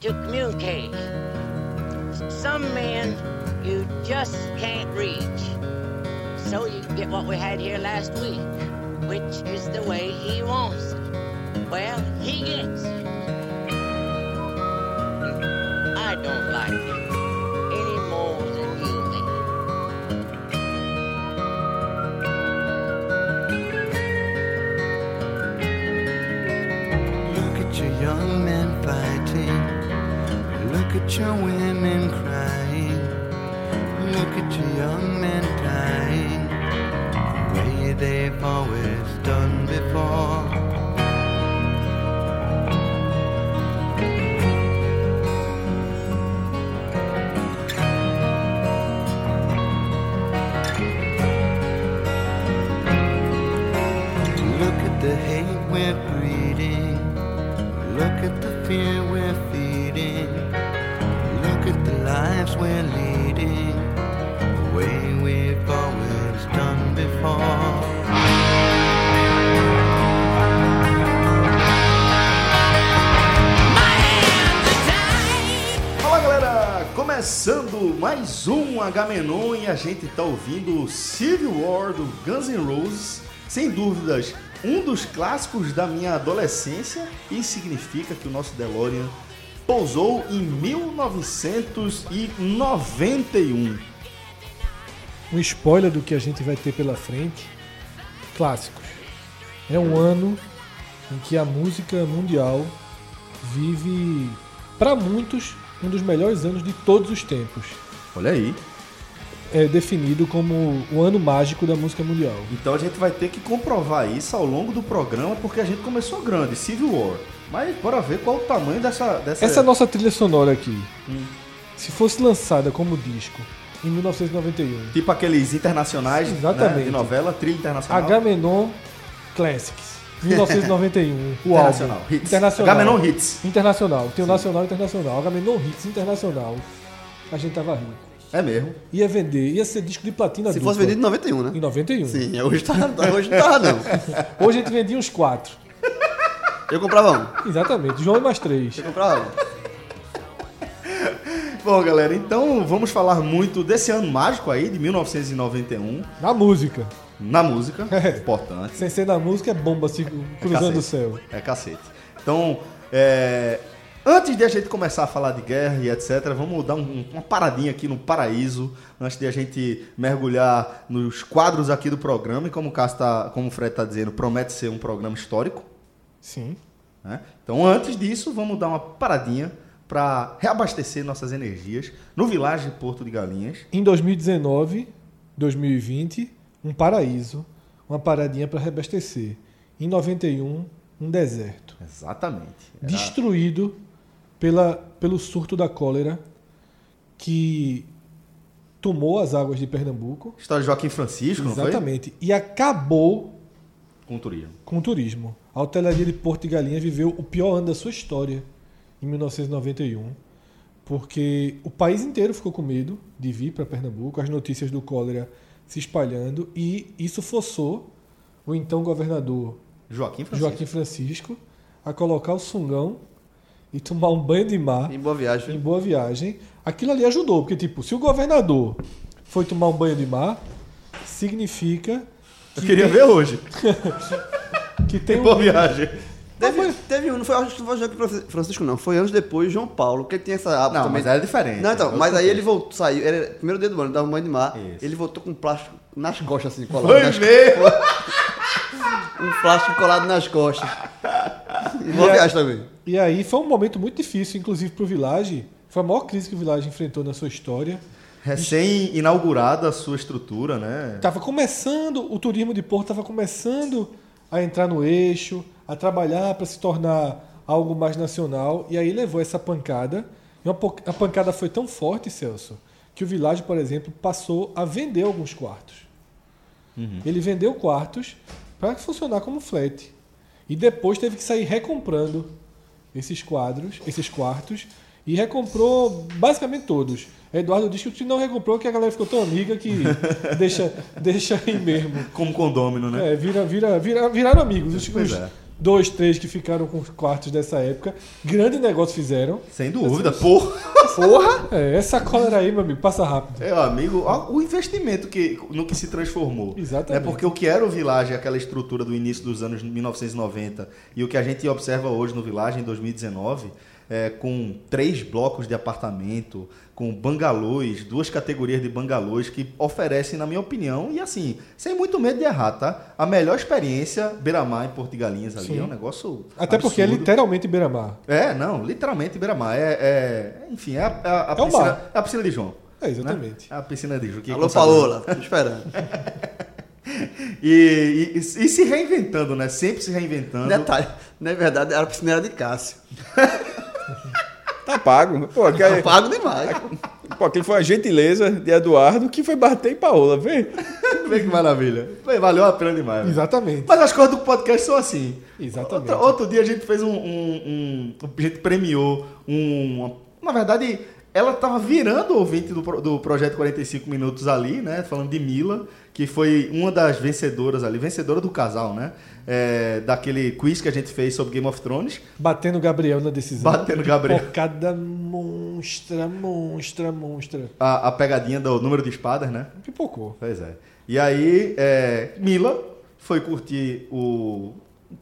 to communicate. Some men you just can't reach. So you get what we had here last week, which is the way he wants it. Well, he gets. I don't like it any more than. Look at your young men at your women crying. Look at your young mais um H-Menon e a gente tá ouvindo Civil War do Guns N' Roses, sem dúvidas um dos clássicos da minha adolescência e significa que o nosso DeLorean pousou em 1991. um spoiler do que a gente vai ter pela frente. Clássicos. É um ano em que a música mundial vive, para muitos, um dos melhores anos de todos os tempos. Olha aí. É definido como o ano mágico da música mundial. Então a gente vai ter que comprovar isso ao longo do programa porque a gente começou grande, Civil War. Mas bora ver qual o tamanho dessa dessa Essa nossa trilha sonora aqui, se fosse lançada como disco em 1991, tipo aqueles internacionais né, Exatamente. de novela, trilha internacional. Agamenon Classics, 1991, o Internacional, álbum. hits. Internacional. Agamenon Hits. Internacional. Tem o nacional e internacional. Agamenon Hits Internacional. A gente tava rico. É mesmo. Ia vender, ia ser disco de platina Se dupla. fosse vendido em 91, né? Em 91. Sim, hoje, tá, hoje não tava não. Hoje a gente vendia uns quatro. Eu comprava um. Exatamente. João e mais três. Eu comprava um. Bom, galera, então vamos falar muito desse ano mágico aí, de 1991, Na música. na música. É. Importante. Sem ser na música é bomba se cruzando cacete. o céu. É cacete. Então, é, antes de a gente começar a falar de guerra e etc., vamos dar um- uma paradinha aqui no paraíso, antes de a gente mergulhar nos quadros aqui do programa. E como o, Cássio tá, como o Fred está dizendo, promete ser um programa histórico. Sim. né? Então, antes disso, vamos dar uma paradinha para reabastecer nossas energias no Vilagem Porto de Galinhas. Em 2019, 2020, um paraíso. Uma paradinha para reabastecer. Em 91, um deserto. Exatamente. Era- destruído pela, pelo surto da cólera que tomou as águas de Pernambuco. História de Joaquim Francisco, não Exatamente. E acabou? Com turismo. com o turismo. A hotelaria de Porto de Galinhas viveu o pior ano da sua história em 1991, porque o país inteiro ficou com medo de vir para Pernambuco, as notícias do cólera se espalhando e isso forçou o então governador Joaquim Francisco. Joaquim Francisco a colocar o sungão e tomar um banho de mar Em boa viagem. em boa viagem. Aquilo ali ajudou, porque tipo, se o governador foi tomar um banho de mar, significa Eu queria ver hoje. que tem Boa um viagem. Teve, teve um, não foi, acho que não foi Francisco, não. Foi anos depois, João Paulo, que ele tinha essa hábito Não, também. mas era diferente. Não, então, mas aí ele voltou, saiu, era primeiro dia do ano, dava um banho de mar. Isso. Ele voltou com um plástico nas costas, assim, colado. Foi nas, mesmo? um plástico colado nas costas. Em boa viagem também. E aí foi um momento muito difícil, inclusive para o Village. Foi a maior crise que o Village enfrentou na sua história. Recém-inaugurada a sua estrutura, né? Estava começando, o turismo de Porto estava começando a entrar no eixo, a trabalhar para se tornar algo mais nacional. E aí levou essa pancada. E uma a pancada foi tão forte, Celso, que o Village, por exemplo, passou a vender alguns quartos. Ele vendeu quartos para funcionar como flat. E depois teve que sair recomprando esses quadros, esses quartos, e recomprou basicamente todos. Eduardo diz que não recomprou que a galera ficou tão amiga que deixa, deixa aí mesmo. Como condômino, né? É, vira, vira, vira, viraram amigos. Os- é. Dois, três que ficaram com os quartos dessa época. Grande negócio fizeram. Sem dúvida. Porra! Porra! É, essa cólera aí, meu amigo, passa rápido. É, amigo, ó, o investimento que, no que se transformou. Exatamente. É porque o que era o Village, aquela estrutura do início dos anos 1990, e o que a gente observa hoje no Village em 2019, é, com três blocos de apartamento, com bangalôs, duas categorias de bangalôs que oferecem, na minha opinião, e assim, sem muito medo de errar, tá? A melhor experiência Beira-Mar em Porto de Galinhas ali Sim. é um negócio. Até porque é absurdo. literalmente beira-mar. É, não, literalmente Beira-Mar. É, é- enfim, é a, a- a É piscina, mar. é a piscina de João. É, exatamente. É a piscina de João. que Alô. Paola, tô esperando. E, e- e se reinventando, né? Sempre se reinventando. Detalhe, na verdade, era a piscina de Cássio. Tá pago. Pô, Eu pago demais. pô, aquele foi uma gentileza de Eduardo que foi bater em Paola, vê? Vê que maravilha. Valeu a pena demais. né? Exatamente. Mas as coisas do podcast são assim. Exatamente. Outro, outro dia a gente fez um, um- um- A gente premiou um. Na verdade, ela tava virando ouvinte do, do projeto 45 Minutos ali, né? Falando de Mila, que foi uma das vencedoras ali, vencedora do casal, né? É, daquele quiz que a gente fez sobre Game of Thrones. Batendo o Gabriel na decisão. Batendo Gabriel. Pipocada monstra, monstra, monstra. A, a pegadinha do número de espadas, né? Pipocou. Pois é. E aí, é, Mila foi curtir o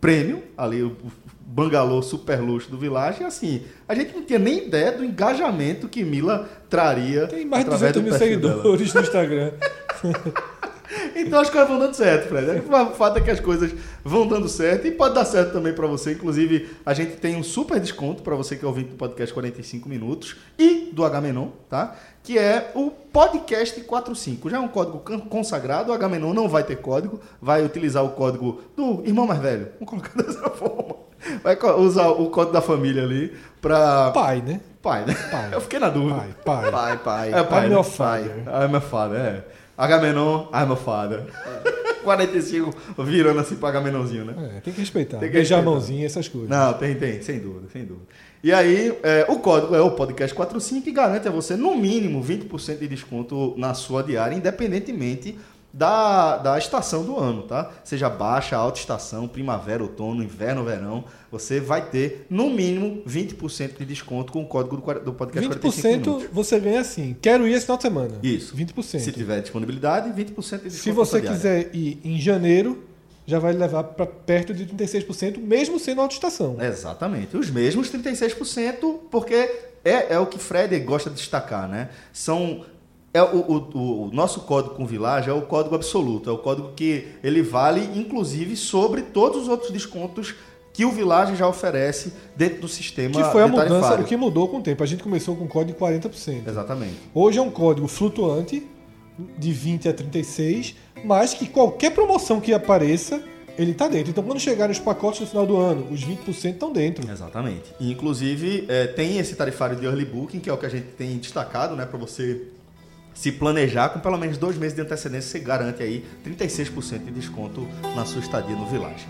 prêmio, ali, o bangalô super luxo do Village, e assim, a gente não tinha nem ideia do engajamento que Mila traria Tem mais de através 200 do mil perfil dela. seguidores no Instagram. Então as coisas vão dando certo, Fred. O fato é que as coisas vão dando certo e pode dar certo também pra você. Inclusive, a gente tem um super desconto pra você que é ouvinte do podcast 45 minutos e do H-Menon, tá? Que é o podcast 45. Já é um código consagrado, o H-Menon não vai ter código, vai utilizar o código do irmão mais velho. Vamos colocar dessa forma. Vai usar o código da família ali pra. Pai, né? Pai, né? Pai. Eu fiquei na dúvida. Pai, pai. Pai, pai. É pai, I'm né? father. I'm a father, é. Agamenon, I'm a father. 45 virando assim pra Agamenonzinho, né? É, tem que respeitar. Tem que Beijar a respeitar. mãozinha, essas coisas. Não, tem, tem, sem dúvida, sem dúvida. E aí, é, o código é o podcast 45 que garante a você, no mínimo, 20% de desconto na sua diária, independentemente da, da estação do ano, tá? Seja baixa, alta estação, primavera, outono, inverno, verão, você vai ter, no mínimo, 20% de desconto com o código do, do podcast 45 minutos. 20% você ganha assim. Quero ir esse final de semana. Isso. 20%. Se tiver disponibilidade, 20% de desconto. Se você quiser ir em janeiro, já vai levar para perto de 36%, mesmo sendo autoestação. Exatamente. Os mesmos 36%, porque é, é o que Fred gosta de destacar, né? São. É o, o- o nosso código com Village é o código absoluto, é o código que ele vale, inclusive, sobre todos os outros descontos que o Village já oferece dentro do sistema Que foi a mudança, o que mudou com o tempo. A gente começou com código de 40%. Exatamente. Hoje é um código flutuante, de 20 a 36, mas que qualquer promoção que apareça, ele está dentro. Então, quando chegarem os pacotes no final do ano, os 20% estão dentro. Exatamente. E, inclusive, é, tem esse tarifário de early booking, que é o que a gente tem destacado, né? Para você se planejar com pelo menos dois meses de antecedência, você garante aí 36% de desconto na sua estadia no Village.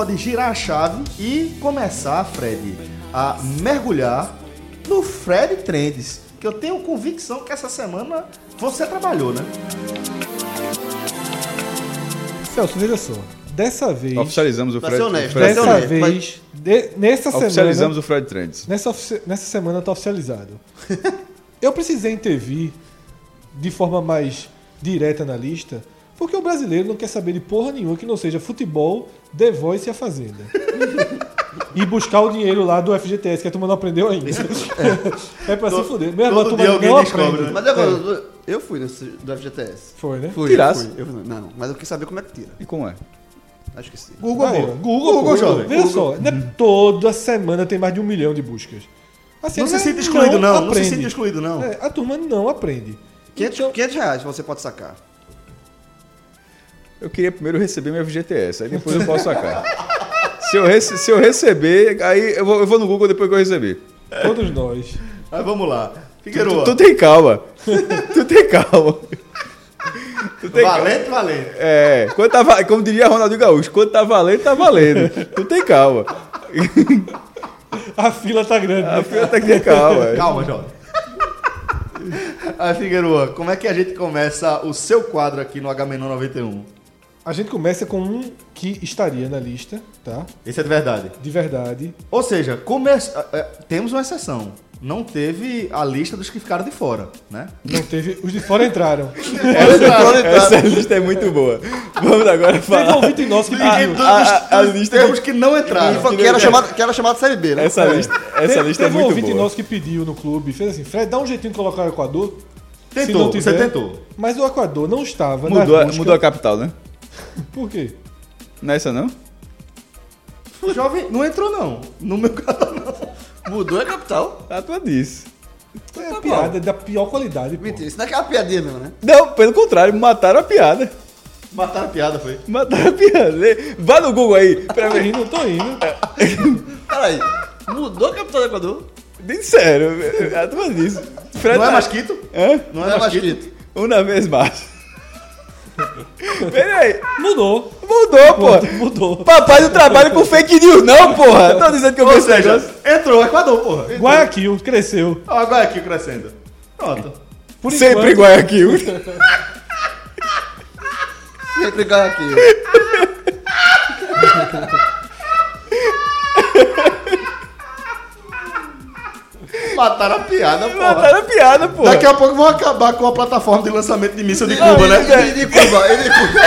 Pode girar a chave e começar, Fred, a mergulhar no Fred Trends, que eu tenho convicção que essa semana você trabalhou, né? Celso, veja só. Dessa vez, Oficializamos o Fred. ser honesto, o Fred dessa honesto, vez, de- nessa Oficializamos semana, o Fred Trends. nessa, nessa semana tá oficializado. Eu precisei intervir de forma mais direta na lista, porque o brasileiro não quer saber de porra nenhuma que não seja futebol, The Voice e a Fazenda. e buscar o dinheiro lá do FGTS, que a turma não aprendeu ainda. é pra se Todo- fuder. Mesmo a todo turma não descobre, aprende. né? Mas eu, É, eu, fui nesse do FGTS. Foi, né? Fui, Tirasse? eu fui. Eu- não, mas eu quis saber como é que tira. E como é? Acho que sim. Google, pô. Google, Google, pô. jovem. Veja só, né, toda semana tem mais de um milhão de buscas. Assim, Não se ele sinta excluído, não. Não se aprende. sinta excluído, não. É, a turma não aprende. 500, 500 reais você pode sacar. Eu queria primeiro receber meu FGTS, aí depois eu posso sacar. se, eu rece- se eu receber, aí eu vou, eu vou no Google depois que eu receber. Todos nós. Mas vamos lá. Tu, Figueroa. tu tem calma. tu tem calma. Tu tem calma. Valente, valente. É, quando tá, como diria Ronaldinho Gaúcho, quando tá valendo, tá valendo. Tu tem calma. A fila tá grande. A né? tem que ter calma. Calma, Jota. Aí, Figueroa, como é que a gente começa o seu quadro aqui no H-Menor 91? A gente começa com um que estaria na lista, tá? Esse é de verdade. De verdade. Ou seja, começa, é, temos uma exceção. Não teve a lista dos que ficaram de fora, né? Não teve. Os de fora entraram. Essa lista é muito boa. Vamos agora Teve um falar. ouvinte nosso que Ah, pediu. a- a- a dos lista termos que não entraram. Que era chamado, que era chamado Série B, né? Essa lista, essa Teve- lista é teve um muito ouvinte boa. nosso que pediu no clube, fez assim, Fred, dá um jeitinho de colocar o Equador. Tentou, não você tiver. tentou. Mas o Equador não estava Mudou, na a- busca. mudou a capital, né? Por quê? Não é essa não? O jovem não entrou, não. No meu caso, não. Mudou a capital. A tua disse. É piada da pior qualidade. pô. Mentira, isso não é aquela piadinha mesmo, né? Não, pelo contrário, mataram a piada. Mataram a piada, foi. Mataram a piada. Vá no Google aí. Pra ver. indo, tô indo. Peraí. Mudou a capital do Equador? Nem sério. A tua disse. Fred Não é tá- Masquito? Hã? Não é Masquito? Uma vez mais. Peraí. Mudou. Mudou, porra. Mudou. Papai não trabalha com fake news, não, porra. Tô dizendo que eu Ou vi esse seja, negócio. entrou o Equador, porra. Guayaquil cresceu. Ó, agora aqui crescendo. Pronto. Por Sempre enquanto, Guayaquil. Sempre ganha Mataram a piada, porra. Mataram a piada, porra. Daqui a pouco vão acabar com a plataforma de lançamento de míssil de Cuba, né? Ele de Cuba, ele de Cuba.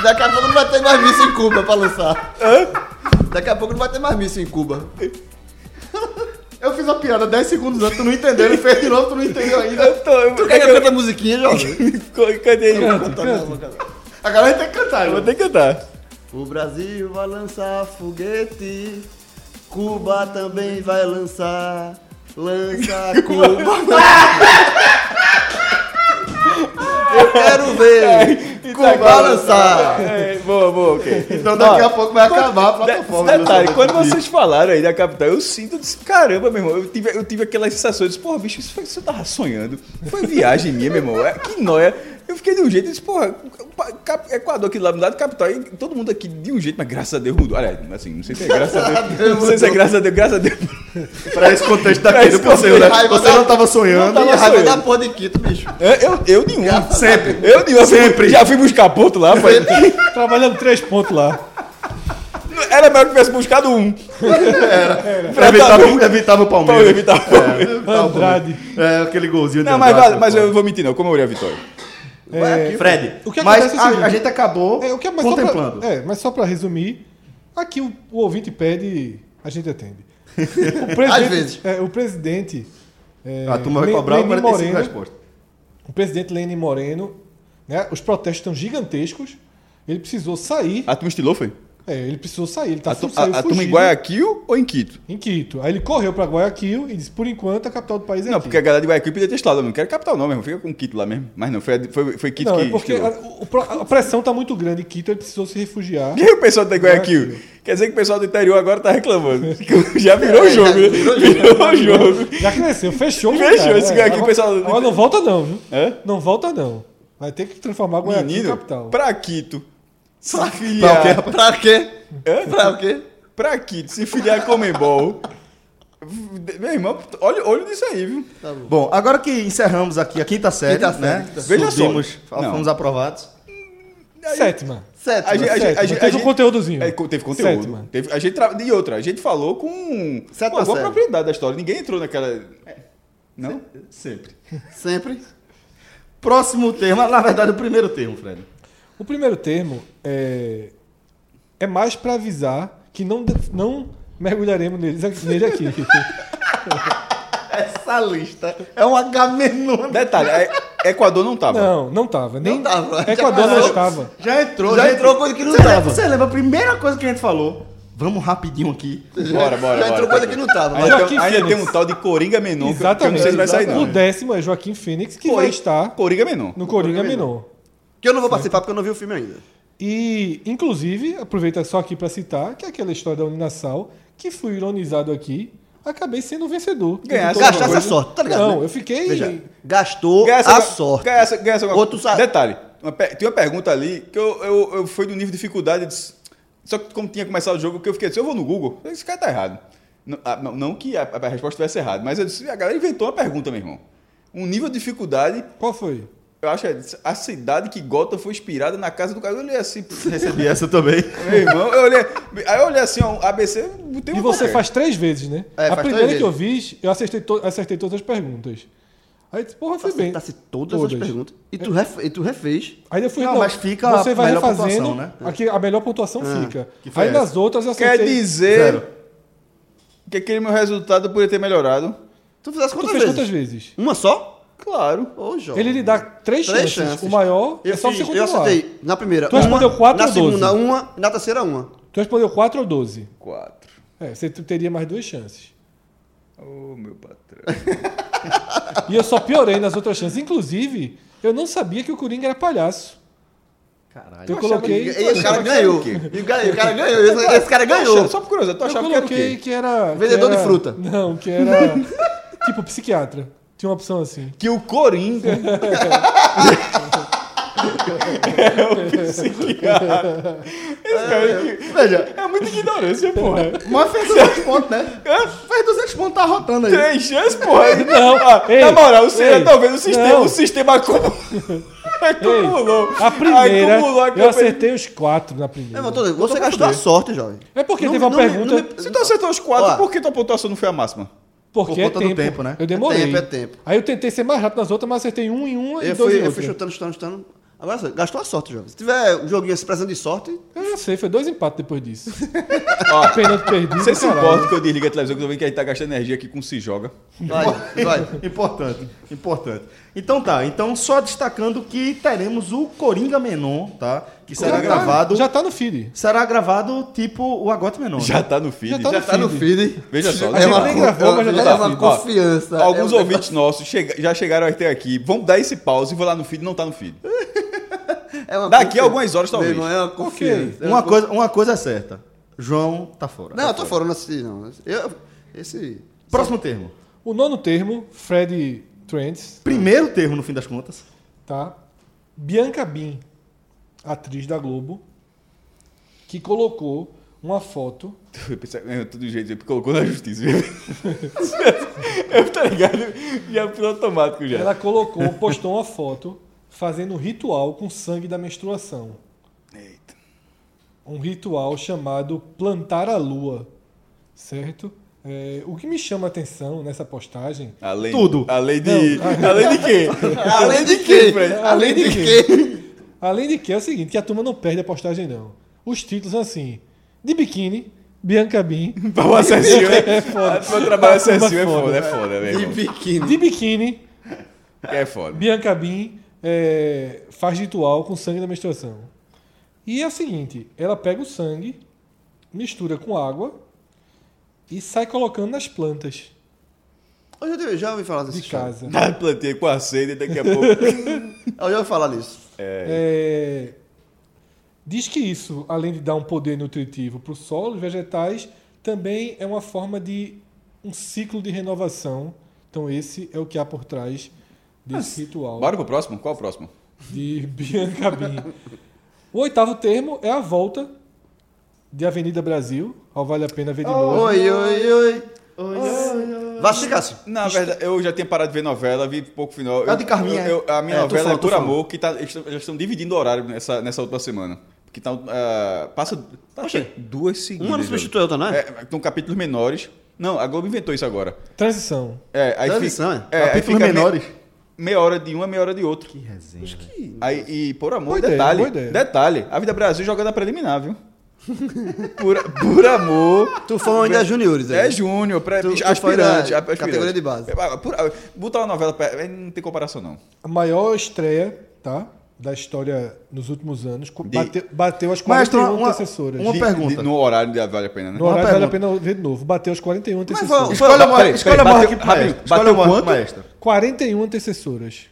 Daqui a pouco não vai ter mais míssil em Cuba pra lançar. Daqui a pouco não vai ter mais míssil em Cuba. Eu fiz a piada 10 segundos antes, tu não entendeu, ele fez de novo, tu não entendeu ainda. Eu tô. Eu, Tu quer que eu cante a musiquinha, jovem? Cadê cante. Agora a gente tem que cantar, Eu vou ter que cantar. O Brasil vai lançar foguete, Cuba também vai lançar. Lança Cuba. Eu quero ver Cuba lançar. É, boa, boa, ok. Então daqui Ó, a pouco vai acabar a plataforma. de Detalhe, quando vocês falaram aí da capital, eu sinto, disse, caramba, meu irmão, eu tive, eu tive aquela sensação, eu disse, porra, bicho, isso, foi, isso eu tava sonhando. Foi viagem minha, meu irmão, é, que noia. Eu fiquei de um jeito, eu disse, porra, Cap- Equador aqui lá do lado capital, e todo mundo aqui de um jeito, mas graças a Deus mudou. Olha, assim, não sei se é graças a Deus, não sei se é graças a Deus, graças a Deus. Pra esse contexto daquele, esse você, né? você não tava sonhando. Tava tava raiva sonhando. da porra de Quito, bicho. É, Eu, eu nenhum. Sempre. Eu nenhum. Sempre. Já fui buscar ponto lá, foi. Trabalhando três pontos lá. Era melhor que tivesse buscado um. Evitava, evitava o Pra eu Palmeiras. evitar o Palmeiras. Andrade. É, aquele golzinho de Não, mas, mas eu vou mentir, não. Comemorei a vitória. É, Fred, O que mas acontece é a, a gente acabou É, o que, mas só contemplando. pra, é, mas só pra resumir, aqui o, o ouvinte pede, a gente atende. O presidente, Às vezes. É, o presidente. é, a turma vai cobrar Lenin 45 Moreno, respostas. O presidente Lenin Moreno, né, os protestos estão gigantescos. Ele precisou sair. A turma estilou, foi? É, ele precisou sair. Ele tá A, tu- saiu a, a turma em Guayaquil ou em Quito? Em Quito. Aí ele correu pra Guayaquil e disse: por enquanto a capital do país é Não, aqui. porque a galera de Guayaquil podia ter estilado. Eu não quero capital, não, mesmo. Fica com Quito lá mesmo. Mas não, foi, foi, foi Quito Não, que. é porque a, a pressão tá muito grande em Quito, ele precisou se refugiar. E o pessoal de Guayaquil? Quer dizer que o pessoal do interior agora tá reclamando. Já virou o jogo, né? Virou o jogo. Já cresceu, fechou. Fechou, cara. esse Guayaquil, agora, pessoal- Agora não volta, não, viu? Hã? Não volta, não. Vai ter que transformar Guayaquil em Menino, capital. pra Quito. Se Pra filiar. Pra quê? Hã? Pra o quê? Pra Quito, se filiar com o Comembol. Meu irmão, olha, olha nisso aí, viu? Bom, agora que encerramos aqui a quinta série, Quinta série, né? quinta série. Veja só. Subimos, Não. fomos aprovados. Sétima. Sétimo. A gente- a Sétima. a gente- Teve a um gente- conteúdozinho. É, teve conteúdo. Sétima. Teve, a gente tra... E outra, a gente falou com, com Sétima alguma série. propriedade da história. Ninguém entrou naquela. Não? Sempre. Sempre. Próximo termo, na verdade, o primeiro termo, Fred. O primeiro termo é, é mais para avisar que não, não mergulharemos neles, nele aqui. Essa lista é um H menor. Detalhe, é- Equador não tava. Não, não tava. Nem Não tava. Equador Já não estava. Já entrou, Já entrou coisa que não Você lembra- tava. Você lembra a primeira coisa que a gente falou? Vamos rapidinho aqui. Bora, bora, Já entrou bora. coisa que não tava. Ainda, Mas... Joaquim tem, ainda tem um tal de Coringa Menon, que eu- que eu não Exatamente. sei se vai sair O não. décimo é Joaquim Phoenix, que vai estar Coringa Menon. no Coringa Coringa Menor. Que eu não vou participar porque eu não vi o filme ainda. E, inclusive, aproveita só aqui para citar que é aquela história da Uninasal, que fui ironizado aqui, acabei sendo o vencedor. Ganhasse Gastasse a sorte, tá ligado? Não, né? eu fiquei. Veja, gastou Ganha essa- a sorte. ganha essa- ganha essa- Outro sa- Detalhe, uma pe- tem uma pergunta ali que eu, eu, eu fui do nível de dificuldade. de- Só que como tinha começado o jogo, que eu fiquei assim, eu vou no Google, esse cara tá errado. Não, ah, não- não que a, a resposta estivesse errada, mas eu disse, a galera inventou uma pergunta, meu irmão. Um nível de dificuldade, Qual foi? Eu acho que é a cidade que Gotham foi inspirada na casa do cara. Eu olhei assim, Recebi essa também. meu irmão, eu olhei, aí eu olhei assim, ó, ABC, tem E você faz três vezes, né? É, a primeira que eu fiz, eu acertei, to- acertei todas as perguntas. Aí, eu disse, porra, foi bem. Acertasse todas, as perguntas. E tu, ref- e tu refez. Aí eu fui, Não, mas fica você a vai melhor refazendo, pontuação, né? aqui a melhor pontuação fica. que foi Aí essa? nas outras eu Quer acertei. dizer Zero. que aquele meu resultado poderia ter melhorado? Tu fizesse Tu quantas fez vezes? quantas vezes? Uma só? Claro. Ô, jovem. Ele lhe dá três, Três chances. chances. O maior Eu, é só fiz, você eu continuar. acertei na primeira. Tu respondeu quatro Na ou doze? segunda, uma. E na terceira, uma. Tu respondeu 4 ou 12? Quatro. É, você teria mais duas chances. Ô, meu patrão. E eu só piorei nas outras chances. Inclusive, eu não sabia que o Coringa era palhaço. Caralho. Eu coloquei. E esse cara que ganhou. E o cara, ganhou. Esse, esse cara ganhou. Só por curiosidade, tu Eu achava que era o quê? que era. que Vendedor de era- fruta. Não, que era. tipo psiquiatra. Tinha uma opção assim. Que o Coringa Veja, é muita ignorância, porra. mas fez 200 pontos, né? Fez 200 pontos, tá rotando aí. Três chances, porra. Não, Ah, ei, na moral, tá vendo o sistema, não. o sistema acumulou. acumulou. A primeira, Acumulou a eu acertei os quatro na primeira. É, mas tô- você gastou a sorte, jovem. É porque Não- teve uma não me- pergunta. não me- Se tu acertou os quatro, Ó. por que tua pontuação não foi a máxima? Porque Por é conta do tempo. tempo, né? Eu demorei. É tempo, é tempo. Aí eu tentei ser mais rápido nas outras, mas acertei um em uma e Eu dois fui, em eu fui outra. chutando, chutando, chutando. Agora, você gastou a sorte, jovem. Se tiver um joguinho se precisando de sorte, Eu já sei, foi dois empates depois disso. Ó, Pênalti perdido. Você se caralho. importa que eu desligue a televisão, que eu tô vendo que a gente tá gastando energia aqui com se joga. vai, vai. Importante, importante. Então tá, então só destacando que teremos o Coringa Menon, tá? Que será Já tá- gravado. Já tá no feed. Será gravado tipo o Agote Menon. Já tá no feed. Já tá Já no Tá no feed. Veja só. A gente nem gravou, mas já tá é no uma feed. confiança. Alguns é um- ouvintes nossos chega- já chegaram até aqui. Vamos dar esse pause e vou lá no feed não tá no feed. é uma Daqui a confiança. algumas horas, talvez. É uma confiança. É Uma coisa, uma coisa é certa. João tá fora. Não, eu tô fora, não assisti, não. Eu, esse... Próximo termo. O nono termo, Fred Trentz, Primeiro termo, no fim das contas. tá? Bianca Bin, atriz da Globo, que colocou uma foto. Eu pensei, é, tudo jeito, ele colocou na justiça. eu tá ligado? Já fui automático já. Ela colocou, postou uma foto fazendo um ritual com sangue da menstruação. Eita. Um ritual chamado plantar a lua, certo? É, o que me chama a atenção nessa postagem Além, Tudo. Além de. Não. além de quê? Além de quê? Fred? Além de quê? Além de que é o seguinte, que a turma não perde a postagem não. Os títulos são assim: de biquíni, Bianca Bin, Pra o acessinho, né? É foda. Trabalhar Pra turma acessinho é foda. é foda, meu De biquíni. de biquíni, É foda. Bianca Bin é, faz ritual com sangue da menstruação. E é o seguinte, ela pega o sangue, mistura com água e sai colocando nas plantas Eu já, já ouvi falar desse de casa. Ah, plantei com a sede daqui a pouco. Eu já ouvi falar nisso. É, diz que isso, além de dar um poder nutritivo para o solo, os vegetais, também é uma forma de um ciclo de renovação. Então esse é o que há por trás desse ritual Bora pro próximo? Qual o próximo? de Bianca Bin. O oitavo termo é a volta de Avenida Brasil, ao Vale a Pena Ver de Novo. Oi, oi, oi. Vai assistir, Cássio. Na verdade, eu já tinha parado de ver novela, vi pouco final. É de Carminha, Eu- eu- a minha É, novela falando, é Por. Amor, que tá, eles estão- já estão dividindo o horário nessa, nessa última semana. Porque tá, ah, passa, passa duas seguidas. Uma não substitui a outra, não é? É, São capítulos menores. Não, a Globo inventou isso agora. Transição. É, aí Transição, fica, é? é, aí Capítulos menores. meia hora de um, meia hora de outro. Que resenha. Aí, e por amor, Boa ideia, detalhe, boa ideia. detalhe, a Vida Brasil joga na preliminar, viu? por, por amor. Tu foi ainda juniores, É júnior, pré- Tu- tu aspirante, da aspirante. categoria de base. É, por- botar uma novela, perto, não tem comparação não. A maior estreia, tá? da história nos últimos anos. Bateu, bateu as Maestro, 41 uma- antecessoras. uma pergunta. de- no horário de vale a pena, né? No horário vale a pena ver de novo. Bateu as 41 Mas antecessoras. foi- Escolha uma, Peraí, escolha peraí, uma bateu- quanto? maestro. 41 antecessoras.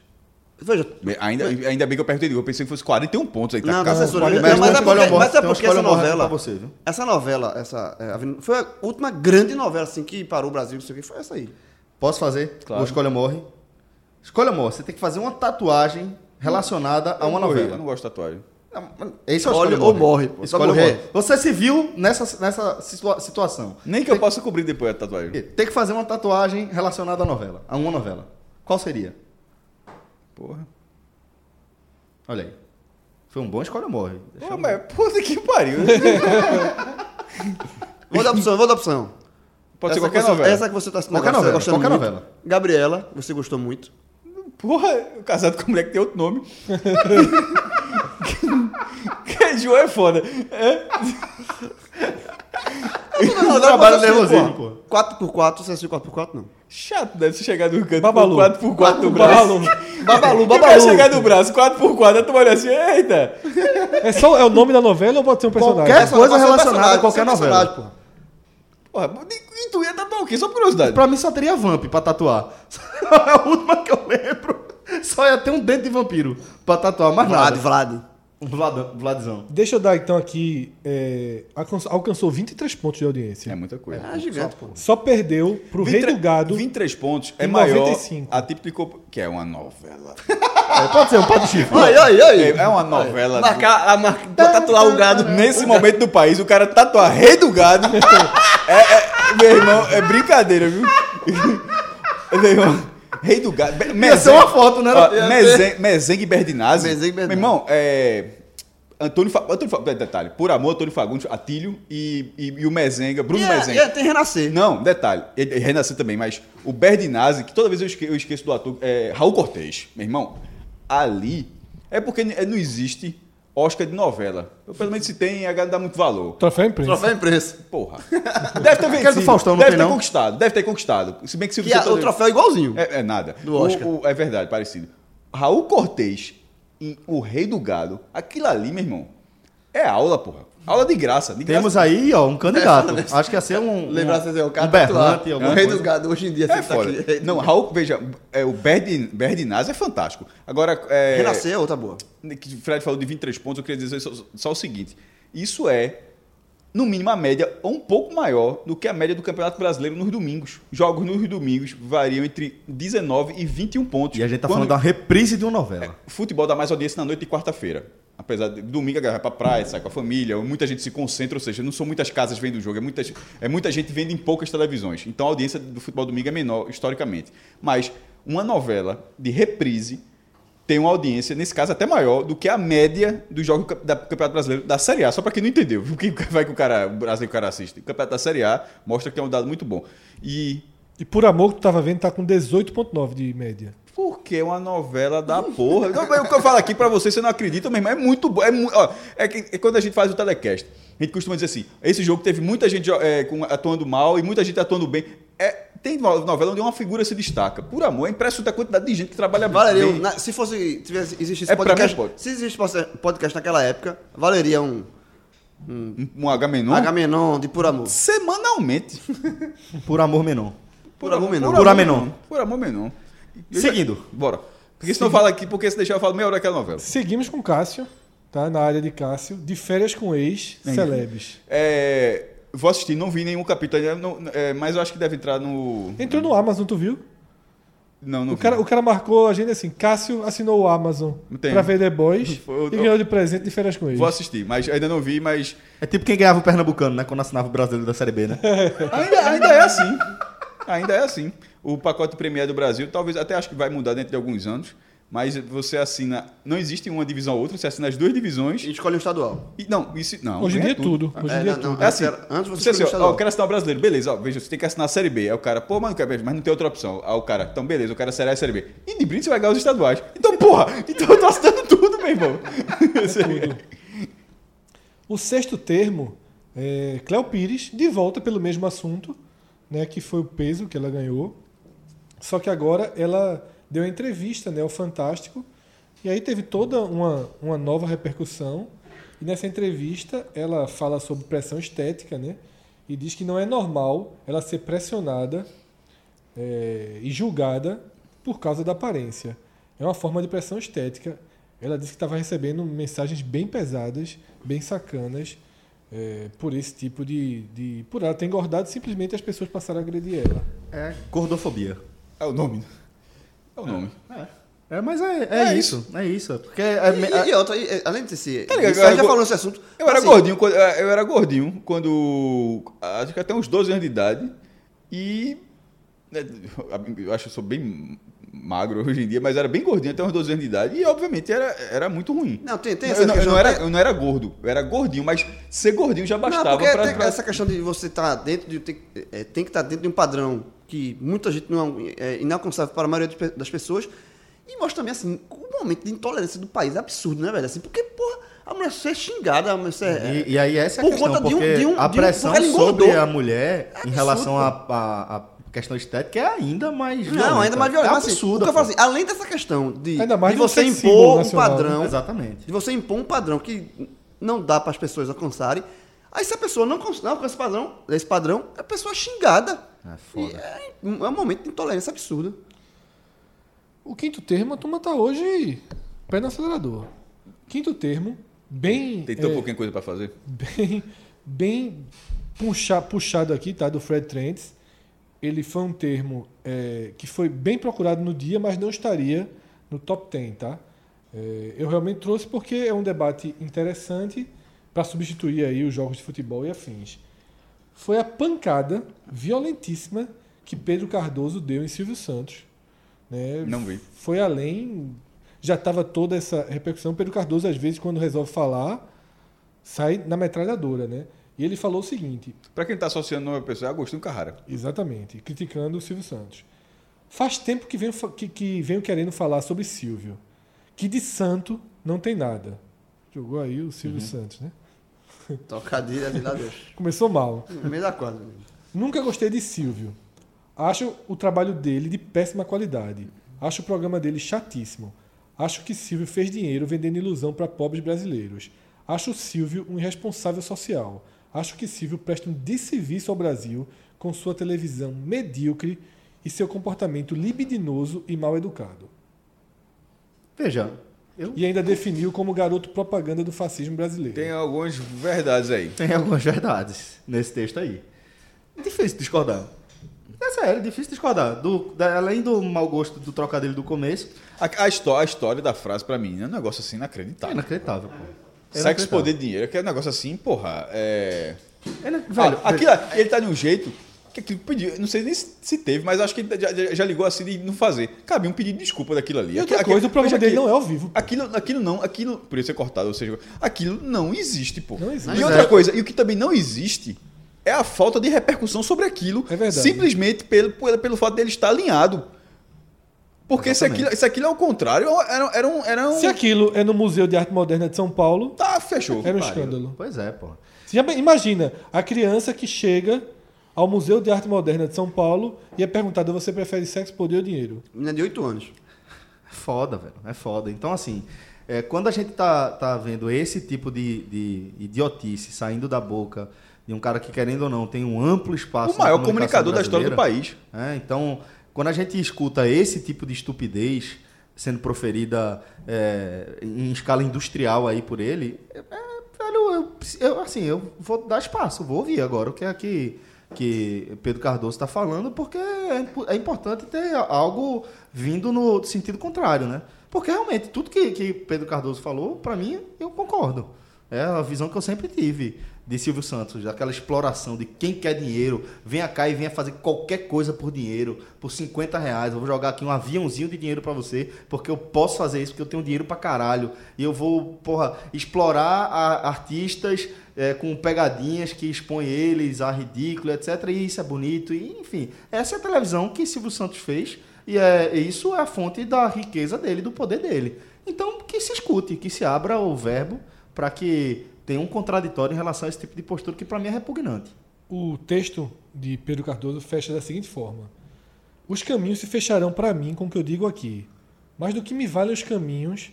Veja, Ainda, ainda bem que eu perguntei, eu pensei que fosse 41 pontos aí. Tá Não, tá censura. Mas Mas, tem uma é porque, mas é tem porque essa novela. você, viu? Essa novela, essa. é, foi a última grande novela assim que parou o Brasil, não sei o que, foi essa aí. Posso fazer? Claro. Ou escolha morre? Escolha morre. Você tem que fazer uma tatuagem relacionada a uma Eu morri, Eu novela. não gosto de tatuagem. Esse é o escolha ou morre, ou morrer. morre. Você se viu nessa, nessa situa- situação. Nem que eu possa cobrir depois a tatuagem. Tem que fazer uma tatuagem relacionada à novela. A uma novela. Qual seria? Porra. Olha aí. Foi um bom escolha ou morre. Deixa Pô, eu- mas puta que pariu. Vou dar opção, vou dar opção. Pode ser qualquer que você- novela. Essa que você tá Qualquer novela, gostando qualquer muito. novela. Gabriela, você gostou muito. Porra, o casado com a mulher que tem outro nome. que João é foda. É? Não, trabalho nervosismo, pô. 4x4, você assistiu 4x4? Não. Chato deve se chegar do canto Babalu. com 4x4 no braço. Babalu. Babalu, Babalu. chegar do braço 4x4, tu olha assim, eita. É só é o nome da novela ou pode ser um personagem? Qualquer coisa relacionada a qualquer novela. personagem, Porra, e tu ia tatuar o quê? Só por curiosidade. Pra mim só teria Vamp pra tatuar. É a última que eu lembro. Só ia ter um dente de vampiro pra tatuar, mais Vlad, nada. Vlad. Um Vlad, Vladzão. Deixa eu dar então aqui. é, alcançou, alcançou 23 pontos de audiência. É muita coisa. Ah, gigante, pô. Só perdeu pro Rei do Gado. 23 pontos é maior 95. a típico que é uma novela. É, pode ser um de chifre. Ai, ai. É, é uma novela. Marcar, a mar... pra tatuar o gado. Nesse momento do país, o cara tatuar rei do gado. é, é- meu irmão, é brincadeira, viu? meu irmão, rei do gado. Ser uma foto, né? Mezen- Mezengue Berdinazzi. Mezengue Berdinazzi. Meu irmão, é. Antônio, Fa... Antônio Fa... Detalhe, por amor, Antônio Fagundes, Atílio e, e, e o Mezenga, Bruno é- Mezenga. é- tem Renascer. Não, detalhe, ele, renasceu também, mas o Berdinazzi, que toda vez eu esque- eu esqueço, do ator, é Raul Cortez, meu irmão, ali é porque n- não existe Oscar de novela. Eu, pelo menos se tem, a galera dá muito valor. Troféu imprensa. Troféu imprensa. Porra. Deve ter vencido. do Faustão não deve tem, ter não? conquistado, deve ter conquistado. Se bem que se Que o troféu é igualzinho. é, é nada. Do O- Oscar. o- é verdade, parecido. Raul Cortez em O Rei do Gado, aquilo ali, meu irmão, é aula, porra. Aula de graça. De Temos graça. aí, ó, um candidato. Acho que ia ser um. Lembrar um, vocês, o cara um berrante, O alguma rei coisa. do gado hoje em dia É tá foda. aqui. Não, Raul, veja, é, o Berdin, Berdinazzi é fantástico. Agora, é, Renascer é outra boa. que o Fred falou de 23 pontos, eu queria dizer só, só o seguinte: isso é, no mínimo, a média ou um pouco maior do que a média do Campeonato Brasileiro nos domingos. Jogos nos domingos variam entre 19 e 21 pontos. E a gente tá Quando- falando da reprise de uma novela. Futebol dá mais audiência na noite de quarta-feira. Apesar de domingo a galera vai pra praia, sai com a família, muita gente se concentra, ou seja, não são muitas casas vendo o jogo, é muita, é muita gente vendo em poucas televisões. Então a audiência do futebol domingo é menor, historicamente. Mas uma novela de reprise tem uma audiência, nesse caso, até maior do que a média dos jogos do Campeonato Brasileiro da Série A. Só para quem não entendeu, o que vai que o cara, o brasileiro o cara assiste. O Campeonato da Série A mostra que é um dado muito bom. E E por amor que tu tava vendo, tá com 18,9 de média. Porque é uma novela da porra. Mas o que eu falo aqui pra você, você não acredita, meu irmão, é muito bom. É, é, que- é quando a gente faz o telecast. A gente costuma dizer assim: esse jogo teve muita gente é, atuando mal e muita gente atuando bem. É, tem no- novela onde uma figura se destaca. Por amor, é impressionante a quantidade de gente que trabalha Valeria, bem. na- se fosse, tivesse, existisse É, pra podcast, mim se existisse podcast naquela época, valeria um Um, um Agamenon. Agamenon de por amor. Semanalmente. Por amor menor. Por amor menor. Por Agamenon. Por amor menor. Eu já- Seguindo. Bora. Porque se não fala aqui, porque se deixar eu falo meia hora daquela novela. Seguimos com Cássio, tá? Na área de Cássio, de férias com ex, celebes. É, vou assistir, não vi nenhum capítulo ainda, não- é, mas eu acho que deve entrar no. Entrou no Amazon, tu viu? Não, não O vi. cara, o cara marcou a gente assim: Cássio assinou o Amazon Tem. pra ver The Boys Foi- e ganhou de presente de férias com ex. Vou assistir, mas ainda não vi, mas É tipo quem ganhava o Pernambucano, né? Quando assinava o brasileiro da Série B, né? ainda, ainda é assim. Ainda é assim. O pacote Premier do Brasil, talvez até acho que vai mudar dentro de alguns anos, mas você assina, não existe uma divisão ou outra, você assina as duas divisões. E escolhe um estadual. E, não, isso não. Hoje em ganha dia é tudo. Hoje em É, dia é não, tudo. não, É assim, Antes era- antes você você assim, o ó, estadual. eu quero assinar o brasileiro, beleza, ó, veja, você tem que assinar a Série B. Aí o cara, pô, mano, mas não tem outra opção. Aí o cara, então beleza, eu quero a Série A Série B. E de brinde você vai ganhar os estaduais. Então, porra, então eu tô assinando tudo, meu irmão. O sexto termo, é, Cléo Pires, de volta pelo mesmo assunto, né, que foi o peso que ela ganhou. Só que agora ela deu uma entrevista né, ao Fantástico, E aí teve toda uma, uma nova repercussão. E nessa entrevista ela fala sobre pressão estética, né? E diz que não é normal ela ser pressionada é, e julgada por causa da aparência. É uma forma de pressão estética. Ela disse que estava recebendo mensagens bem pesadas, bem sacanas, é, por esse tipo de, de. Por ela ter engordado, simplesmente as pessoas passaram a agredir ela. É gordofobia. É o nome. É o nome. É, mas é, é, É isso. É isso. Porque é, E, e outra, e, além desse. Tá ligado? isso, a gente já Eu- falou nesse assunto. Eu era Assim, gordinho quando. Eu era gordinho quando. Acho que até uns 12 anos de idade. E. né, Eu acho que eu sou bem magro hoje em dia, mas era bem gordinho até uns 12 anos de idade. E obviamente era, era muito ruim. Não, tem, tem eu, essa não, eu, questão. não era, eu não era gordo, eu era gordinho, mas ser gordinho já Não, bastava porque pra, tem pra- essa questão de você estar dentro de. Tem, é, tem que estar dentro de um padrão que muita gente não é inalcançável para a maioria das pe- das pessoas. E mostra também, assim, o momento de intolerância do país é absurdo, né, velho? Assim, porque, porra, a mulher ser xingada, a mulher ser. E, e aí essa é a Por questão, conta de um- porque de um- a de um- pressão ela sobre a mulher É em relação à questão estética é ainda mais violenta. Não, ainda mais violento. É assim, absurdo. que eu falo assim, além dessa questão de, Ainda mais de um você impor um nacional, né? padrão, Exatamente. de você impor um padrão que não dá para as pessoas alcançarem, aí se a pessoa não, não alcança esse padrão, esse padrão, a pessoa é xingada. É E foda. é, é um momento de intolerância absurda. O quinto termo, a turma tá hoje pé no acelerador. Quinto termo, bem. Tem tão é, pouquinha coisa pra fazer. bem, bem puxa, puxado aqui, tá? Do Fred Trentz. Ele foi um termo é, que foi bem procurado no dia, mas não estaria no top 10, tá? É, eu realmente trouxe porque é um debate interessante para substituir aí os jogos de futebol e afins. Foi a pancada violentíssima que Pedro Cardoso deu em Silvio Santos. né? Não vi. Foi além. Já estava toda essa repercussão. Pedro Cardoso, às vezes, quando resolve falar, sai na metralhadora, né? E ele falou o seguinte: Pra quem tá associando uma pessoa, é Agostinho Carrara. Exatamente, criticando o Silvio Santos. Faz tempo que venho, que, que venho querendo falar sobre Silvio, que de santo não tem nada. Jogou aí o Silvio Santos, né? Trocadilha de lá Deus. Começou mal. No meio da quadra. Nunca gostei de Silvio. Acho o trabalho dele de péssima qualidade. Acho o programa dele chatíssimo. Acho que Silvio fez dinheiro vendendo ilusão para pobres brasileiros. Acho Silvio um irresponsável social. Acho que Silvio presta um desserviço ao Brasil com sua televisão medíocre e seu comportamento libidinoso e mal educado. Veja, eu E ainda definiu como garoto propaganda do fascismo brasileiro. Tem algumas verdades aí. tenho algumas verdades nesse texto aí. Difícil discordar. É sério, difícil discordar. Do, da- além do mau gosto do trocadilho do começo, A, a histó- a história da frase, pra mim, é um negócio assim é inacreditável. inacreditável, pô. É Sexo, inacreditável. poder, dinheiro. Aquele negócio assim, porra, é... É ina- Velho, Ah, aquilo, ele tá de um jeito que aquilo pediu, não sei nem se teve, mas acho que ele já, já- já ligou assim de não fazer. Cabia um pedido de desculpa daquilo ali. E outra Aqui- coisa, o mas dele aquilo- não é ao vivo. Aquilo, aquilo não, aquilo, por isso é cortado, ou seja, aquilo não existe, pô. Não existe. E outra é. coisa, e o que também não existe é a falta de repercussão sobre aquilo, É verdade. simplesmente pelo, pelo, pelo fato dele estar alinhado. Porque se aquilo, se aquilo é o contrário, era, era um. Era um Se aquilo é no Museu de Arte Moderna de São Paulo, Tá, fechou. era um pariu. escândalo. Pois é, pô. Imagina a criança que chega ao Museu de Arte Moderna de São Paulo e é perguntada: você prefere sexo, poder ou dinheiro? Menina de 8 anos. É foda, velho. É foda. Então, assim, é, quando a gente tá, tá vendo esse tipo de, de idiotice saindo da boca de um cara que, querendo ou não, tem um amplo espaço. O maior comunicador da história do país. É, então, quando a gente escuta esse tipo de estupidez sendo proferida é, em escala industrial aí por ele, é, velho, eu, eu, assim, eu vou dar espaço, vou ouvir agora o que é que, que Pedro Cardoso está falando, porque é, é importante ter algo vindo no sentido contrário, né? Porque realmente tudo que, que Pedro Cardoso falou, para mim, eu concordo. É a visão que eu sempre tive de Silvio Santos, daquela exploração de quem quer dinheiro, venha cá e venha fazer qualquer coisa por dinheiro, por 50 reais. Eu vou jogar aqui um aviãozinho de dinheiro pra você, porque eu posso fazer isso, porque eu tenho dinheiro pra caralho. E eu vou, porra, explorar a- artistas é, com pegadinhas que expõem eles a ridículo, etc. E isso é bonito. E, enfim, essa é a televisão que Silvio Santos fez. E é, isso é a fonte da riqueza dele, do poder dele. Então, que se escute, que se abra o verbo para que tenha um contraditório em relação a esse tipo de postura que para mim é repugnante. O texto de Pedro Cardoso fecha da seguinte forma: Os caminhos se fecharão para mim com o que eu digo aqui. Mas do que me valem os caminhos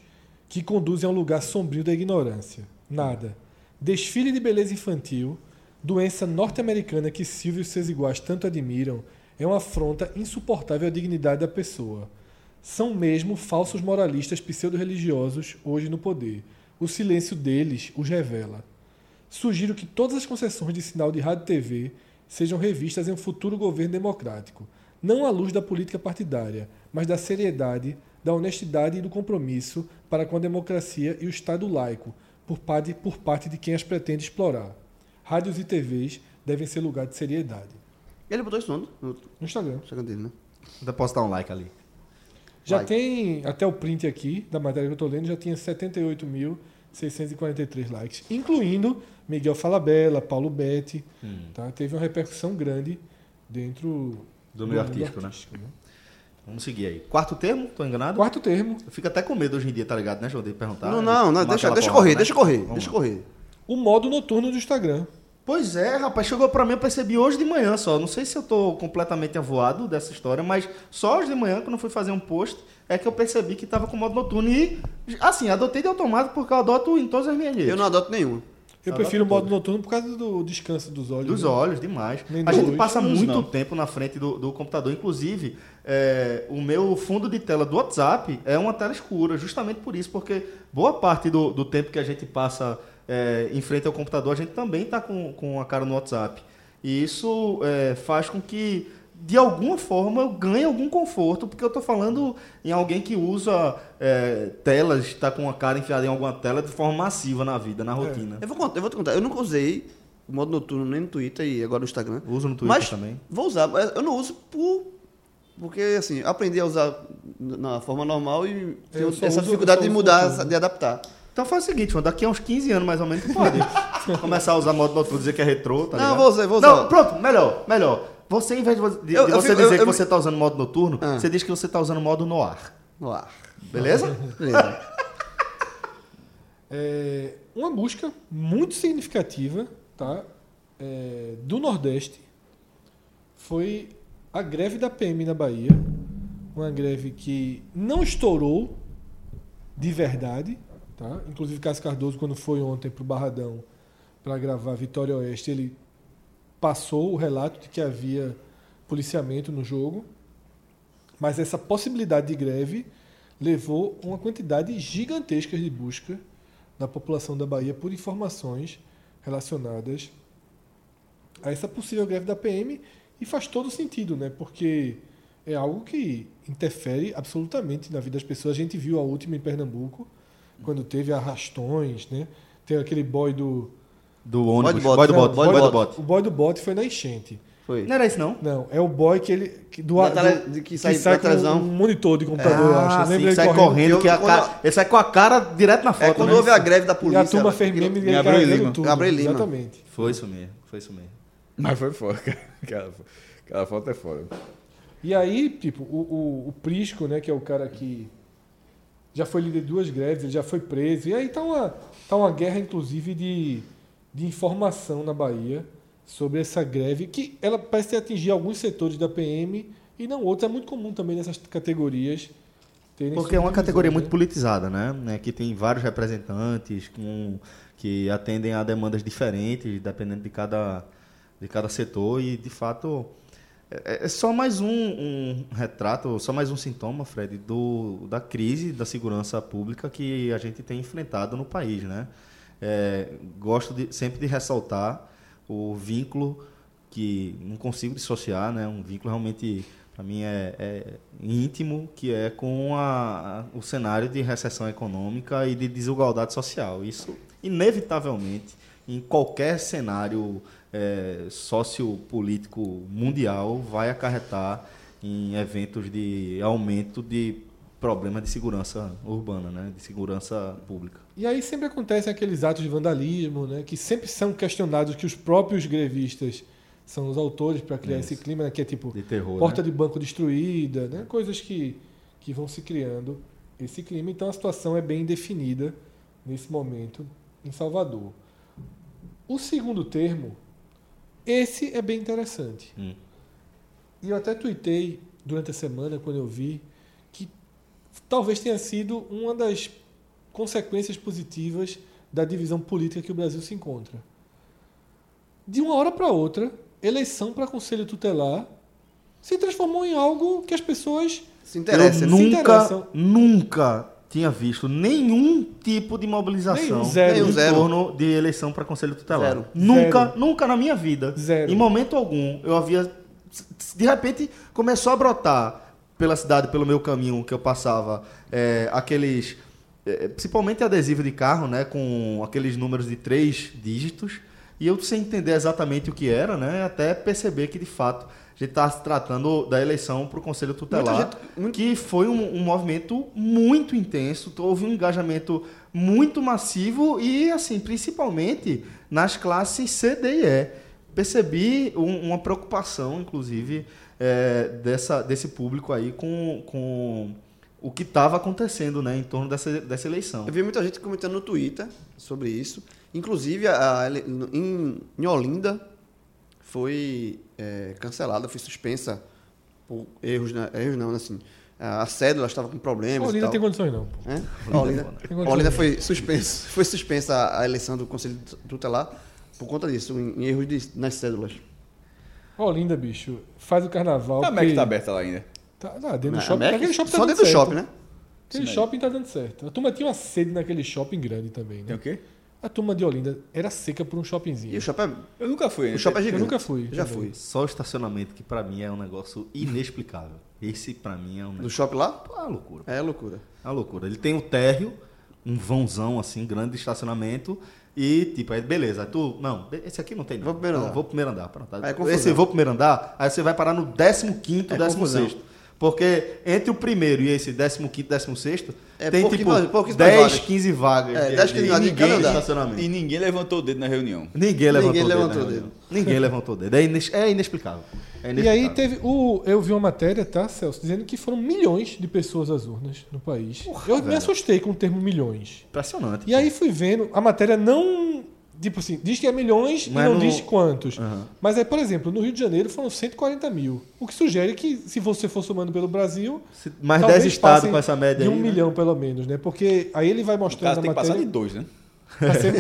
que conduzem a um lugar sombrio da ignorância. Nada. Desfile de beleza infantil, doença norte-americana que Silvio e seus iguais tanto admiram, é uma afronta insuportável à dignidade da pessoa. São mesmo falsos moralistas pseudo-religiosos hoje no poder. O silêncio deles os revela. Sugiro que todas as concessões de sinal de rádio e TV sejam revistas em um futuro governo democrático, não à luz da política partidária, mas da seriedade, da honestidade e do compromisso para com a democracia e o Estado laico, por parte, por parte de quem as pretende explorar. Rádios e TVs devem ser lugar de seriedade. Ele botou isso no, no No Instagram. Instagram dele, né? Depositar um like ali. Já Vai. tem até o print aqui da matéria que eu estou lendo, já tinha 78.643 likes, incluindo Miguel Falabella, Paulo Betti. Tá? Teve uma repercussão grande dentro Do meio artístico, né? Vamos seguir aí. Quarto termo? Tô enganado? Quarto termo. Eu fico até com medo hoje em dia, tá ligado, né, João? De perguntar. não, não, não deixa, deixa porrada, correr, né? deixa correr, Vamos deixa correr. O modo noturno do Instagram. Pois é, rapaz, chegou pra mim, eu percebi hoje de manhã só. Não sei se eu tô completamente avoado dessa história, mas só hoje de manhã, quando eu fui fazer um post, é que eu percebi que tava com modo noturno. E, assim, adotei de automático porque eu adoto em todas as minhas redes. Eu não adoto nenhuma. Eu prefiro o modo noturno por causa do descanso dos olhos. Dos né? olhos, demais. Nem a gente luz. passa muito não. tempo na frente do, do computador. Inclusive, é, o meu fundo de tela do WhatsApp é uma tela escura, justamente por isso, porque boa parte do, do tempo que a gente passa é, em frente ao computador, a gente também está com, com a cara no WhatsApp. E isso é, faz com que, de alguma forma, eu ganhe algum conforto, porque eu estou falando em alguém que usa é, telas, está com a cara enfiada em alguma tela de forma massiva na vida, na rotina. Eu vou, eu vou te contar, eu nunca usei o modo noturno nem no Twitter e agora no Instagram. Uso no Twitter mas também. Vou usar, mas eu não uso por. Porque, assim, aprendi a usar na forma normal e tenho essa uso- dificuldade de mudar, de adaptar. Então faz o seguinte, mano, daqui a uns 15 anos mais ou menos, tu pode começar a usar modo noturno, dizer que é retrô, tá Não, ligado? vou usar, vou Não, usar. pronto, melhor, melhor. Você, em vez de, de- Eu- você fico- dizer eu- que eu- você tá usando modo noturno, Ah. você diz que você tá usando modo no ar. No ar. Beleza? Beleza. É, uma busca muito significativa tá? É, do Nordeste foi a greve da PM na Bahia. Uma greve que não estourou de verdade. Tá? Inclusive, Cássio Cardoso, quando foi ontem para o Barradão para gravar Vitória Oeste, ele passou o relato de que havia policiamento no jogo. Mas essa possibilidade de greve levou uma quantidade gigantesca de busca da população da Bahia por informações relacionadas a essa possível greve da PM e faz todo sentido, né? Porque é algo que interfere absolutamente na vida das pessoas. A gente viu a última em Pernambuco, quando teve arrastões, né? Tem aquele boy do Do ônibus, Boy do bote. boy do boy bote. o boy do bote foi na enchente. Foi. Não era isso não? Não, é o boy que ele que do, do- de que sai da com televisão. um monitor de computador, eu acho. Ah, Eu sim, lembro que ele sai correndo. correndo, que a Quando- cara, ele sai com a cara direto na foto. É quando né? houve a greve da E polícia. a turma ela- fez meme dele Gabriel Lima. tudo. Gabriel Lima. Exatamente. Foi isso mesmo, foi isso mesmo. Mas foi foda, cara. Aquela, aquela foto é foda. E aí, tipo, o, o, o Prisco, né, que é o cara que já foi líder de duas greves, ele já foi preso. E aí tá uma, tá uma guerra, inclusive, de, de informação na Bahia sobre essa greve, que ela parece atingir alguns setores da PM e não outros. É muito comum também nessas categorias. Porque é uma categoria muito né? politizada, né? né? Que tem vários representantes com, que atendem a demandas diferentes, dependendo de cada, de cada setor. E, de fato, é, é só mais um, um retrato, só mais um sintoma, Fred, do, da crise da segurança pública que a gente tem enfrentado no país, né? É, gosto de, sempre de ressaltar o vínculo que não consigo dissociar, né? Um vínculo realmente para mim é, é íntimo, que é com a, o cenário de recessão econômica e de desigualdade social. Isso inevitavelmente em qualquer cenário é, sociopolítico mundial vai acarretar em eventos de aumento de problemas de segurança urbana, né? De segurança pública. E aí sempre acontecem aqueles atos de vandalismo, né, que sempre são questionados, que os próprios grevistas são os autores para criar esse clima, né, que é tipo De terror, porta né? de banco destruída, né, coisas que, que vão se criando esse clima. Então a situação é bem definida nesse momento em Salvador. O segundo termo, esse é bem interessante. Hum. E eu até tuitei durante a semana, quando eu vi, que talvez tenha sido uma das consequências positivas da divisão política que o Brasil se encontra. De uma hora para outra, eleição para conselho tutelar se transformou em algo que as pessoas Se interessa. eu né? se nunca, interessam. nunca tinha visto nenhum tipo de mobilização zero. em zero. torno de eleição para conselho tutelar. Zero. Nunca, Zero. nunca na minha vida, Zero. em momento algum, eu havia de repente começou a brotar pela cidade, pelo meu caminho que eu passava, é, aqueles é, principalmente adesivo de carro, né, com aqueles números de três dígitos, e eu sem entender exatamente o que era, né, até perceber que de fato a gente está se tratando da eleição para o Conselho Tutelar, gente- que foi um, um movimento muito intenso, houve um engajamento muito massivo e, assim, principalmente nas classes C, D e E. Percebi um- uma preocupação, inclusive, é, dessa, desse público aí com, com o que estava acontecendo né, em torno dessa, dessa eleição. Eu vi muita gente comentando no Twitter sobre isso. Inclusive, a, a em, em Olinda foi é, cancelada, foi suspensa por erros, né? erros não, assim. A cédula estava com problemas Olinda e não tem tem condições não. pô. É? A Olinda, Tem a condições Olinda foi suspensa, foi suspensa a eleição do Conselho Tutelar por conta disso, em, em erros de- nas cédulas. Olinda, bicho, faz o carnaval. A Mac que- tá aberta lá ainda. Tá, tá dentro do shopping. a Mac, shopping tá só dentro do certo. shopping, né? Aquele Sim, shopping tá dando certo. A turma tinha uma sede naquele shopping grande também, Tem né? o quê? A turma de Olinda era seca por um E shoppingzinho. o shopping é, Eu nunca fui ainda. o shopping é Eu gigante. nunca fui. Já também. fui. Só o estacionamento, que para mim é um negócio inexplicável. Esse, para mim, é um Do negócio... shopping lá? É uma loucura. É loucura. É uma loucura. Ele tem um térreo, um vãozão assim, grande de estacionamento. E, tipo, aí beleza. Aí tu, não, esse aqui não tem. Não. Vou pro primeiro não, andar. Vou pro primeiro andar. Pronto. Aí é confusão. esse vou pro primeiro andar, aí você vai parar no 15, É 16. confusão. Porque entre o primeiro e esse 15, 16, É tem tipo pouquíssimas 10, vagas. 15 vagas. É, de- 10, de- 15 e vagas ninguém estacionamento. E ninguém levantou o dedo na reunião. Ninguém levantou Ninguém o dedo. levantou o dedo. Ninguém levantou o dedo. É, ines- é inexplicável. É E inexplicável. aí teve o. Eu vi uma matéria, tá, Celso, dizendo que foram milhões de pessoas às urnas no país. eu me velho. assustei com o termo milhões. Impressionante. E aí fui vendo, a matéria não. Tipo assim, diz que é milhões Mas e não não- diz quantos. Aham. Mas aí, por exemplo, no Rio de Janeiro foram 140 mil. O que sugere que, se você for somando pelo Brasil. Se- Mais talvez 10 estados com essa média De um aí, né? milhão, pelo menos, né? Porque aí ele vai No mostrando caso, tem que passar matéria. de dois, né?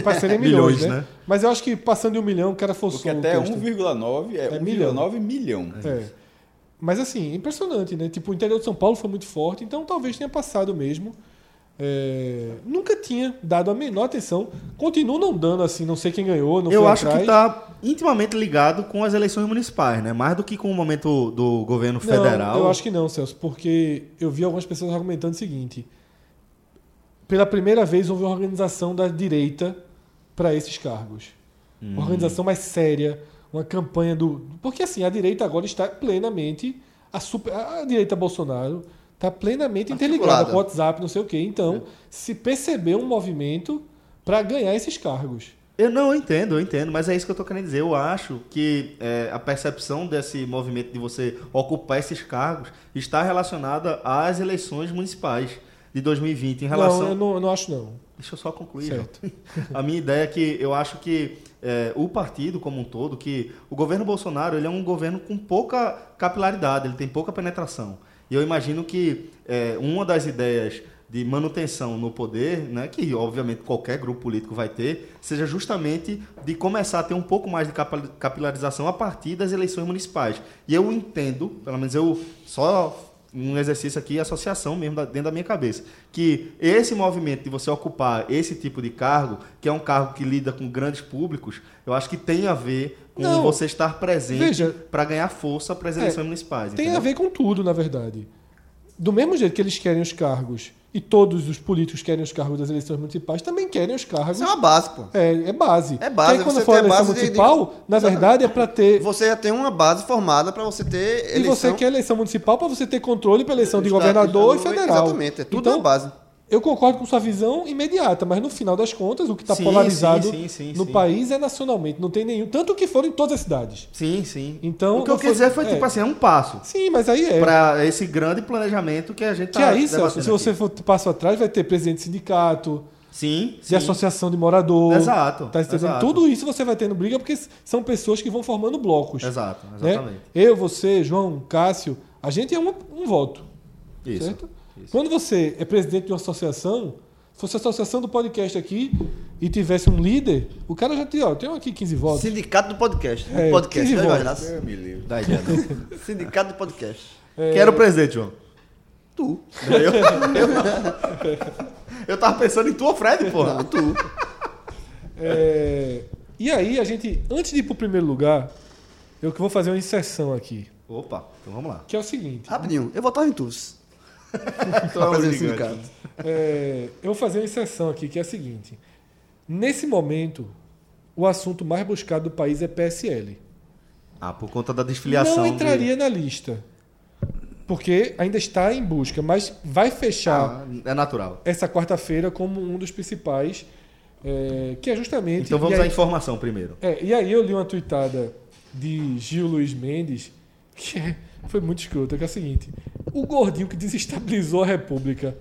Pra serem, milhões, Milhões, né? né? Mas eu acho que passando de um milhão, o cara forçou Porque até texto. 1,9 é, É 1,9 milhão. É. Mas assim, impressionante, né? Tipo, o interior de São Paulo foi muito forte, então talvez tenha passado mesmo. É, Nunca tinha dado a menor atenção. Continua não dando assim, não sei quem ganhou, não Eu acho atrás. que está intimamente ligado com as eleições municipais, né? Mais do que com o momento do governo Não, federal. eu acho que não, Celso, porque eu vi algumas pessoas argumentando o seguinte: pela primeira vez houve uma organização da direita para esses cargos. Hum. Uma organização mais séria, uma campanha do. Porque assim, a direita agora está plenamente. A, super, a direita Bolsonaro está plenamente interligada com o WhatsApp, não sei o quê. Então, se percebeu um movimento para ganhar esses cargos. Eu não eu entendo, eu entendo, mas é isso que eu tô querendo dizer. Eu acho que é, a percepção desse movimento de você ocupar esses cargos está relacionada às eleições municipais de 2020 em relação. Não, eu não, eu não acho não. Deixa eu só concluir. Certo. A minha ideia é que eu acho que é, o partido como um todo, que o governo Bolsonaro ele é um governo com pouca capilaridade, ele tem pouca penetração. E eu imagino que é, uma das ideias de manutenção no poder, né, que obviamente qualquer grupo político vai ter, seja justamente de começar a ter um pouco mais de capilarização a partir das eleições municipais. E eu entendo, pelo menos eu só um exercício aqui, associação mesmo dentro da minha cabeça, que esse movimento de você ocupar esse tipo de cargo, que é um cargo que lida com grandes públicos, eu acho que tem a ver com Não. você estar presente para ganhar força para as É, eleições municipais. Tem entendeu? a ver com tudo, na verdade. Do mesmo jeito que eles querem os cargos, e todos os políticos querem os cargos das eleições municipais, também querem os cargos. Isso é uma base, pô. É, é base. É base, Porque aí, quando você for eleição base de- de- municipal, na verdade é para ter. Você já tem uma base formada para você ter E eleição. você quer eleição municipal para você ter controle para eleição de Estado, governador e federal. Exatamente, é tudo então, base. Eu concordo com sua visão imediata, mas no final das contas, o que está polarizado sim, sim, sim, no país é nacionalmente, não tem nenhum. Tanto que foram em todas as cidades. Sim, sim. Então, o que eu quis foi- dizer foi é. tipo assim, é um passo Sim, mas aí é. para esse grande planejamento que a gente Que tá aí, Celso, se você for passo atrás, vai ter presidente de sindicato, sim, de associação de morador. Exato, Tá exato. Tudo isso você vai tendo briga porque são pessoas que vão formando blocos. Exato, né? exatamente. Eu, você, João, Cássio, a gente é um, um voto. Isso. certo? Quando você é presidente de uma associação, fosse a associação do podcast aqui e tivesse um líder, o cara já tinha, ó, tem aqui 15 votos. Sindicato do podcast. É, podcast, que né, votos. Me. Dá ideia, não. Sindicato do podcast. Quem era o presidente, João? Tu. Eu tava pensando em tu ou Fred, porra. Não, tu. É, e aí a gente, antes de ir pro primeiro lugar, eu que vou fazer uma inserção aqui, Opa, então vamos lá. que é o seguinte. Rapidinho, eu votava em Tus. Um sindicato. É, eu vou fazer uma inserção aqui, que é a seguinte. Nesse momento, o assunto mais buscado do país é PSL. Ah, por conta da desfiliação. Não de- entraria na lista. Porque ainda está em busca, mas vai fechar Ah, é natural. essa quarta-feira como um dos principais, é, que é justamente. Então vamos e à aí, informação primeiro. é, e aí eu li uma tuitada de Gil Luiz Mendes, que é- foi muito escrota, que é o seguinte: o gordinho que desestabilizou a República.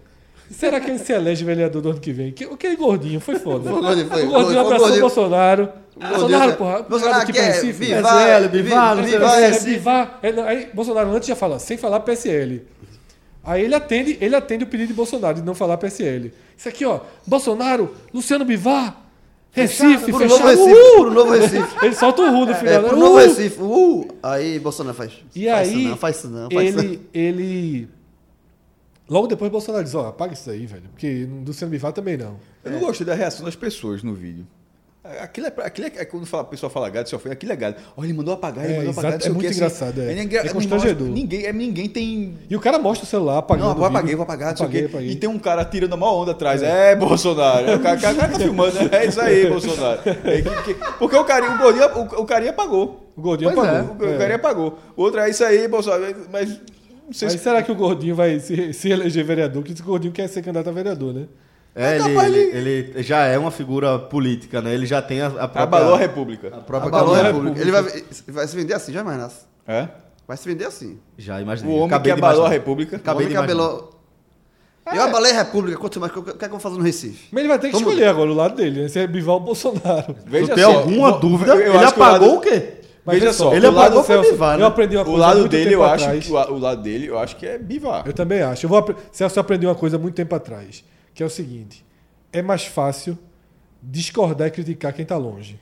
Será que ele se elege vereador do ano que vem? Que- Aquele gordinho foi foda. Foi, foi, foi, o gordinho abraçou o. Bolsonaro. Bolsonaro, porra. Bolsonaro aqui aqui é Recife. PSL, Bivar, Bivar. É, não, aí Bolsonaro antes já fala, sem falar PSL. Aí ele atende, ele atende o pedido de Bolsonaro de não falar PSL. Isso aqui, ó. Bolsonaro, Luciano Bivar, Recife, Pro fechado. novo Recife, pro novo Recife. Ele solta o Ru no É, final. né? pro novo! Recife. Uh, aí Bolsonaro faz. E faz aí, isso não, faz isso não, faz isso não. ele, ele... Logo depois Bolsonaro diz, ó, apaga isso aí, velho. Porque Luciano Bivar também não. Eu não gostei da reação das pessoas no vídeo. Aquilo é, aquilo é, é quando fala, a pessoa fala gado, se ofende, aquilo é gado. Olha, ele mandou apagar, ele É, mandou apagar, é o muito quê, assim. engraçado, é. É, ninguém- É meu constrangedor. Ninguém, é, ninguém tem E o cara mostra o celular apagando Não, o vou apaguei, vou apagar, o Apaguei, apaguei. E tem um cara tirando a maior onda atrás. É, Bolsonaro. É, O cara, o cara tá filmando, né? É isso aí, Bolsonaro. É que- que- porque o carinha, o, gordinho, o, o carinha apagou. O gordinho Pois é. apagou. O, É. carinha apagou. O outro é isso aí, Bolsonaro. Mas não sei se. será que o gordinho vai se, se eleger vereador? Porque esse gordinho quer ser candidato a vereador, né? É, ele, capaz de- ele, ele já é uma figura política, né? Ele já tem a, a própria... Abalou a República. a própria Abalou a República. Ele vai, vai se vender assim, já imaginas. É? Vai se vender assim. Já O imaginei. homem Acabei que de abalou a. República. Acabei de de imaginar. cabelou. Eu abalei a República, quanto mais, o que é que eu vou fazer no Recife? Mas ele vai ter que Vamos- escolher agora o lado dele, né? Se é Bival ou Bolsonaro. Veja Tu tem só, alguma eu- dúvida? eu ele acho que o apagou lado- o quê? Mas Veja só, ele o apagou Celso, Bivar, né? Eu aprendi uma O coisa há lado muito dele, tempo eu acho, atrás. que- o, o lado dele, eu acho que é Bivar. Eu também acho. Eu vou Celso aprendeu uma coisa há muito tempo atrás, que é o seguinte: é mais fácil discordar e criticar quem está longe.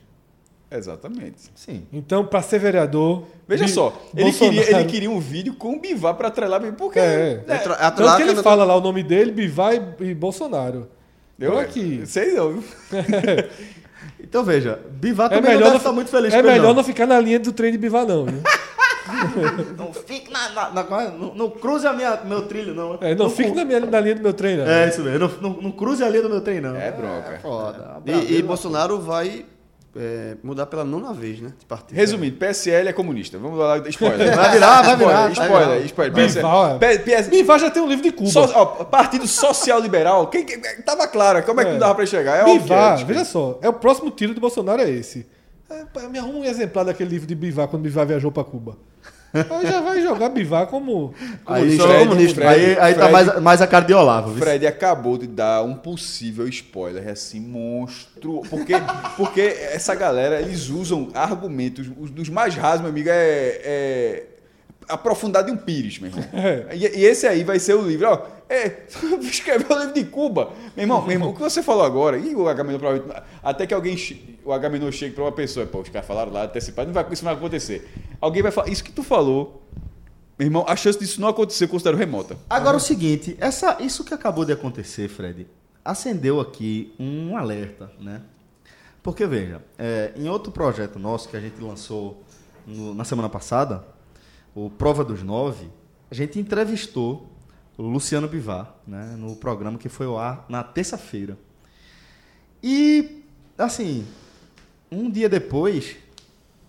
Exatamente. Sim. Então, para ser vereador. Veja só, ele Bolsonaro- queria, ele queria um vídeo com o Bivar pra atrelar. Porque. É. né, Atra- Tanto que ele fala lá o nome dele, Bivar e, e Bolsonaro. eu, aqui. Sei não, viu? Então veja, Bivar É também não melhor, deve não, estar muito feliz é com ele, melhor não ficar na linha do trem de Bivar, não. viu? Não fique na, na- na- não, não cruze a minha, meu trilho, não. É, não, fique na, minha, na linha do meu trem, não. É isso mesmo, não, não, não cruze a linha do meu trem, não. É bronca. Foda. E, e Bolsonaro vai é, mudar pela nona vez, né? De partido. Resumindo, PSL é comunista. Vamos lá, spoiler. Vai virar, vai virar, vai Spoiler, virar. spoiler. Bivar, PSL. PS, Bivar já tem um livro de Cuba. So- ó, Partido Social Liberal. Quem, quem, tava claro, como é que É. não dava pra enxergar? É que é, tipo, veja só, é o próximo tiro do Bolsonaro é esse. É, pá, me arruma um exemplar daquele livro de Bivar quando Bivar viajou para Cuba. Aí já vai jogar Bivar como. Aí, Comunista, só- comunista. aí, aí tá Fred- mais, mais a cara de Olavo. viu? Fred acabou de dar um possível spoiler, assim, monstro. Porque, porque essa galera, eles usam argumentos, os dos mais rasos, meu amigo, é, é aprofundado em um pires, meu irmão. É. E, e esse aí vai ser o livro, ó. É, escreveu o livro de Cuba. Meu irmão, meu irmão, o que você falou agora, e o Agamenon provavelmente. Até que alguém, o Agamenon chegue pra uma pessoa, pô, os caras falaram lá antecipado, não vai, isso não vai acontecer. Alguém vai falar, isso que tu falou, meu irmão, a chance disso não acontecer eu considero remota. Agora o seguinte, essa, isso que acabou de acontecer, Fred, acendeu aqui um alerta, né? Porque, veja, é, em outro projeto nosso que a gente lançou no- na semana passada, o Prova dos Nove, a gente entrevistou o Luciano Bivar, né, no programa que foi ao ar na terça-feira. E, assim, um dia depois,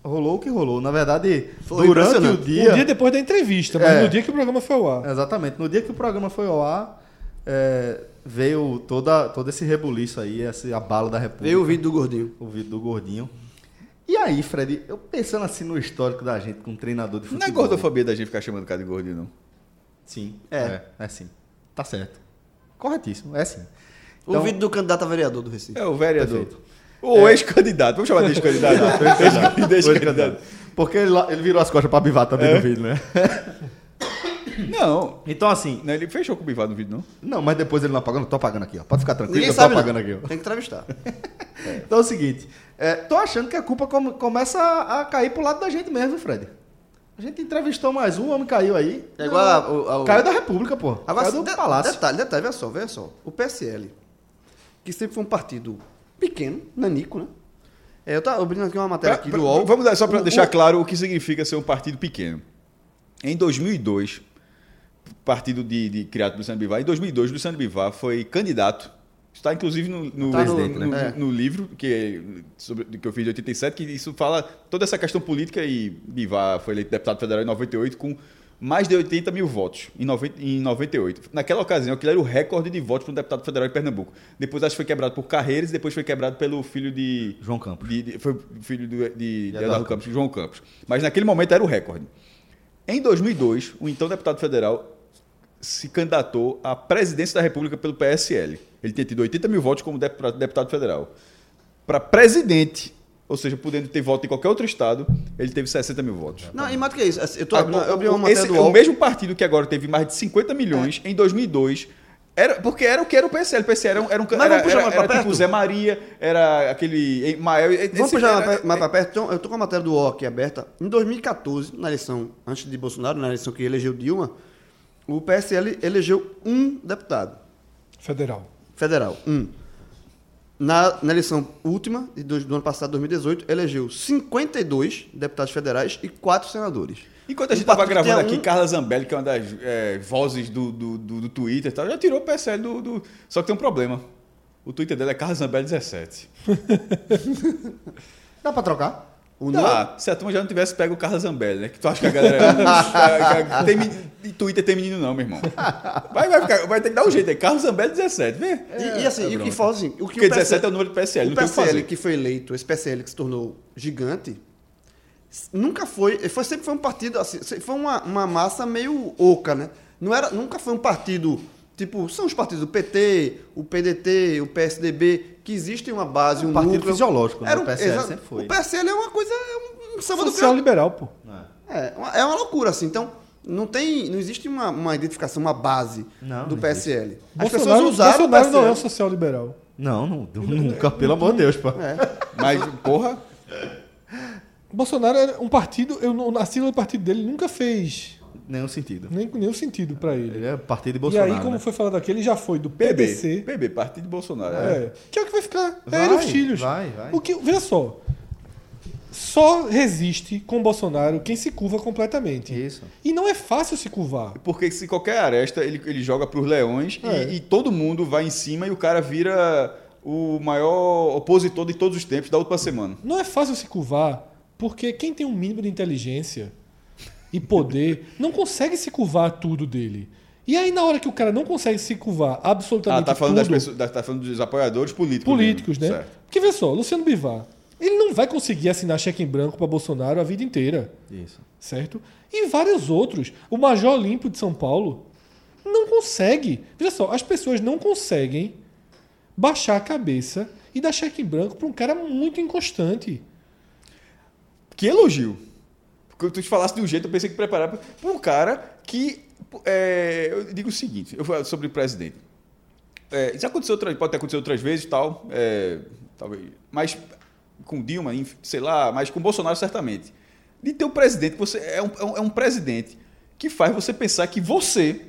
rolou o que rolou. Na verdade, Foi durante o dia... Um dia depois da entrevista, mas É. no dia que o programa foi ao ar. Exatamente. No dia que o programa foi ao ar, é, veio toda, todo esse rebuliço aí, esse abalo da República. Veio o vídeo do gordinho. o vídeo do Gordinho. E aí, Fred, eu pensando assim no histórico da gente com um treinador de Não futebol. é gordofobia da gente ficar chamando o cara de gordinho, não. Sim, É. é. é. sim. Tá certo. Corretíssimo, é sim. O Então- vídeo do candidato a vereador do Recife. É o vereador. Perfeito. O ex-candidato. Vamos chamar de ex-candidato. Ex- ex-candidato. Porque ele, ele virou as costas pra Bivar também É. no vídeo, né? Não. Então, assim, Não, ele fechou com o Bivar no vídeo, não? não, mas depois ele não apagou, não tô apagando aqui, ó. Pode ficar tranquilo, Ninguém eu tô sabe, apagando não. aqui, ó. Tem que entrevistar. Então é o seguinte, é, tô achando que a culpa come- começa a, a cair pro lado da gente mesmo, Fred. A gente entrevistou mais um, o homem caiu aí. É igual a- o- ao- Caiu da República, pô. Agora, caiu do de- Palácio. detalhe, detalhe, veja só, veja só. O PSL, que sempre foi um partido pequeno, nanico, né? É, eu tava abrindo aqui uma matéria aqui Pra- do pra- UOL. Vamos dar, só para deixar o- claro o que significa ser um partido pequeno. Em 2002, partido de, de- criado por Luciano Bivar, em 2002, Luciano Bivar foi candidato. Está inclusive no, no, Tá no- no- né? no- no livro que, é sobre, que eu fiz de 87, que isso fala toda essa questão política e Bivar foi eleito deputado federal em 98 com mais de 80 mil votos em, 90, em 98. Naquela ocasião, aquilo era o recorde de votos para um deputado federal em Pernambuco. Depois acho que foi quebrado por Carreiras, depois foi quebrado pelo filho de... João Campos. de- de- foi filho do- de, de Eduardo Campos, João Campos. Mas naquele momento era o recorde. Em 2002, o então deputado federal se candidatou à presidência da República pelo PSL. Ele tinha tido 80 mil votos como deputado federal. Para presidente, ou seja, podendo ter voto em qualquer outro estado, ele teve 60 mil votos. Não, e mais do que isso, assim, eu, tô Ah, abrindo, eu abri uma o- matéria esse- do UOL. o mesmo partido que agora teve mais de 50 milhões em 2002 era, porque era o que era o PSL. O PSL era um, era um Mas era, vamos puxar era, mais pra era tipo perto? Zé Maria, era aquele Mael. Vamos puxar era- mais para perto. Então, eu tô com a matéria do UOL aqui aberta. Em 2014, na eleição antes de Bolsonaro, na eleição que elegeu Dilma, o PSL elegeu um deputado Federal. Federal. Um. Na, na eleição última, dois- do ano passado, 2018, elegeu 52 deputados federais e 4 senadores. Enquanto a gente estava gravando aqui, um- Carla Zambelli, que é uma das é, vozes do, do, do, do Twitter, e tal, já tirou o PSL do, do- Só que tem um problema. O Twitter dela é Carla Zambelli 17. Dá pra trocar? O nome- Dá, se a turma já não tivesse pego o Carla Zambelli, né? Que tu acha que a galera. tem, men- em Twitter tem menino não, meu irmão. Vai, vai, ficar- vai ter que dar um jeito aí. Carla Zambelli 17, vê? E, e assim, e o que fala assim, o que Porque o 17 é o número do PSL, o não tem o que PSL fazer. que foi eleito, esse PSL que se tornou gigante, nunca foi, foi sempre foi um partido assim, foi uma, uma massa meio oca, né? Não era, nunca foi um partido tipo, são os partidos do PT, o PDT, o PSDB, que existem uma base, Um um, partido núcleo. fisiológico, né? Era O um- PSL exa- sempre foi. O PSL é uma coisa, é um samba do Social crioulo. liberal, pô. É, uma- é uma loucura, assim. Então, não tem. Não existe uma, uma identificação, uma base Não, do não PSL. As Bolsonaro, pessoas usaram Bolsonaro o não é um social liberal. Não, não, nunca, pelo amor de Deus, pô. Mas, porra, Bolsonaro era um partido, eu, não- a sigla do partido dele nunca fez Nenhum sentido. nem, nenhum sentido pra ele. Ele é partido de E Bolsonaro. aí, como né? foi falado aqui, ele já foi do PB. PDC. PB, Partido de Bolsonaro. É. Que é o que vai ficar. Vai, é ele e os filhos. vai, vai. O que, veja só. Só resiste com Bolsonaro quem se curva completamente. Isso. E não é fácil se curvar. Porque se qualquer aresta, ele, ele joga pros leões e- É. e, todo mundo vai em cima e o cara vira o maior opositor de todos os tempos da última semana. Não é fácil se curvar porque quem tem um mínimo de inteligência e poder não consegue se curvar a tudo dele. E aí, na hora que o cara não consegue se curvar Ah, absolutamente tá falando, das tudo, pessoas, da- tá falando dos apoiadores políticos. políticos, né? mesmo. Certo. Porque vê só, Luciano Bivar, ele não vai conseguir assinar cheque em branco para Bolsonaro a vida inteira. Isso. certo? E vários outros. O Major Olímpio de São Paulo não consegue. Veja só, as pessoas não conseguem baixar a cabeça e dar cheque em branco para um cara muito inconstante. Que elogio. Porque tu falasse de um jeito, eu pensei que preparar para um cara que. é, eu digo o seguinte, eu falo sobre o presidente. É, isso aconteceu outra, pode ter acontecido outras vezes e tal, é, talvez, mas com Dilma, sei lá, mas com Bolsonaro certamente. De ter um presidente, você é um, é um, é um presidente que faz você pensar que você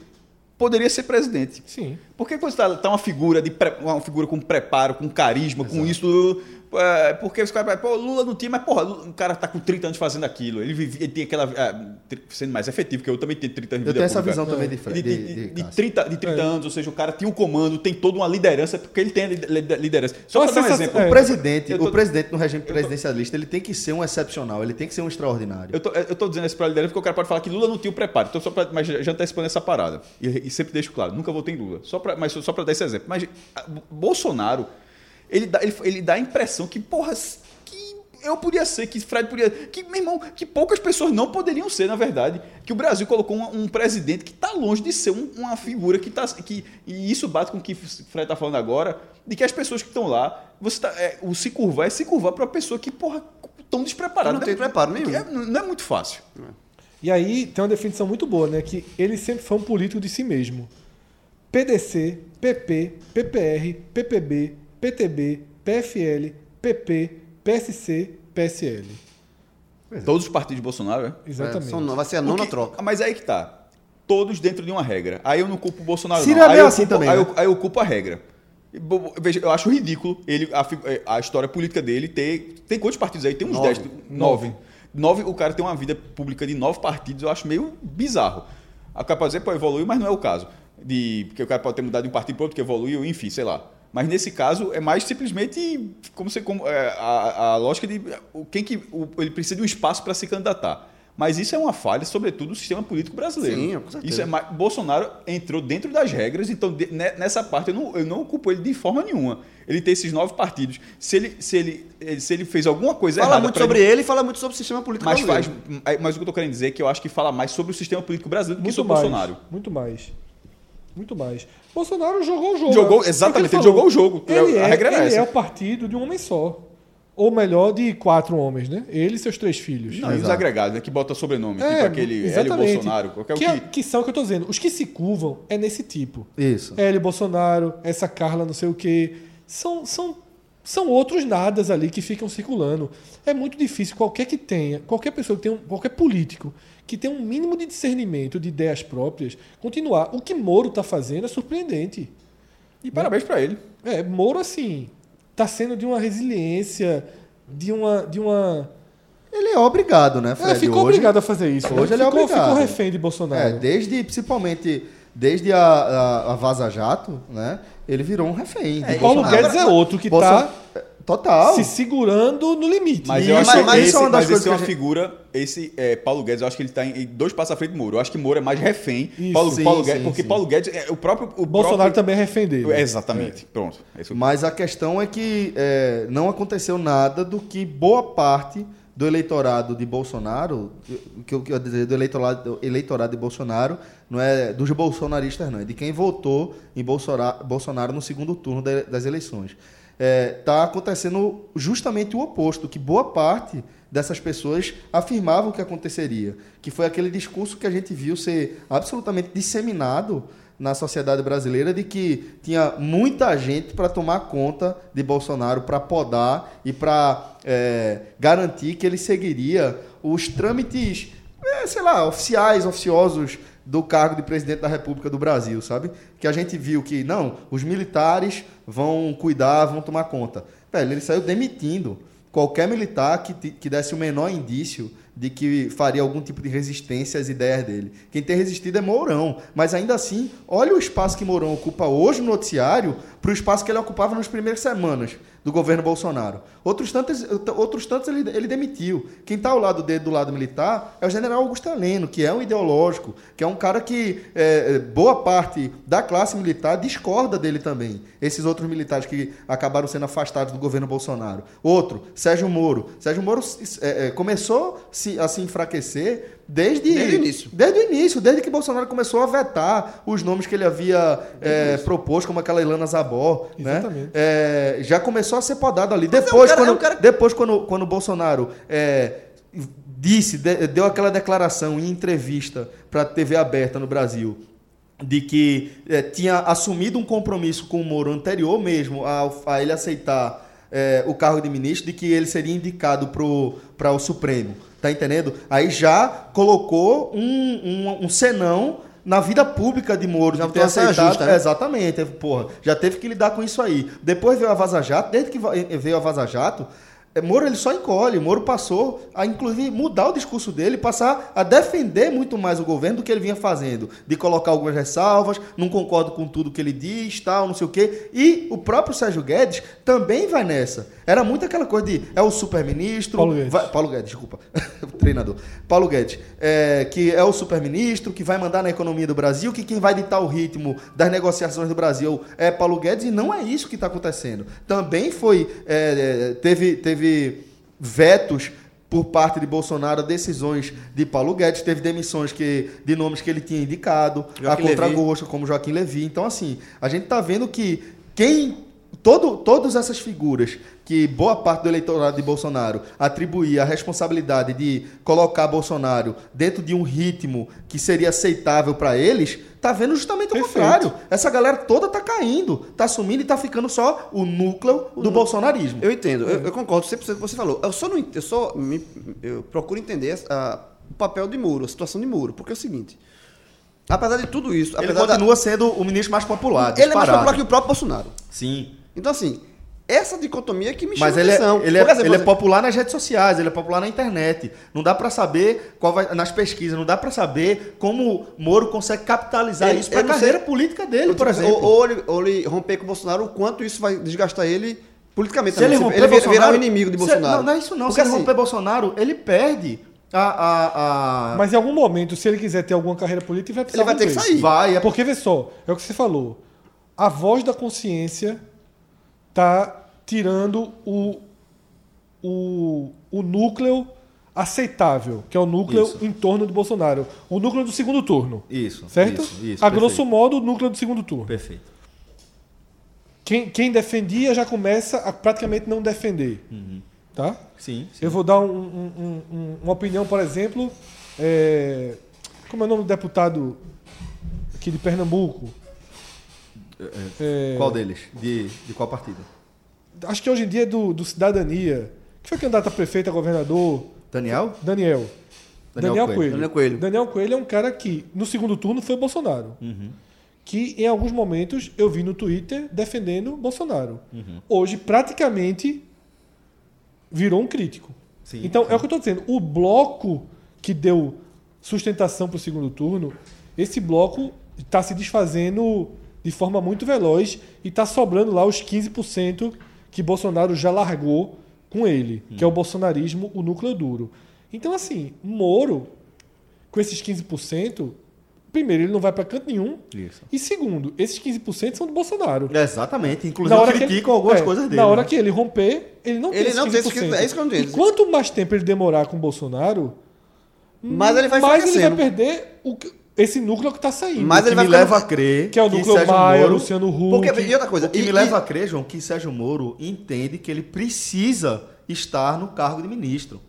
poderia ser presidente. Sim. Porque quando está tá uma figura de uma figura com preparo, com carisma, com isso, é, porque os caras, pô, Lula não tinha, mas porra, o cara tá com 30 anos fazendo aquilo. Ele, vive, ele tem aquela ah, tri- sendo mais efetivo, que eu também tenho 30 anos de Eu tenho essa pública. visão também de de, de, de- de, de de Cássio. 30, de 30 anos, ou seja, o cara tem um comando, tem toda uma liderança, porque ele tem liderança. Só para dar um exemplo. é. O presidente, tô- o presidente no regime presidencialista, ele tem que ser um excepcional, ele tem que ser um extraordinário. Eu tô, eu tô dizendo isso pra liderança porque o cara pode falar que Lula não tinha o preparo. Então, só pra, mas já antecipando essa parada. E, e sempre deixo claro, nunca votei em Lula. Só pra, mas só para dar esse exemplo. Mas a, Bolsonaro, ele dá, ele, ele dá a impressão que, porra, que eu podia ser, que Fred podia. Que, meu irmão, que poucas pessoas não poderiam ser, na verdade. Que o Brasil colocou um, um presidente que está longe de ser um- uma figura que está. Que, e isso bate com o que o Fred está falando agora, de que as pessoas que estão lá, você tá, é, o se curvar é se curvar para uma pessoa que, porra, tão despreparada. Não tem preparo nenhum. É- não é muito fácil. E aí tem uma definição muito boa, né? Que ele sempre foi um político de si mesmo. PDC, PP, PPR, PPB, PTB, PFL, PP, PSC, PSL. Todos os partidos de Bolsonaro, é? Exatamente. É, são vai ser a nona que- troca. Mas aí que tá. Todos dentro de uma regra. Aí eu não culpo o Bolsonaro. Ciro não. é Aí, eu assim culpo, também, aí, né? eu, aí eu culpo a regra. Veja, eu acho ridículo ele, a, eh, a história política dele ter. Tem quantos partidos aí? Tem uns Nove. 10. Nove. Nove. O cara tem uma vida pública de nove partidos, eu acho meio bizarro. A capaz de dizer, pô, evoluiu, mas não é o caso. De, porque o cara pode ter mudado de um partido para outro que evoluiu, enfim, sei lá. Mas nesse caso é mais simplesmente como se como, é, a, a lógica de o, quem que o- ele precisa de um espaço para se candidatar. Mas isso é uma falha, sobretudo, do sistema político brasileiro. Sim, com certeza. Isso é mais, Bolsonaro entrou dentro das regras, então de- ne- nessa parte eu não, eu não culpo ele de forma nenhuma. Ele tem esses nove partidos. Se ele, se ele, ele- se ele fez alguma coisa Fala errada. muito pra sobre ele e fala muito sobre o sistema político Mas, faz, brasileiro. mas o que eu tô querendo dizer é que eu acho que fala mais sobre o sistema político brasileiro do que Muito sobre mais. Bolsonaro. Muito mais. Muito mais. Bolsonaro jogou o jogo. Jogou- É o que exatamente, ele falou. jogou o jogo. Ele, A é, regra era ele essa. é o partido de um homem só. Ou melhor, de quatro homens, né? Ele e seus três filhos. Não, e os agregados, né, que bota sobrenome, É, tipo aquele Hélio exatamente. Bolsonaro, qualquer que, um é- que. que são o que eu tô dizendo. Os que se curvam é nesse tipo. Isso. Hélio Bolsonaro, essa Carla não sei o quê. São, são, são outros nadas ali que ficam circulando. É muito difícil qualquer que tenha, qualquer pessoa que tenha, um, qualquer político que tenha um mínimo de discernimento de ideias próprias, continuar. O que Moro está fazendo é surpreendente. E parabéns pra ele. É, Moro, assim, tá sendo de uma resiliência, de uma. De uma Ele é obrigado, né, Fred? é, ficou Hoje- obrigado a fazer isso. né? hoje ele é ficou, obrigado. ficou refém de Bolsonaro. É, desde, principalmente, desde a, a, a Vaza Jato, né? Ele virou um refém. de Paulo. Guedes é outro que Bolso- tá Total. se segurando no limite. Mas E- eu acho mas- que mas esse, isso é uma das mas coisas esse é uma que a gente- figura. Esse é, Paulo Guedes, eu acho que ele está em dois passos à frente do Moro. Eu acho que Moro é mais refém. Isso. Paulo, Sim, Paulo sim, Guedes, porque sim. Paulo Guedes é o próprio. O Bolsonaro próprio, também é refém dele. É, Exatamente. Pronto. É isso. Mas a questão é que é, não aconteceu nada do que boa parte do eleitorado de Bolsonaro, que eu quero dizer, do eleitorado, do eleitorado de Bolsonaro, não é dos bolsonaristas, não, é de quem votou em Bolsonaro, Bolsonaro no segundo turno da- das eleições. Está acontecendo justamente o oposto, que boa parte dessas pessoas afirmavam que aconteceria, que foi aquele discurso que a gente viu ser absolutamente disseminado na sociedade brasileira de que tinha muita gente para tomar conta de Bolsonaro, para podar e para garantir que ele seguiria os trâmites, eh, sei lá, oficiais, oficiosos do cargo de presidente da República do Brasil, sabe? Que a gente viu que, não, os militares vão cuidar, vão tomar conta. Velho, ele saiu demitindo qualquer militar que, que desse o menor indício de que faria algum tipo de resistência às ideias dele. Quem tem resistido é Mourão. Mas ainda assim, olha o espaço que Mourão ocupa hoje no noticiário para o espaço que ele ocupava nas primeiras semanas do governo Bolsonaro. Outros tantos, outros tantos ele, ele demitiu. Quem está ao lado dele, do lado militar, é o general Augusto Heleno, que é um ideológico, que é um cara que é, boa parte da classe militar discorda dele também. Esses outros militares que acabaram sendo afastados do governo Bolsonaro. Outro, Sérgio Moro. Sérgio Moro é, é, começou a se enfraquecer desde, Desde o início. Desde o início, desde que Bolsonaro começou a vetar os nomes que ele havia é, proposto, como aquela Ilana Zabó. Né? Exatamente. É, já começou a ser podado ali. Mas é um Depois, cara- é quando, um cara- depois quando, quando o Bolsonaro é, disse, de- deu aquela declaração em entrevista para a TV aberta no Brasil, de que é, tinha assumido um compromisso com o Moro anterior mesmo a, a ele aceitar é, o cargo de ministro, de que ele seria indicado para o Supremo. Tá entendendo? Aí já colocou um, um, um senão na vida pública de Moro. Já de ter aceitado- justa, né? Exatamente, porra, já teve que lidar com isso aí. Depois veio a Vaza Jato, desde que va- veio a Vaza Jato, eh, Moro ele só encolhe. Moro passou a, inclusive, mudar o discurso dele, passar a defender muito mais o governo do que ele vinha fazendo. De colocar algumas ressalvas, não concordo com tudo que ele diz, tal, não sei o quê. E o próprio Sérgio Guedes também vai nessa. Era muito aquela coisa de é o super-ministro. Paulo Guedes. vai- Paulo Guedes, desculpa. treinador. Paulo Guedes, é, que é o super-ministro, que vai mandar na economia do Brasil, que quem vai ditar o ritmo das negociações do Brasil é Paulo Guedes, e não é isso que está acontecendo. Também foi. é, é, teve, teve vetos por parte de Bolsonaro a decisões de Paulo Guedes, teve demissões que, de nomes que ele tinha indicado, Joaquim a contragosto, como Joaquim Levy. Então, assim, a gente está vendo que quem todo, todas essas figuras que boa parte do eleitorado de Bolsonaro atribuía a responsabilidade de colocar Bolsonaro dentro de um ritmo que seria aceitável para eles, tá vendo justamente o Perfeito. contrário. Essa galera toda tá caindo, tá sumindo e tá ficando só o núcleo do bolsonarismo. Eu entendo, eu, eu concordo 100% com o que você falou. Eu só, não, eu só me- eu procuro entender a- o papel de Muro, a situação de Muro, porque é o seguinte. Apesar de tudo isso, Ele apesar da- continua sendo o ministro mais popular. ele é mais popular que o próprio Bolsonaro. Sim. Então, assim, essa dicotomia que me chama Mas ele é, atenção. ele, é, Por exemplo, ele é popular nas redes sociais, ele é popular na internet. Não dá pra saber qual vai nas pesquisas, não dá pra saber como Moro consegue capitalizar Ele- isso pra eu não carreira sei- política dele, ou, por tipo, exemplo. Ou, ou ele, ou ele romper com o Bolsonaro, o quanto isso vai desgastar ele politicamente. Se ele também. romper ele Bolsonaro, virar o inimigo de se- Bolsonaro. não, não é isso não. Porque, se ele assim, romper Bolsonaro, ele perde a... a, a- Mas em algum momento, se ele quiser ter alguma carreira política, ele vai precisar Ele vai ter que sair. Vai, é Porque, vê só, é o que você falou. A voz da consciência tá tirando o, o, o núcleo aceitável, que é o núcleo Isso. em torno do Bolsonaro. O núcleo do segundo turno. Isso, Certo? isso, isso, a grosso perfeito. modo, o núcleo do segundo turno. Perfeito. Quem, quem defendia já começa a praticamente não defender. Tá? Sim, sim. Eu vou dar um- um- um- uma opinião, por exemplo. é, como é o nome do deputado aqui de Pernambuco? É, Qual deles? De, de qual partido? Acho que hoje em dia é do, do Cidadania. Que foi candidato a prefeito, a governador? Daniel? Daniel. Daniel Daniel, Coelho. Coelho. Daniel Coelho. Daniel Coelho é um cara que, no segundo turno, foi Bolsonaro. Uhum. Que em alguns momentos eu vi no Twitter defendendo Bolsonaro. Uhum. Hoje, praticamente, virou um crítico. Sim, então, é o que eu estou dizendo. O bloco que deu sustentação para o segundo turno, esse bloco está se desfazendo de forma muito veloz e está sobrando lá os 15% que Bolsonaro já largou com ele, que é o bolsonarismo, o núcleo duro. Então, assim, Moro, com esses 15%, primeiro, ele não vai para canto nenhum. Isso. E segundo, esses 15% são do Bolsonaro. Exatamente. Inclusive criticam algumas é, coisas dele. Na hora né? que ele romper, ele não tem Ele não tem esses 15%. 15%, é isso que eu não. E quanto mais tempo ele demorar com o Bolsonaro, Mas ele vai mais ele vai perder o que- esse núcleo que está saindo. Mas ele vai me leva a crer que é o núcleo Sérgio Maia, Moro- Luciano Huck. Porque, e outra coisa, O que e- me e- leva a crer, João, que Sérgio Moro entende que ele precisa estar no cargo de ministro.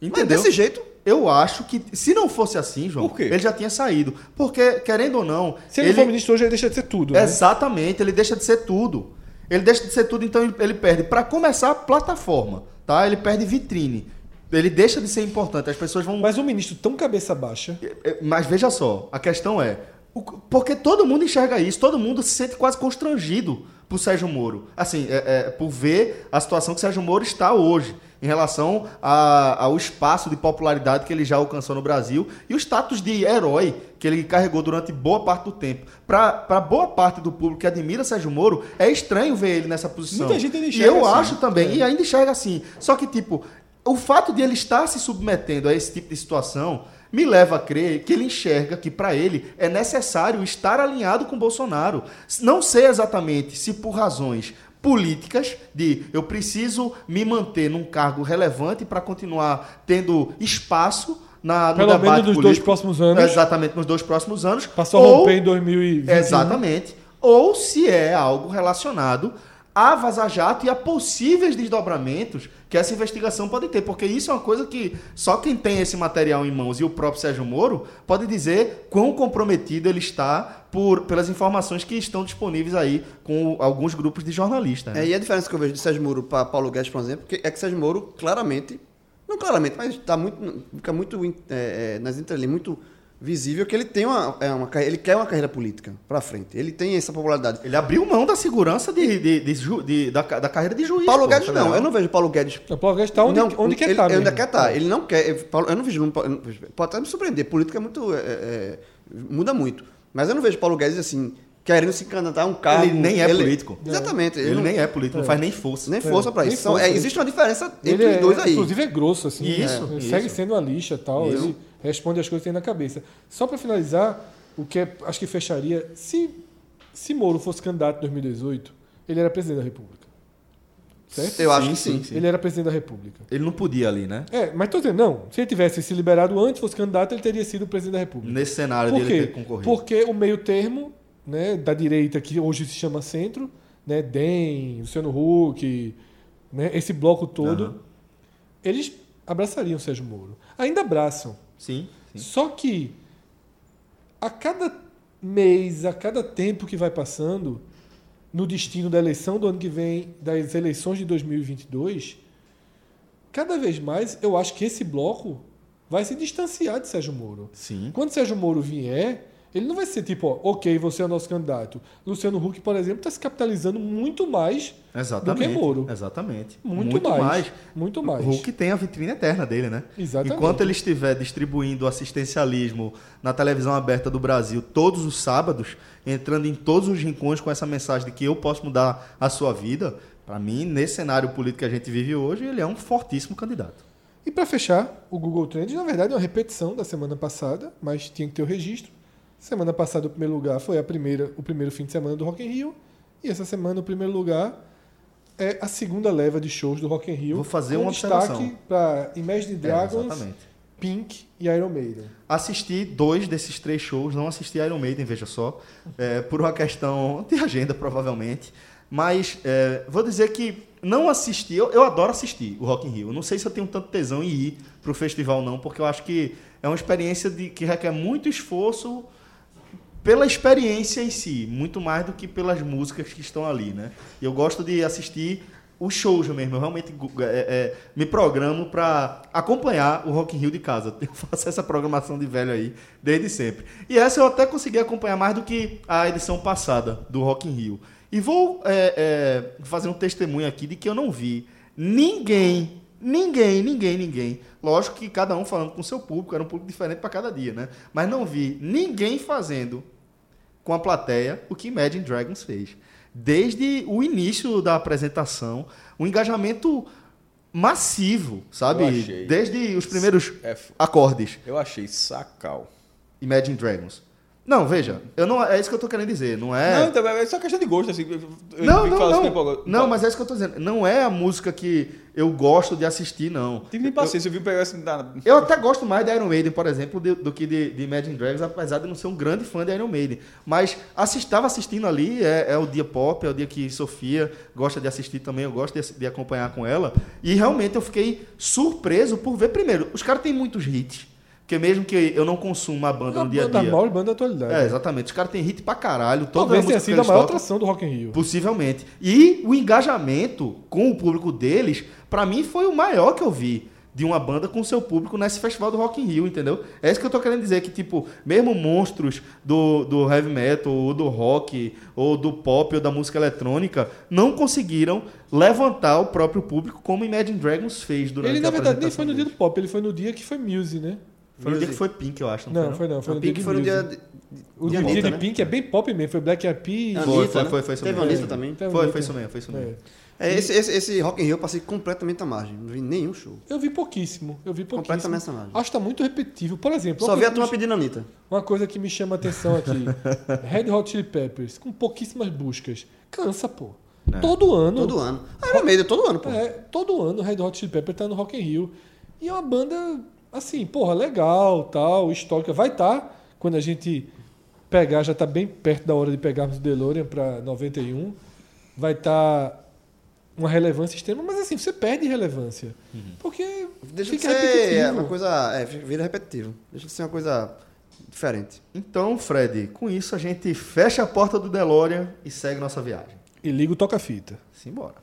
Mas Entendeu? desse jeito, Eu acho que, se não fosse assim, João, ele já tinha saído. Porque, querendo ou não. Se ele, for ministro hoje, ele deixa de ser tudo. né? Exatamente, ele deixa de ser tudo. Ele deixa de ser tudo, então ele- ele perde. Para começar, plataforma, tá? Ele perde vitrine. Ele deixa de ser importante. As pessoas vão. Mas um ministro tão cabeça baixa. É, Mas veja só, a questão é. Porque todo mundo enxerga isso, todo mundo se sente quase constrangido por Sérgio Moro. Assim, é, é, por ver a situação que Sérgio Moro está hoje, em relação a- ao espaço de popularidade que ele já alcançou no Brasil e o status de herói que ele carregou durante boa parte do tempo. Para boa parte do público que admira Sérgio Moro, é estranho ver ele nessa posição. Muita gente ainda E enxerga eu assim. acho também, e ainda enxerga assim. Só que, tipo, o fato de ele estar se submetendo a esse tipo de situação me leva a crer que ele enxerga que, para ele, é necessário estar alinhado com Bolsonaro. Não sei exatamente se por razões políticas de eu preciso me manter num cargo relevante para continuar tendo espaço na, no Pelo debate menos nos dois político. próximos anos. Exatamente, nos dois próximos anos. Passou a romper em 2020. Exatamente. Ou se é algo relacionado a Vaza Jato e a possíveis desdobramentos que essa investigação pode ter. Porque isso é uma coisa que só quem tem esse material em mãos e o próprio Sérgio Moro pode dizer quão comprometido ele está por, pelas informações que estão disponíveis aí com alguns grupos de jornalistas. né? É, e a diferença que eu vejo de Sérgio Moro para Paulo Guedes, por exemplo, é que Sérgio Moro claramente, não claramente, mas tá muito, fica muito é, é, nas entrelinhas, muito visível que ele tem uma, é, uma ele quer uma carreira política para frente. Ele tem essa popularidade. Ele abriu mão da segurança de, de- de de- da, da carreira de juiz. Paulo pô, Guedes federal. não, eu não vejo Paulo Guedes O Paulo Guedes está onde, não, onde quer ele, estar. ele ainda quer estar. Ele não quer. eu Paulo- Eu não vejo. Pode até me surpreender. Política é muito. é, é, muda muito. Mas eu não vejo Paulo Guedes assim, querendo se candidatar a um cargo. Ele nem é político. Exatamente. Ele, não- nem é político, não faz nem força. Nem força pra nem isso. São- força, é, ele- existe uma diferença entre Ele os é, dois aí. Inclusive é grosso, assim. Isso, Ele isso. segue sendo uma lixa tal. Isso. Ele responde as coisas que tem na cabeça. Só para finalizar, o que é- acho que fecharia. Se, se Moro fosse candidato em 2018, ele era presidente da República. Certo? Eu acho Sim, que sim. sim. Ele era presidente da República. Ele não podia ali, né? É, mas tô dizendo, não. Se ele tivesse se liberado antes, fosse candidato, ele teria sido presidente da República. Nesse cenário Por dele quê? ter concorrido. Porque o meio termo né, da direita, que hoje se chama centro, né, Den, Luciano Huck, né, esse bloco todo, Aham. eles abraçariam o Sérgio Moro. Ainda abraçam. Sim. sim. Só que a cada mês, a cada tempo que vai passando, no destino da eleição do ano que vem, das eleições de 2022, cada vez mais eu acho que esse bloco vai se distanciar de Sérgio Moro. Sim. Quando Sérgio Moro vier, ele não vai ser tipo, ó, ok, você é o nosso candidato. Luciano Huck, por exemplo, está se capitalizando muito mais Exatamente. do que Moro. Exatamente. Muito, mais, Muito mais. O Hulk tem a vitrine eterna dele, né? Exatamente. Enquanto ele estiver distribuindo assistencialismo na televisão aberta do Brasil todos os sábados, entrando em todos os rincões com essa mensagem de que eu posso mudar a sua vida, para mim, nesse cenário político que a gente vive hoje, ele é um fortíssimo candidato. E para fechar, o Google Trends, na verdade, é uma repetição da semana passada, mas tinha que ter o registro. Semana passada, o primeiro lugar foi a primeira, o primeiro fim de semana do Rock in Rio. E essa semana, o primeiro lugar é a segunda leva de shows do Rock in Rio. Vou fazer uma destaque para Imagine Dragons, exatamente. Pink e Iron Maiden. Assisti dois desses três shows, não assisti Iron Maiden, veja só, é, por uma questão de agenda, provavelmente. Mas é, vou dizer que não assisti, eu, eu adoro assistir o Rock in Rio. Não sei se eu tenho tanto tesão em ir para o festival, não, porque eu acho que é uma experiência de, que requer muito esforço pela experiência em si, muito mais do que pelas músicas que estão ali, né? E eu gosto de assistir os shows mesmo. Eu realmente é, é, me programo para acompanhar o Rock in Rio de casa. Eu faço essa programação de velho aí desde sempre. E essa eu até consegui acompanhar mais do que a edição passada do Rock in Rio. E vou é, é, fazer um testemunho aqui de que eu não vi ninguém, ninguém, ninguém, ninguém. Lógico que cada um falando com seu público, era um público diferente para cada dia, né? Mas não vi ninguém fazendo com a plateia o que Imagine Dragons fez. Desde o início da apresentação, um engajamento massivo, sabe? Desde os primeiros É acordes. Eu achei sacal. Imagine Dragons. Não, veja, eu não, é isso que eu tô querendo dizer, não é... Não, também é só questão de gosto, assim. eu- eu não, não, fala assim, não. Não, mas é isso que eu tô dizendo. Não é a música que eu gosto de assistir, não. Tive nem paciência, eu vi pegar assim. Na... Eu até gosto mais de Iron Maiden, por exemplo, de- do que de, de Imagine Dragons, apesar de não ser um grande fã de Iron Maiden. Mas estava assistindo ali, é, é o dia pop, é o dia que Sofia gosta de assistir também, eu gosto de, de acompanhar com ela. E realmente eu fiquei surpreso por ver, primeiro, os caras têm muitos hits. Porque mesmo que eu não consuma a banda Uma no dia a banda- dia. a maior banda da atualidade. É, exatamente. Os caras têm hit pra caralho. Toda Talvez tenha sido a maior tocam- atração do Rock in Rio. Possivelmente. E o engajamento com o público deles, pra mim, foi o maior que eu vi de uma banda com seu público nesse festival do Rock in Rio, entendeu? É isso que eu tô querendo dizer, que, tipo, mesmo monstros do, do heavy metal, ou do rock, ou do pop, ou da música eletrônica, não conseguiram levantar o próprio público como Imagine Dragons fez durante Ele, a na verdade, nem foi no dia do pop, ele foi no dia que foi Muse, né? Foi no dia que foi Pink, eu acho. Não, Não, foi não, foi no dia Pink foi no dia de, O dia Anitta, de né? Pink é bem pop mesmo, foi Black Eyed Peas. Anitta, Foi, foi, né? foi, foi isso Teve mesmo. Anitta também. Teve Foi, Anitta. foi isso mesmo, foi isso mesmo. É. É, esse, esse, esse Rock in Rio eu passei completamente à margem. Não vi nenhum show. Eu vi pouquíssimo, eu vi pouquíssimo. Completamente essa margem. Acho que tá muito repetitivo. Por exemplo, Só uma vi a turma me- pedindo Anitta. uma coisa que me chama a atenção aqui. Red Hot Chili Peppers, com pouquíssimas buscas. Cansa, pô. Todo ano. Todo ano. Iron Maiden, todo ano, pô. É, todo ano o Red Hot Chili Peppers tá no Rock in Rio. E é uma banda, assim, porra, legal, tal, histórica. Vai estar, quando a gente pegar, já tá bem perto da hora de pegarmos o DeLorean para 91, vai estar uma relevância extrema, mas assim, você perde relevância. Porque Deixa de fica ser repetitivo. uma coisa. É, vira repetitivo. Deixa de ser uma coisa diferente. Então, Fred, com isso a gente fecha a porta do DeLorean e segue nossa viagem. E liga o toca-fita. Simbora.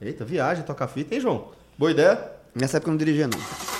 Eita, viagem, toca fita, hein, João? Boa ideia? Nessa época eu não dirigia, não.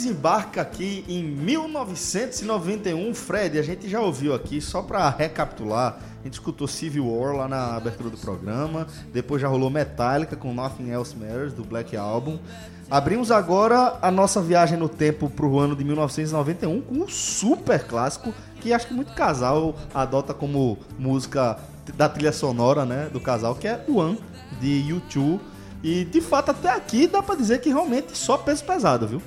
desembarca aqui em 1991. Fred, a gente já ouviu aqui, só pra recapitular, a gente escutou Civil War lá na abertura do programa, depois já rolou Metallica com Nothing Else Matters, do Black Album. Abrimos agora a nossa viagem no tempo pro ano de 1991 com um super clássico que acho que muito casal adota como música da trilha sonora, né, do casal, que é One, de U2. E de fato até aqui dá pra dizer que realmente só peso pesado, viu?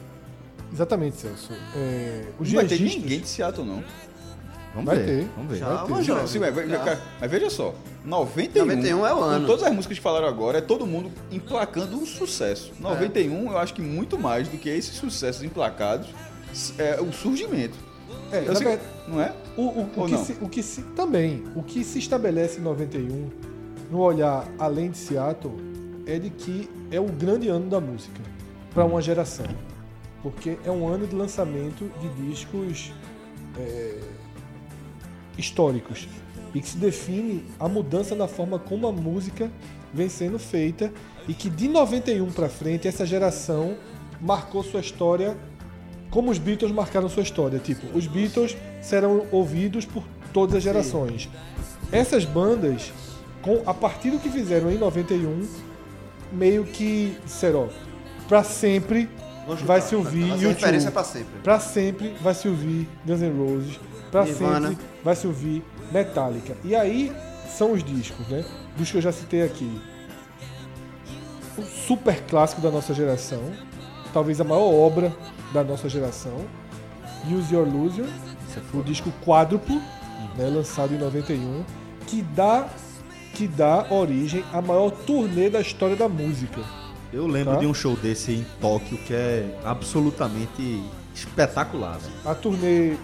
Exatamente, Celso. É, os Não vai ter ninguém de Seattle, não. Vamos Vai ver. ter. Vamos ver. Já, Vai ter. mas já- Sim, mas, mas veja só, 91, 91 é o ano. Com todas as músicas que falaram agora, é todo mundo emplacando um sucesso. 91, eu acho que muito mais do que esses sucessos emplacados, é o surgimento. É, Eu sei- verdade, não é? O, o, o Ou que não? se, o que se também, o que se estabelece em 91, no olhar além de Seattle, é de que é o grande ano da música para uma geração, porque é um ano de lançamento de discos é, históricos e que se define a mudança na forma como a música vem sendo feita e que de 91 para frente essa geração marcou sua história como os Beatles marcaram sua história. Tipo, os Beatles serão ouvidos por todas as gerações. Essas bandas, com, a partir do que fizeram em 91, meio que disseram, ó, pra vai se ouvir Essa referência é pra sempre. Pra sempre vai se ouvir Guns N' Roses. Pra Nirvana. sempre vai se ouvir Metallica. E aí são os discos, né? Dos que eu já citei aqui. O super clássico da nossa geração. Talvez a maior obra da nossa geração. Use Your Illusion. O disco quádruplo, né, lançado em 91. Que dá, que dá origem à maior turnê da história da música. Eu lembro Tá. de um show desse em Tóquio que é absolutamente espetacular. A turnê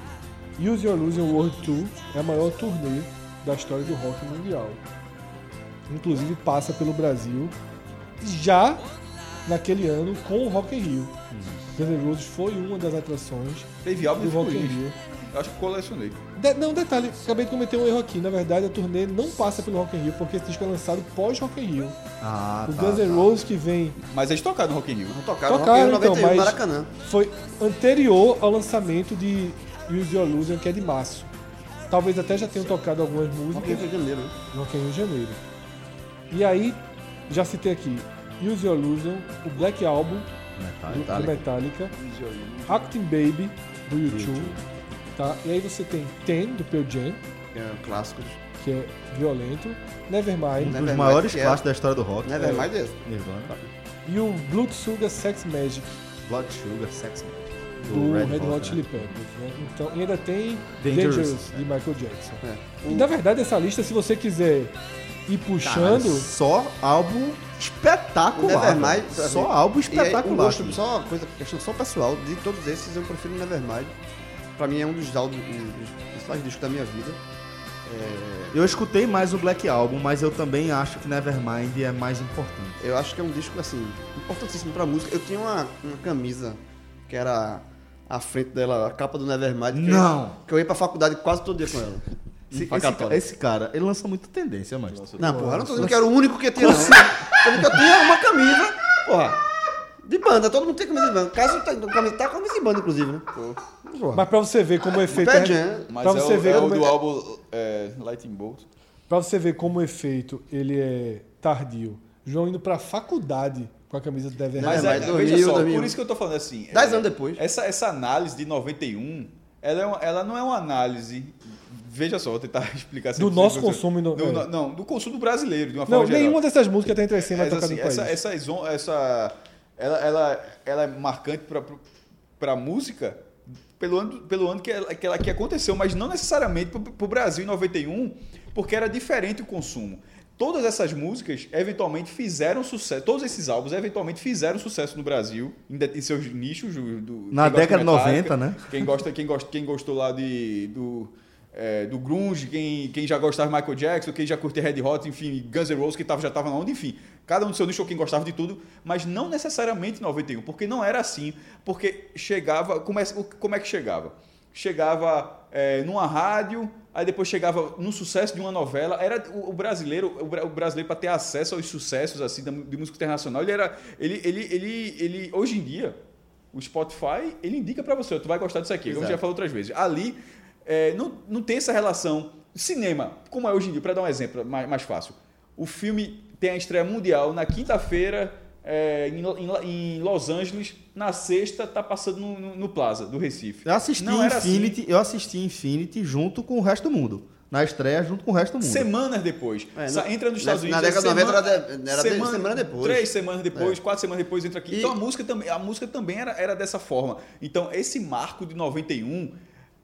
Use Your Illusion World Tour é a maior turnê da história do rock mundial. Inclusive passa pelo Brasil já naquele ano com o Rock in Rio. Guns N' Roses foi uma das atrações Teve álbum do Rock in. Rio. Eu acho que colecionei. De- não, detalhe, acabei de cometer um erro aqui. Na verdade, a turnê não passa pelo Rock in Rio, porque esse disco é lançado pós Rock in Rio. Ah, o tá, Guns N' tá. Roses que vem Mas eles tocaram no Rock in Rio. Tocaram, Tocaram, Rock in Rio então, 91, mas- Maracanã. foi anterior ao lançamento de Use Your Illusion, que é de março. Talvez até já tenham tocado algumas Rock in músicas Rio de Janeiro, né? no Rock in Rio em janeiro. E aí, já citei aqui Use Your Illusion, o Black Album do, do Metallica, Acting Baby do YouTube, tá? E aí você tem Ten do Pearl Jam, Que é clássicos. que é violento, Nevermind Um dos Nevermind, maiores é- clássicos da história do rock. Nevermind é esse. Nirvana. e o Blood Sugar Sex Magic Blood Sugar, Sex Magic. do Red, Hot né? Chili Peppers. Né? Então, e ainda tem Dangerous, Dangerous, é. de Michael Jackson. É. E na verdade essa lista, se você quiser ir puxando, só álbum espetacular. Nevermind, Só álbum E aí, um espetacular. gosto, só uma coisa, questão só pessoal, de todos esses eu prefiro o Nevermind. Pra mim é um dos álbuns, dos principais discos da minha vida. Eu escutei mais o Black Album, mas eu também acho que Nevermind é mais importante. Eu acho que é um disco, assim, importantíssimo pra música. Eu tinha uma, uma camisa que era a frente dela, a capa do Nevermind. que eu ia- Não. que eu ia pra faculdade quase todo dia com ela. Esse, esse, cara, ele lança muita tendência, mas. Não, porra, eu não tô dizendo que era o único que tinha, não. Eu tô dizendo que eu tinha uma camisa, porra, de banda. Todo mundo tem camisa de banda. Caso tá, camisa, tá com camisa de banda, inclusive, né? Mas pra você ver como o efeito Pearl é, Jam. Mas pra é, você o, ver é o como do é- álbum é, Lightning Bolt. Pra você ver como o efeito ele é tardio. João indo pra faculdade com a camisa do Nevermind. Mas vai é, do veja Rio, só, do por isso que eu tô falando assim. Dez é, anos depois. Essa, essa análise de 91, ela, é uma- ela não é uma análise. Veja só, vou tentar explicar se Do nosso você- consumo no- é. não, não, do consumo brasileiro, de uma Não, forma geral. nenhuma dessas músicas tem entre cima Essa, tocada assim, no país. essa, essa, zon- essa- ela, ela, ela é marcante para a música pelo ano, pelo ano que, ela, que, ela, que aconteceu, mas não necessariamente para o Brasil em 91, porque era diferente o consumo. todas essas músicas eventualmente fizeram sucesso. Todos esses álbuns eventualmente fizeram sucesso no Brasil, em, seus nichos. do- Na década de Metallica, 90, né? Quem, gosta, quem, gosta, quem gostou lá de, do, é, do Grunge, quem, quem já gostava de Michael Jackson, quem já curtia Red Hot, enfim, Guns N' Roses, que tava, já estava na onda, enfim. Cada um do seu nicho, quem gostava de tudo, mas não necessariamente em 91, porque não era assim. Porque chegava. Como é, como é que chegava? Chegava é, numa rádio, aí depois chegava no sucesso de uma novela. Era o, brasileiro, o, bra- o brasileiro para ter acesso aos sucessos assim de música internacional, ele era. Ele, ele, ele, ele, hoje em dia, o Spotify, ele indica para você, tu vai gostar disso aqui, como Exato. já falou outras vezes. Ali é, não, não tem essa relação. Cinema, como é hoje em dia, para dar um exemplo mais, mais fácil. O filme tem a estreia mundial na quinta-feira é, em, em em Los Angeles, na sexta tá passando no, no- no Plaza do Recife. Eu assisti Não assim. Infinity, eu assisti Infinity junto com o resto do mundo. Na estreia, junto com o resto do mundo. Semanas depois. É, na- entra nos na- Estados na Unidos. década é de 90 semana- era de- era de- semana depois. Três semanas depois, quatro semanas depois entra aqui. E- Então a música também, a música também era, era dessa forma. Então esse marco de 91,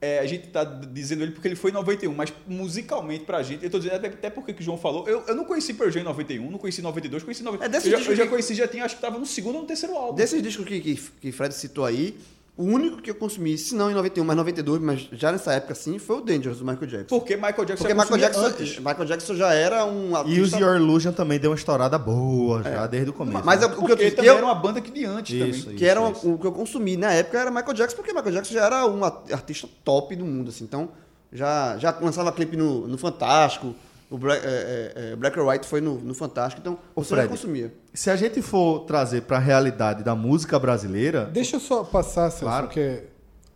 é, a gente tá dizendo ele porque ele foi em 91, mas musicalmente pra gente, eu tô dizendo até, até porque que o João falou, eu, eu não conheci Pearl Jam em 91, não conheci em 92, conheci em 91. É eu, já, eu já que- conheci, já tinha, acho que tava no segundo ou no terceiro álbum. Desses discos que, que, que Fred citou aí, o único que eu consumi, se não em 91, mas 92, mas já nessa época assim, foi o Dangerous do Michael Jackson. Porque Michael Jackson Porque já Michael Jackson, antes. Michael Jackson já era um E Use artista... Your Illusion também deu uma estourada boa, já desde o começo. Mas né? o que eu Porque disse, também eu- era uma banda que de antes Isso, também. que era um- isso. o que eu consumi na época era Michael Jackson, porque Michael Jackson já era um artista top do mundo, assim. Então, já, já lançava clipe no, no Fantástico, o Black, é, é, é, Black or White foi no, no Fantástico, então Ô, você já Fred. consumia. Se a gente for trazer pra realidade da música brasileira, Deixa eu só passar, Celso, Claro. que é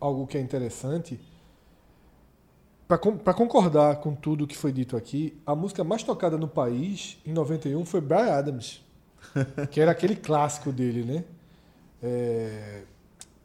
algo que é interessante. Para concordar com tudo que foi dito aqui, a música mais tocada no país em 91 foi Brian Adams, que era aquele clássico dele, né? É,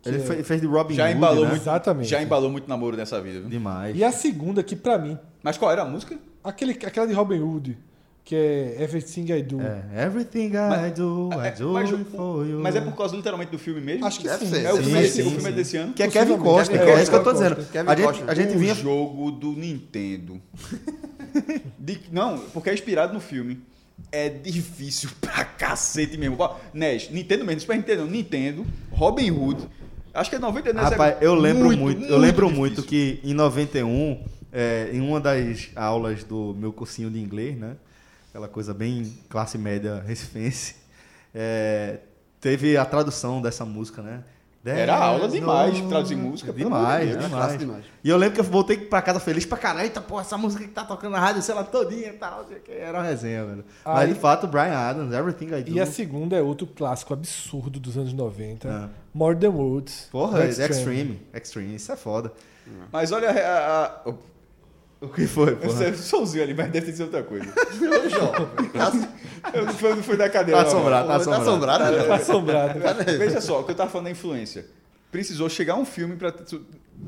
ele é- fe- fez de Robin Já Hood, embalou né? muito. Exatamente. Já embalou muito namoro nessa vida. viu? Demais. E a segunda, que pra mim, Mas qual era a música? Aquele, aquela de Robin Hood, que é Everything I Do. É, everything I Mas- do, I É, do mas, it for you. mas é por causa literalmente do filme mesmo? Acho que Deve sim. ser. É o Sim, filme, sim, o filme é sim. desse ano? Que é Kevin. Costner, É, que é isso que eu tô Kevin dizendo. Costner. Kevin A gente, Costner. a gente o vinha... jogo do Nintendo. De- não, porque é inspirado no filme. É difícil pra cacete mesmo. NES, Nintendo mesmo, Super Nintendo, Nintendo, Robin Hood. Acho que é 99. Rapaz, eu lembro muito, eu lembro muito difícil. que em 91, é, em uma das aulas do meu cursinho de inglês, né? Aquela coisa bem classe média recifense, é, teve a tradução dessa música, né? Era aula demais, no- traduzir música, Demais, Deus. Era demais. demais. E eu lembro que eu voltei pra casa feliz pra caralho. Eita, porra, essa música que tá tocando na rádio, sei lá, todinha e tal. Era uma resenha, velho. Mas Aí- de fato, Brian Adams, Everything I Do. E a segunda é outro clássico absurdo dos anos 90. Ah. More Than Words. Porra, do Extreme. Extreme. Extreme. isso é foda. Mas olha a. a, a O que foi, esse somzinho ali, mas deve ter sido outra coisa. Eu não foi, não foi da cadeira. Tá assombrado, tá Tá assombrado. assombrado, né? Tá assombrado. Veja só, o que eu tava falando da influência. Precisou chegar um filme para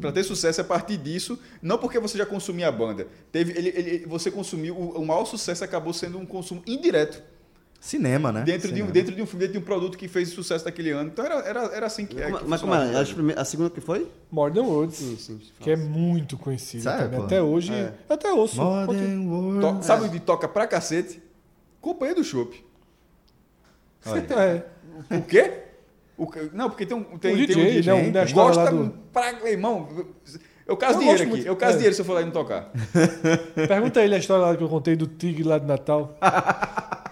para ter sucesso a partir disso, não porque você já consumia a banda. Teve, ele, ele- você consumiu, o, o maior sucesso acabou sendo um consumo indireto Cinema, né? dentro, de um, Cinema. dentro de um filme, dentro de um produto que fez sucesso daquele ano. Então era, era, era assim que. Como- que mas como é? Prime- A segunda que foi? More Than Words. Sim, sim. Que é muito conhecido Sério, também. pô? Até hoje. É. Eu até ouço. Than words. To- Sabe onde toca pra cacete? Companhia do Chopp. É. O quê? O quê? Não, porque tem um. Tem, O tem DJ, um DJ não, da história gosta do- pra. Irmão, eu caso Eu dinheiro aqui. muito. Eu caso É. dinheiro se eu for lá e não tocar. Pergunta a ele a história lá que eu contei do tigre lá de Natal.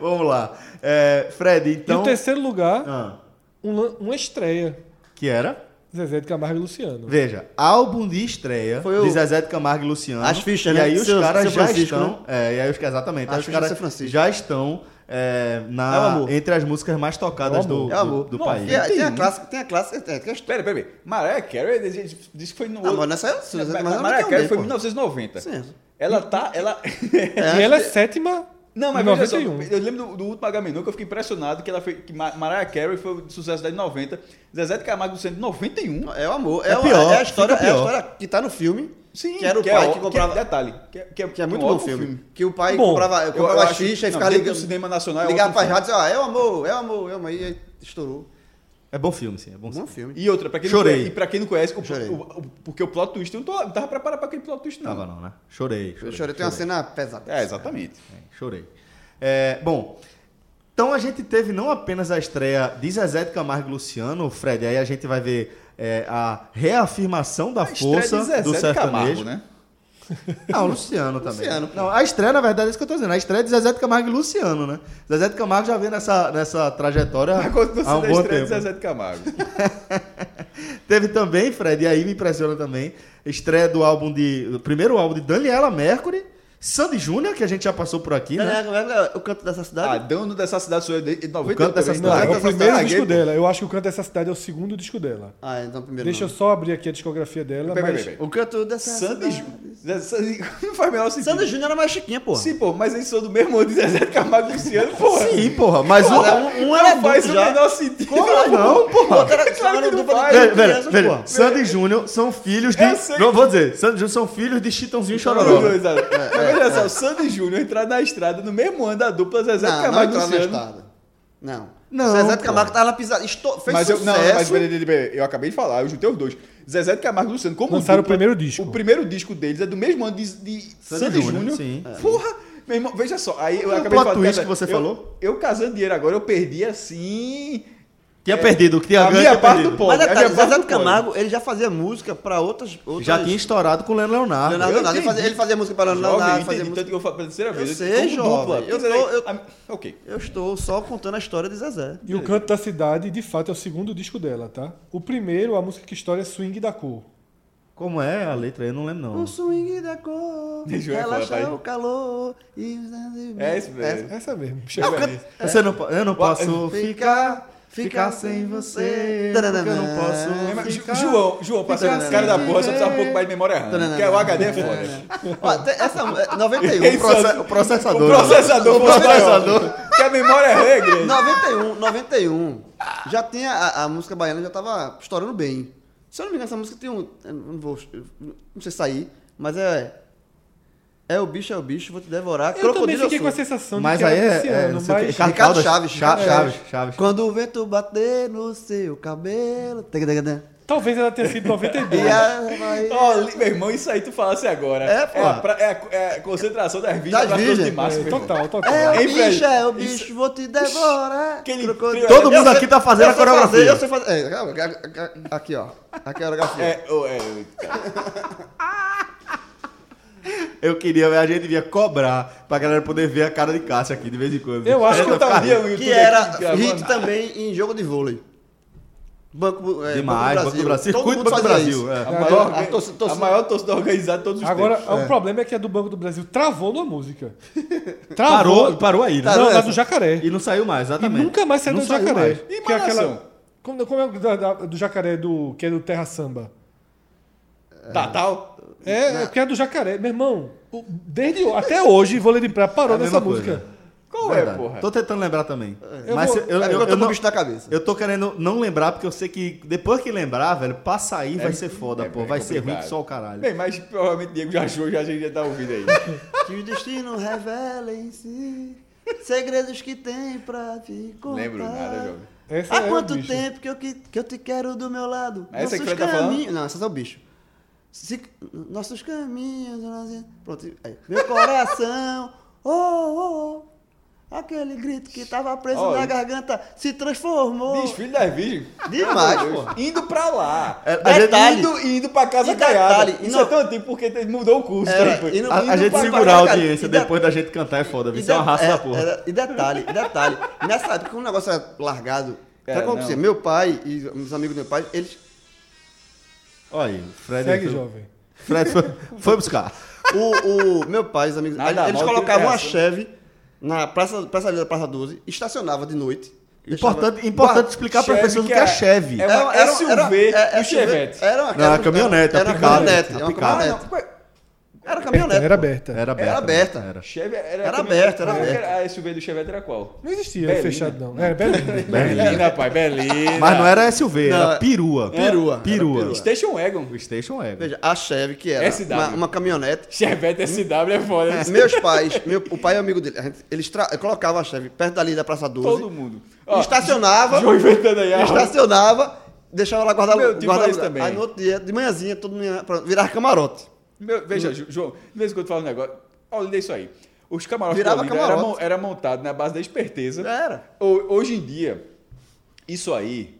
Vamos lá. É, Fred, e então. o terceiro lugar, Ah, um uma estreia. que era? Zezé de Camargo e Luciano. Veja, álbum de estreia Foi o- de Zezé de Camargo e Luciano. As fichas, e né? aí os Seu- caras Seu já Francisco, estão. né? É, e aí os, exatamente. As Aí os fichas caras de Seu Francisco. já estão é, na, É entre as músicas mais tocadas É do. É do, do Não, país. E a- tem a 91. clássica, tem a clássica. É, é a Pera, pera, pera. Mariah Carey disse disse que foi no Não, outro. mas nessa é- Mas é Mariah 91, Carey foi em pô. 1990. Sim. Ela tá. Ela... E ela é sétima Não, mas em veja só, 91. eu lembro do, do último Agamenon que eu fiquei impressionado que ela foi. Que Ma- Mariah Carey foi o sucesso da de 90, Zezé de Camargo do Centro de 91. É o amor. É, É o- pior, é a história, é a pior. história que tá no filme. Sim, que era o é pai ó- que comprava. é, detalhe, que é, que é, Que é muito um bom ótimo filme. Que o pai Bom. comprava, Eu- comprava eu acho- fichas e ficava ligando. cinema nacional é Ligava pra filme. rádio e dizia, ah, é o amor, é o amor, é o amor. E aí estourou. É bom filme, sim. É bom, Bom filme. filme. E outra, pra quem Chorei. não conhece, e pra quem não conhece, o, Chorei. o- o- porque o plot twist, eu não, tô, não tava preparado pra aquele plot twist, não. Tava não, né? Chorei. Eu chorei, tem uma cena pesada. É, exatamente. Chorei. É, bom, então a gente teve não apenas a estreia de Zezé de Camargo e Luciano, Fred, aí a gente vai ver é, a reafirmação da A força de Zezé do de sertanejo. Camargo, né? Não, Luciano também. Luciano. Não, a estreia, na verdade, é isso que eu tô dizendo. A estreia de Zezé de Camargo e Luciano, né? Zezé de Camargo já vem nessa, nessa trajetória Mas continua há um bom estreia de tempo. Zezé de Camargo. Teve também, Fred, e aí me impressiona também, estreia do álbum de. O primeiro álbum de Daniela Mercury, Sandy Júnior, que a gente já passou por aqui, né? É, o canto dessa cidade. Ah, dono dessa cidade sou eu de 90 canto dessa também. Não, cidade. é o primeiro cidade, disco dela. Eu acho que o Canto dessa cidade é o segundo disco dela. Ah, então primeiro Deixa eu não. só abrir aqui a discografia dela. Peraí, mas... O canto dessa Sandy cidade. Júnior. Sandy- Não faz o menor sentido. Sandy Júnior era mais chiquinha, porra. Sim, pô, mas eles são do mesmo ano de Zezé Camargo e Luciano, porra. Sim, porra, mas o. Porra, um, um era Não faz adulto o já. menor sentido. Como não, porra? Claro que não dupla de faz. Velho. Sandy Júnior são filhos de. Não, vou dizer, Sandy Júnior são filhos de Chitãozinho e Os Chororó. Mas olha só, o Sandy Júnior entraram na estrada no mesmo ano da dupla Zezé Não, não Camargo e entrou na Luciano. estrada. Não. Não, Zezé de. Camargo tava na pisada. Estou... Fez Mas eu, sucesso. não, não, mas peraí, peraí, peraí, eu acabei de falar, eu juntei os dois. Zezé de Camargo e Luciano, como Lançaram o dupla, primeiro disco. O primeiro disco deles é do mesmo ano de, de Sandy Júnior, Júnior. sim. Porra! Meu irmão, veja só, aí eu O acabei de falar. que você eu- falou? Eu casando dinheiro agora, eu perdi assim. Tinha perdido, que tinha A ganho, minha tinha parte perdido. do pó. Mas a detalhe, minha parte Zezé do Camargo, ele já fazia música pra outras... outras... Já tinha estourado com o Leandro Leonardo. Leonardo Eu Leonardo. Ele fazia, ele fazia música para Jovem, Leonardo, eu fazia música... tanto que eu falo pela terceira vez. Eu sei, como jovem, dupla. eu Zezé- eu- a- Ok. Eu estou só contando a história de Zezé. E o Canto da Cidade, de fato, é o segundo disco dela, tá? O primeiro, a música que história é Swing da Cor. Como é a letra? Eu não lembro, não. O swing da cor, Deixa relaxa pai. o calor e... É isso mesmo. Essa mesmo. Chega aí. Você não, eu não posso Ficar, ficar sem você. Porque eu não É, posso ficar. João, João, ser esse cara da porra, só precisa um pouco mais de memória RAM. Porque o HD é foda. Ó, essa é 91, Esse Proce- o processador. O processador, O processador. Que a memória é grande. 91, 91. Já tinha a, a música baiana já tava estourando bem. Se eu não me engano, essa música tem um. eu não vou. eu não sei sair, mas é. É o bicho, é o bicho, vou te devorar. Eu também crocodilo fiquei eu com a sensação Mas de que aí era é, desse é, o mas... que, Ricardo Chaves, Chaves, Chaves. Chaves. Quando o vento bater no seu cabelo. Talvez ela tenha sido 92. E a, vai, Ó, li- meu irmão, isso aí tu falasse agora. É, pô. a, pra- é a- é a concentração das vítimas Das 12 de virgens. março, É, total, total. é o Hein, Fred? bicho, é o Isso- bicho, vou te devorar. Aquele crocodilo. Todo mundo aqui tá fazendo a coreografia. fazer, eu sei fazer. É, aqui, ó. Aqui é a coreografia. É, ô, é, cara. Eu queria, a gente devia cobrar pra galera poder ver a cara de Cássio aqui de vez em quando. Eu acho que um dia o Que era hit também em jogo de vôlei. Banco, é, Demais, Banco do Brasil. Todo Circuito mundo Banco do Brasil, é. A maior, a torcida- a torcida- maior torcida organizada de todos os Agora, tempos. o problema é que a do Banco do Brasil travou numa música. Parou, Travou. parou aí, né? Não, nessa. na do Jacaré. E não saiu mais, E exatamente. nunca mais saiu Não do saiu Jacaré. mais. E Que é aquela... Como, como é o do Jacaré do, que é do Terra Samba? Natal? É, é porque é do Jacaré. Meu irmão, o- desde o- até hoje, vôlei de praia parou É a nessa música. coisa. Qual é, Verdade. porra? Tô tentando lembrar também. Eu Mas vou- eu, eu, É, eu, eu tô com não, o bicho na cabeça. eu tô querendo não lembrar, porque eu sei que depois que lembrar, velho, pra sair vai ser foda, é pô. bem Vai ser ruim que só o caralho. Bem, mas provavelmente Diego já achou, já, já tá ouvindo aí. Que o destino revela em si segredos que tem pra te contar. Lembro nada, jovem. Essa Há é o quanto bicho. tempo que eu, que, que eu te quero do meu lado? Essa que Nossos o Fred tá falando? caminhos- Não, essa é o bicho. Se- nossos caminhos. nós- Pronto. aí. Meu coração. Oh, oh, oh. Aquele grito que tava preso Ó, na garganta se transformou. Desfile das virgens. Demais, pô. Indo pra lá. É, a gente- Detalhe. Indo, indo pra casa caiada. Isso não. é tão antigo porque mudou o curso. Era, tá, no- A, a indo gente pra- segurar a audiência e de- depois da gente cantar é foda, isso é uma raça é, da porra. era- e detalhe, e detalhe. Nessa época, quando o negócio era largado, É, não. Meu pai e os amigos do meu pai, eles. Olha aí, Fred. Segue, foi, jovem. Fred foi, foi buscar. O, o meu pai os amigos. Nada eles colocavam uma. Chevy na praça, praça ali da Praça 12, estacionava de noite. Importante, importante explicar para as Chevy pessoas o que é é- Chevy. é uma SUV e é, Chevette. Era uma, Não, é uma caminhonete, Era é uma. É caminhonete. Era caminhonete. Era aberta. Era aberta. Era aberta. Era. Chevy era, Era caminhonete. aberto, era aberto. A SUV do Chevette era qual? Não existia Belina. fechado, não. É, Belina. Belina, pai, Belina. Mas não era SUV, Não, era perua. Perua. Perua. Era Station Wagon. Station Wagon. Veja, a Chevy, que era SW. uma, uma caminhonete. Chevette SW é foda. Meus pais, meu, o pai e o amigo dele, a gente- eles tra- colocavam a Chevy perto dali da Praça 12. Todo mundo. estacionava, João inventando aí. estacionava, deixava lá guardar Meu lugar. também. Aí no outro dia, de manhãzinha, todo mundo virar camarote. Meu, veja, Ju- João, de vez em quando eu falo um negócio. Olha isso aí. Os camarotes Virava da Olinda era, camarote. mon- era montado na base da esperteza. Era. Ho- Hoje em dia, isso aí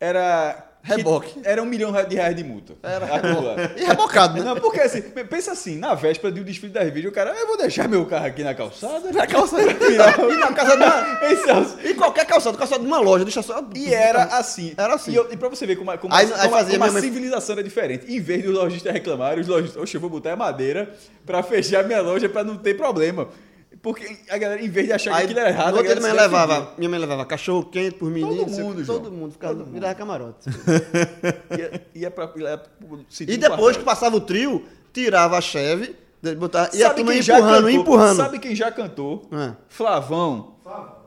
era. Reboque. Era um milhão de reais de multa. Era lá. E rebocado, né? Não, porque assim, pensa assim, na véspera do desfile das vídeos, o cara, eu vou deixar meu carro aqui na calçada. Na calçada. E na casa de uma... Esse é o- E qualquer calçado, calçado de uma loja, deixa só... E era assim. Era assim. E, eu- e pra você ver como, como, Aí- aí fazia como a civilização era diferente. Em vez dos lojistas reclamarem, os lojistas, oxe, eu vou botar a madeira pra fechar minha loja pra não ter problema. Porque a galera, em vez de achar que Aí, aquilo era errado, a galera minha levava, minha mãe levava cachorro quente por menino, não sei o mundo, João. todo mundo ficava virava camarote. Ia, ia pra, ia pro E depois que passava o trio, tirava a Chevy, de- botava, e a turma empurrando, empurrando. Sabe quem já cantou? É. Flavão.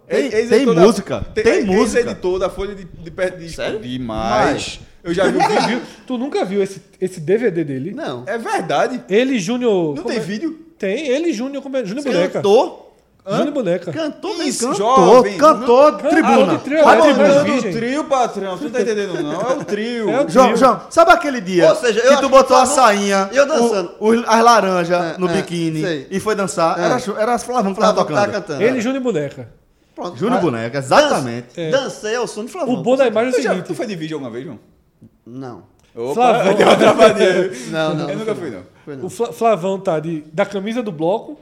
Tem- Ex- tem da- música, tem música. Ex-editor da Folha de, de, de, de Sério? Demais. Eu já vi vídeo. Tu nunca viu esse, esse DVD dele? Não. É verdade. Ele e Júnior. Não tem é? vídeo? Tem, ele e Júnior. como é? Júnior Boneca. Cantou, Júnior Boneca. cantou, Isso, mesmo. Cantor, jovem. cantor, Ah, tribuna. Tá é. João. O trio, patrão. Tu não tá entendendo, não. É o trio. É o João, trio. João, sabe aquele dia Ou seja, eu que tu que botou a Flavão- sainha, e eu dançando. o- o- as laranjas É, no é, biquíni sei. e foi dançar? É. Era, era Flavão que tava tocando. cantando. Ele e Júnior Boneca. Pronto. Júnior Boneca, exatamente. dan- Dancei ao som de Flavão. O bom da imagem é Tu, o seguinte. tu foi de vídeo alguma vez, João? Não. Opa, Flavão. deu uma travadinha. Não, não. Eu nunca fui, não. Foi. O Fla- Flavão tá de, da camisa do bloco,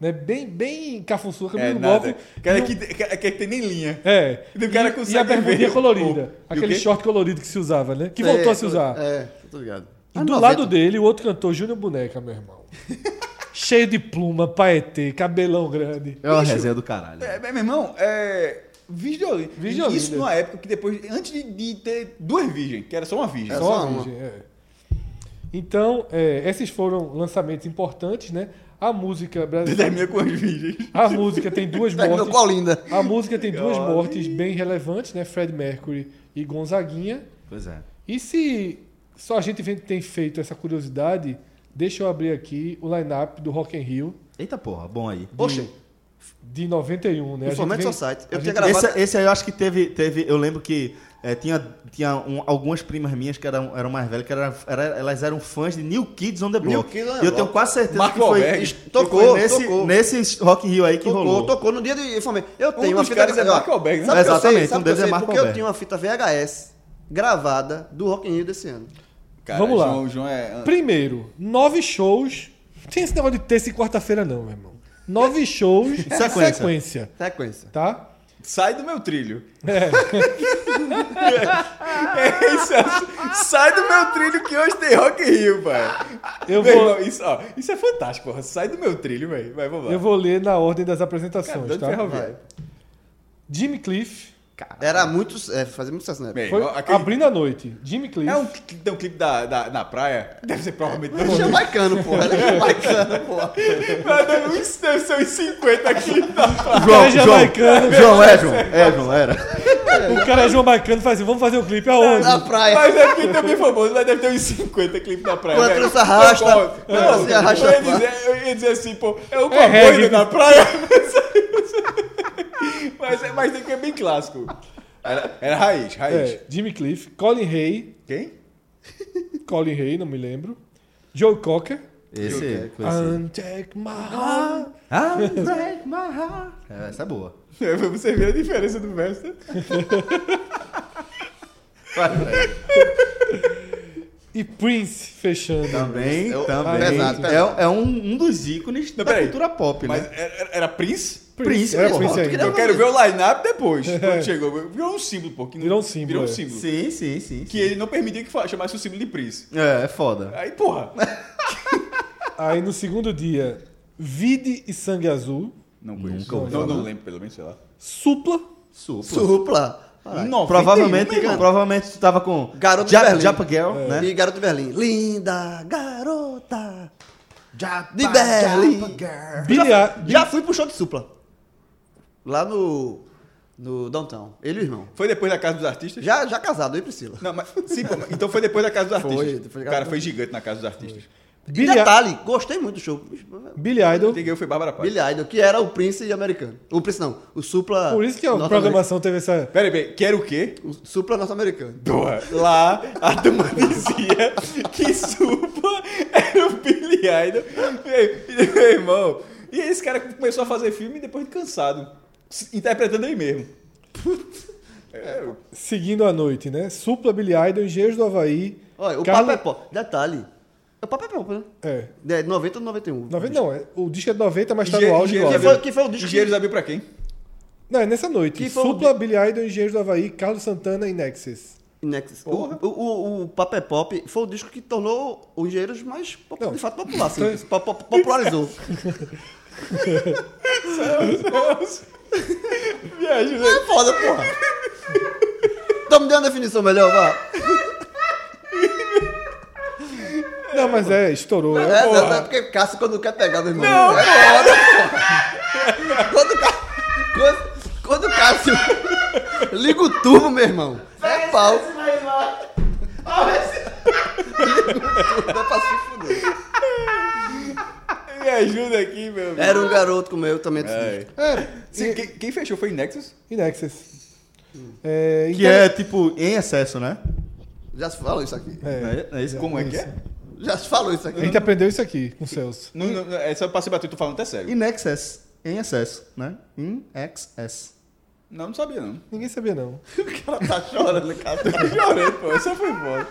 né? Bem, bem cafuçu, a camisa É do nada. bloco. Cara que, que, que tem nem linha. É. E cara e, consegue e a bermudinha colorida. o- aquele short colorido que se usava, né? Que É, voltou a se usar. É, tô ligado. E Ah, do 90. lado dele, o outro cantor, Júnior Boneca, meu irmão. Cheio de pluma, paetê, cabelão grande. É uma resenha do caralho. É, meu irmão, é. Virgem Virgem Isso numa época que depois, antes de, de ter duas virgens, que era só uma virgem. É Só só uma. virgem, é. Então, é, esses foram lançamentos importantes, né? A música brasileira. Termina com as virgens. A música tem duas mortes. com a música tem duas mortes bem relevantes, né? Fred Mercury e Gonzaguinha. Pois é. E se só a gente vem- tem feito essa curiosidade, deixa eu abrir aqui o line-up do Rock in Rio Eita porra, bom aí. Oxe, de 91, né? Informant vem- Society. Eu tinha gente- gravado- Esse, esse aí eu acho que teve, teve eu lembro que é, tinha, tinha um- algumas primas minhas que eram, eram mais velhas, que era, era- elas eram fãs de New Kids on the Block. New Kids on the e eu tenho quase certeza Marco que foi, Alberg. que Tocou, foi nesse, tocou. nesse Rock in Rio aí que tocou, rolou. tocou no dia de Informant. Eu tenho Um uma fita... é Marco Alberg, né? Sabe eu Exatamente, sei? Sabe um eu deles é? Marco Porque eu Alberg. tinha uma fita VHS gravada do Rock in Rio desse ano. Cara, Vamos lá. João, João é. Primeiro, nove shows. Não tem esse negócio de terça e quarta-feira, não, meu irmão. Nove shows Sequência. sequência, Sequência. tá? Sai do meu trilho. É. É isso, sai do meu trilho que hoje tem Rock in Rio, pai. Eu Meu vou- irmão, isso, ó, isso é fantástico, porra. Sai do meu trilho, velho. Vai, vamos lá. Eu vou ler na ordem das apresentações, Cara, tá? ferroviário. Jimmy Cliff. Era muito... É, fazia muito sucesso na época. Bem, Foi aquele- abrindo a noite. Jimmy Cliff. É um, um clipe da, da, na praia? Deve ser provavelmente. Ele é jamaicano, porra. Ele é jamaicano, porra. Mas deve ser uns 50 clipes da praia. O cara é jamaicano. João, é, João. É, João, era. O cara é jamaicano faz assim, vamos fazer o clipe aonde? Na praia. Mas é porque também famoso, mas deve ter uns 50 clipes na praia. Quando velho. se arrasta, quando Não, se arrasta eu, ia dizer, eu ia dizer assim, pô, é o É reggae. cowboy na praia. mas, é- mas tem que é bem clássico. Era, era raiz, raiz. É, Jimmy Cliff, Colin Hay, Quem? Colin Hay, não me lembro. Joe Cocker. Esse, esse. Untake my heart. Break my heart. É, essa é boa. Você vê a diferença do né? E Prince fechando. Também, Eu- também. pesado, É, pesado. é um, um dos ícones Não, da peraí. cultura pop, Mas né? era, era Prince? Prince, pô. Prince ainda. Eu quero ver o line-up depois. Quando chegou. Virou um símbolo, pô. que não- Virou um símbolo, Virou um é. símbolo. Sim, sim, sim. Que ele não permitia que chamasse o símbolo de Prince. É, é foda. Aí, porra. Aí no segundo dia, Vide e Sangue Azul. Não conheço. Nunca não, não lembro, pelo menos, sei lá. Supla. Supla. Supla. Não, Provavelmente, irmão. provavelmente tu tava com Garoto de Berlim. Japa Girl, né? E Garoto de Berlim. Linda garota. Japa, De Berlim. Japa Girl. Billy, Já, já fui pro show de supla. Lá no. No downtown. Ele e o irmão. Foi depois da Casa dos Artistas? Já, já casado, eu e Priscila. Não, mas, sim, pô, então foi depois da Casa dos Foi, Artistas. depois da o Casa cara foi gigante na Casa dos Artistas. Billy, detalhe, gostei muito do show. Billy Idol. Quem ganhou foi Bárbara Paz. Billy Idol, que era o Prince americano. O Prince não, o Supla. Por isso que a programação teve essa. Peraí, peraí, que era o quê? O Supla norte-americano. Porra, lá a turma dizia que Supa era o Billy Idol. Meu, meu irmão. E esse cara começou a fazer filme depois de cansado. Interpretando ele mesmo. É, Seguindo a noite, né? Supla, Billy Idol, Engenheiros do Havaí. Olha, o Papo é Pop. Detalhe. O Papo é Pop, né? É. De 90 ou 91. 90, não, é, o disco é de 90, mas tá Engenhe- no auge engenheiro- Que agora. foi, que foi o disco Engenheiros que... abriu pra quem? Não, é nessa noite. Que foi o Supla, Billy Idol, Engenheiros do Havaí, Carlos Santana e Nexus. Nexus. O, o, o, o Papo é Pop foi o disco que tornou os engenheiros mais, Não. de fato, popular. Assim, Então- po- po- popularizou. Me ajuda. É foda, porra. Então me dê uma definição melhor, vá. Não, mas é, estourou. É, É, é, é porque Cássio quando quer pegar, meu irmão. Não, é foda, porra. Quando, quando, quando o Cássio liga o turbo, meu irmão. É pau. Liga o turbo, dá pra se fuder. Me ajuda aqui, meu amigo. Era um garoto como eu também. É. é Sim, quem, quem fechou foi Nexus? Nexus. É, Que então- é tipo em excesso, né? Já se falou isso aqui. É, É, é isso. Como é que é? Já se falou isso aqui. a gente aprendeu isso aqui com o Celso. Não, não, é só pra se bater, tô falando até sério. In excess. Em excesso, né? In excess. Não, não sabia não. Ninguém sabia, não. O cara tá chorando, cara. Chorei, pô. Essa foi foda.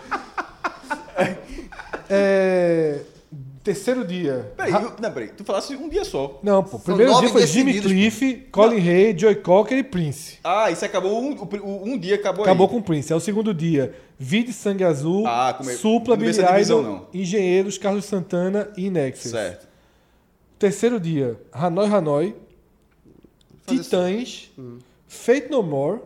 É, terceiro dia. Peraí, Ra- não, peraí. Tu falasse um dia só. Não, pô. Primeiro dia foi Jimmy Cliff, Colin Hay, Joey Cocker e Prince. Ah, isso acabou um, um dia, acabou, Acabou aí. com o Prince. É o segundo dia. Vide Sangue Azul, Ah, como é- Supla, Billy Idol. Engenheiros, Carlos Santana e Nexus. Certo. Terceiro dia, Hanoi Hanoi, Titãs, Fate No More,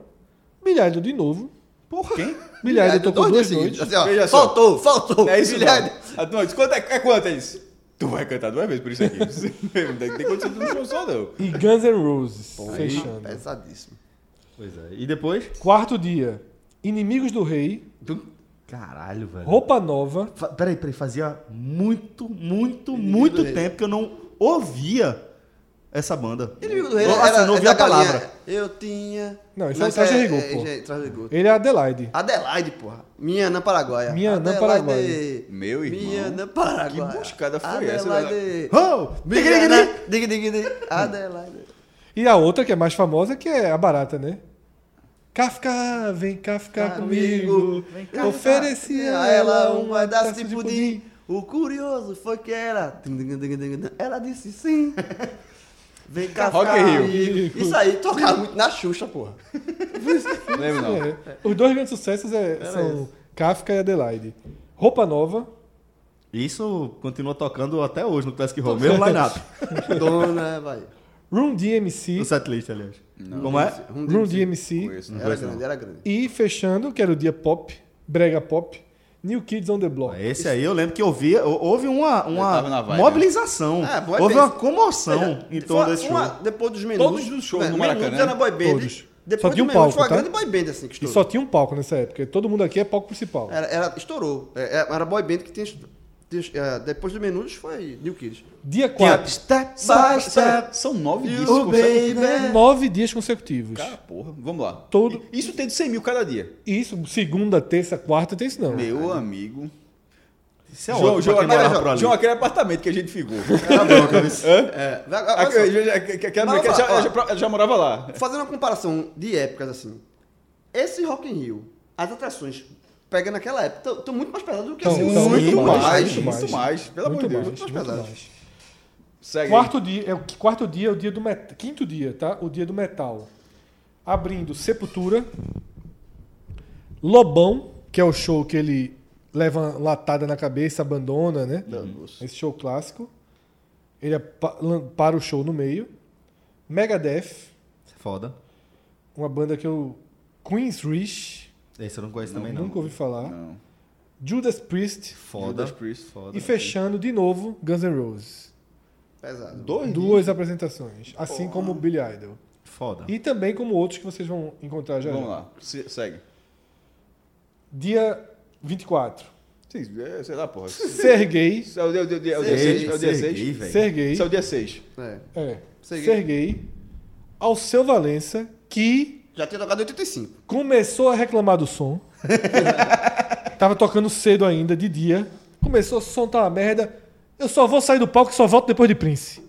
Billy Idol de novo. Porra. Quem? Billy Idol tocou duas noites. Assim, ó, faltou, faltou. É isso Billy Ah, não, diz, quanto é, é quanto é isso? Tu vai cantar duas vezes por isso aqui. Não tem tem condição de um show só, não. E Guns N' Roses, fechando. Pesadíssimo. Pois é. E depois? Quarto dia, Inimigos do Rei, Caralho, velho. Roupa Nova, Fa- Peraí, peraí. Fazia muito, muito, Inimigo muito tempo que eu não ouvia essa banda. Inimigo do rei Eu, era, assim, não era a galinha. palavra. Eu tinha... Não, isso é Traje Rigor, pô. é, a Rigor. ele é Adelaide. Adelaide, porra. Minha Ana Paraguaia. Minha Adelaide. Paraguaia. Meu irmão. Minha Ana Paraguaia. Que buscada foi essa, Adelaide. Oh! Diga, diga, diga, diga, diga. Adelaide. E a outra, que é mais famosa, que é a barata, né? Kafka, vem cá ficar comigo. Vem cá, Ofereci a ela uma taça de pudim. O curioso foi que ela. Ela disse sim. Vem cá, Rock ficar Rio. Isso aí tocava muito na Xuxa, porra. Não lembro, não. É. Os dois grandes sucessos é- são Kafka e Adelaide. Roupa Nova, Isso continua tocando até hoje no Classic Roll. Mesmo line-up. Dona, vai. Room DMC, No setlist, aliás. Como é? Room DMC Conheço, não. Era grande, era grande. e fechando, que era o dia pop, brega pop, New Kids on the Block. Esse aí eu lembro que eu vi, houve uma, uma vibe. mobilização. É, houve uma comoção em torno desse uma- show. Depois dos menus. Todos os shows é, no Maracanã, era boy band. todos. Depois Só tinha um palco, foi uma tá? grande boy band, assim, que E estourou. só tinha um palco nessa época, todo mundo aqui é palco principal. Era, era, estourou. É, é, Era boy band que tinha... é, depois dos Menudos foi New Kids. Dia Tinha 4, step São, by step. são nove discos. consegue- baby. nove dias consecutivos. Cara, porra. Vamos lá. Todo- Isso tem de 100 mil cada dia. Isso, segunda, terça, quarta, tem isso não. Meu amigo. Isso é João, ótimo João, aquele, por ali. João, aquele apartamento que a gente ficou. Era bronca, viu? É, já morava lá. Fazendo uma comparação de épocas, assim. Esse Rock in Rio, as atrações, pega naquela época, estão muito mais pesadas do que assim. muito, muito mais. mais, muito muito Muito mais. Pelo amor de Deus. muito mais mais. Segue. aí. Quarto dia, é o quarto dia é o dia do metal. Quinto dia, tá? O dia do metal. Abrindo Sepultura. Lobão, que é o show que ele leva uma latada na cabeça, abandona, né? Esse show clássico. Ele é pa- para o show no meio. Megadeth, Foda. uma banda que eu. Queen's Rich, Esse eu não conheço também, não. nunca ouvi falar. Não. Judas Priest Foda. Judas Priest. Foda. e fechando de novo Guns N' Roses. Pesado. Dois Duas apresentações, assim como Billy Idol. Foda. E também como outros que vocês vão encontrar já. Vamos já. lá, se- segue. Dia 24. Sim, é, sei lá, porra. Ser gay. Isso É o dia, o dia, é o dia Serguei, 6. É o dia Serguei, 6. velho. Ser gay. Isso é o dia 6. É. É. Ser Ser gay. gay. Ao seu Valença, que Já tinha tocado em 85. começou a reclamar do som. Tava tocando cedo ainda, de dia. Começou, o som tá uma merda. Eu só vou sair do palco e só volto depois de Prince.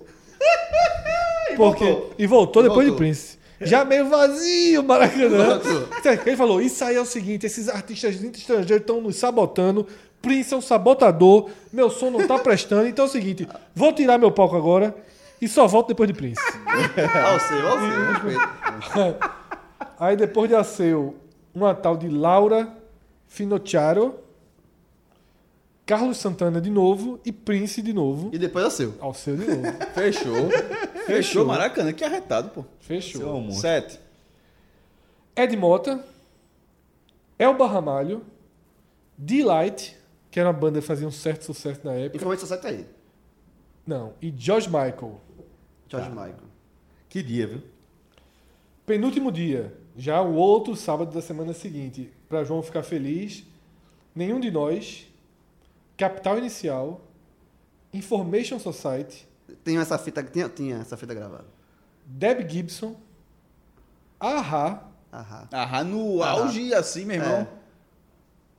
Porque, voltou. e voltou E depois de voltou. Prince. Já meio vazio, Maracanã. Voltou. Ele falou: Isso aí é o seguinte: esses artistas estrangeiros estão nos sabotando. Prince é um sabotador. Meu som não tá prestando. Então é o seguinte: vou tirar meu palco agora e só volto depois de Prince. Ó, você, ó, você, respeito. Aí depois de Aceu, uma tal de Laura Finocchiaro, Carlos Santana de novo e Prince de novo. E depois seu. Alceu de novo. Fechou. Fechou, Maracanã. Que arretado, pô. Seu Fechou. 7. Ed Mota, Elba Ramalho, Delight, que era uma banda que fazia um certo sucesso na época. Informante Society aí. Não, e George Michael. George Michael. Que dia, viu? Penúltimo dia, já o outro sábado da semana seguinte, para João ficar feliz, nenhum de nós, Capital Inicial, Information Society, Tem essa fita, tinha, tinha essa fita gravada. Deb Gibson, Ahá, Aham. Ah, no Ah. auge assim, meu irmão. É.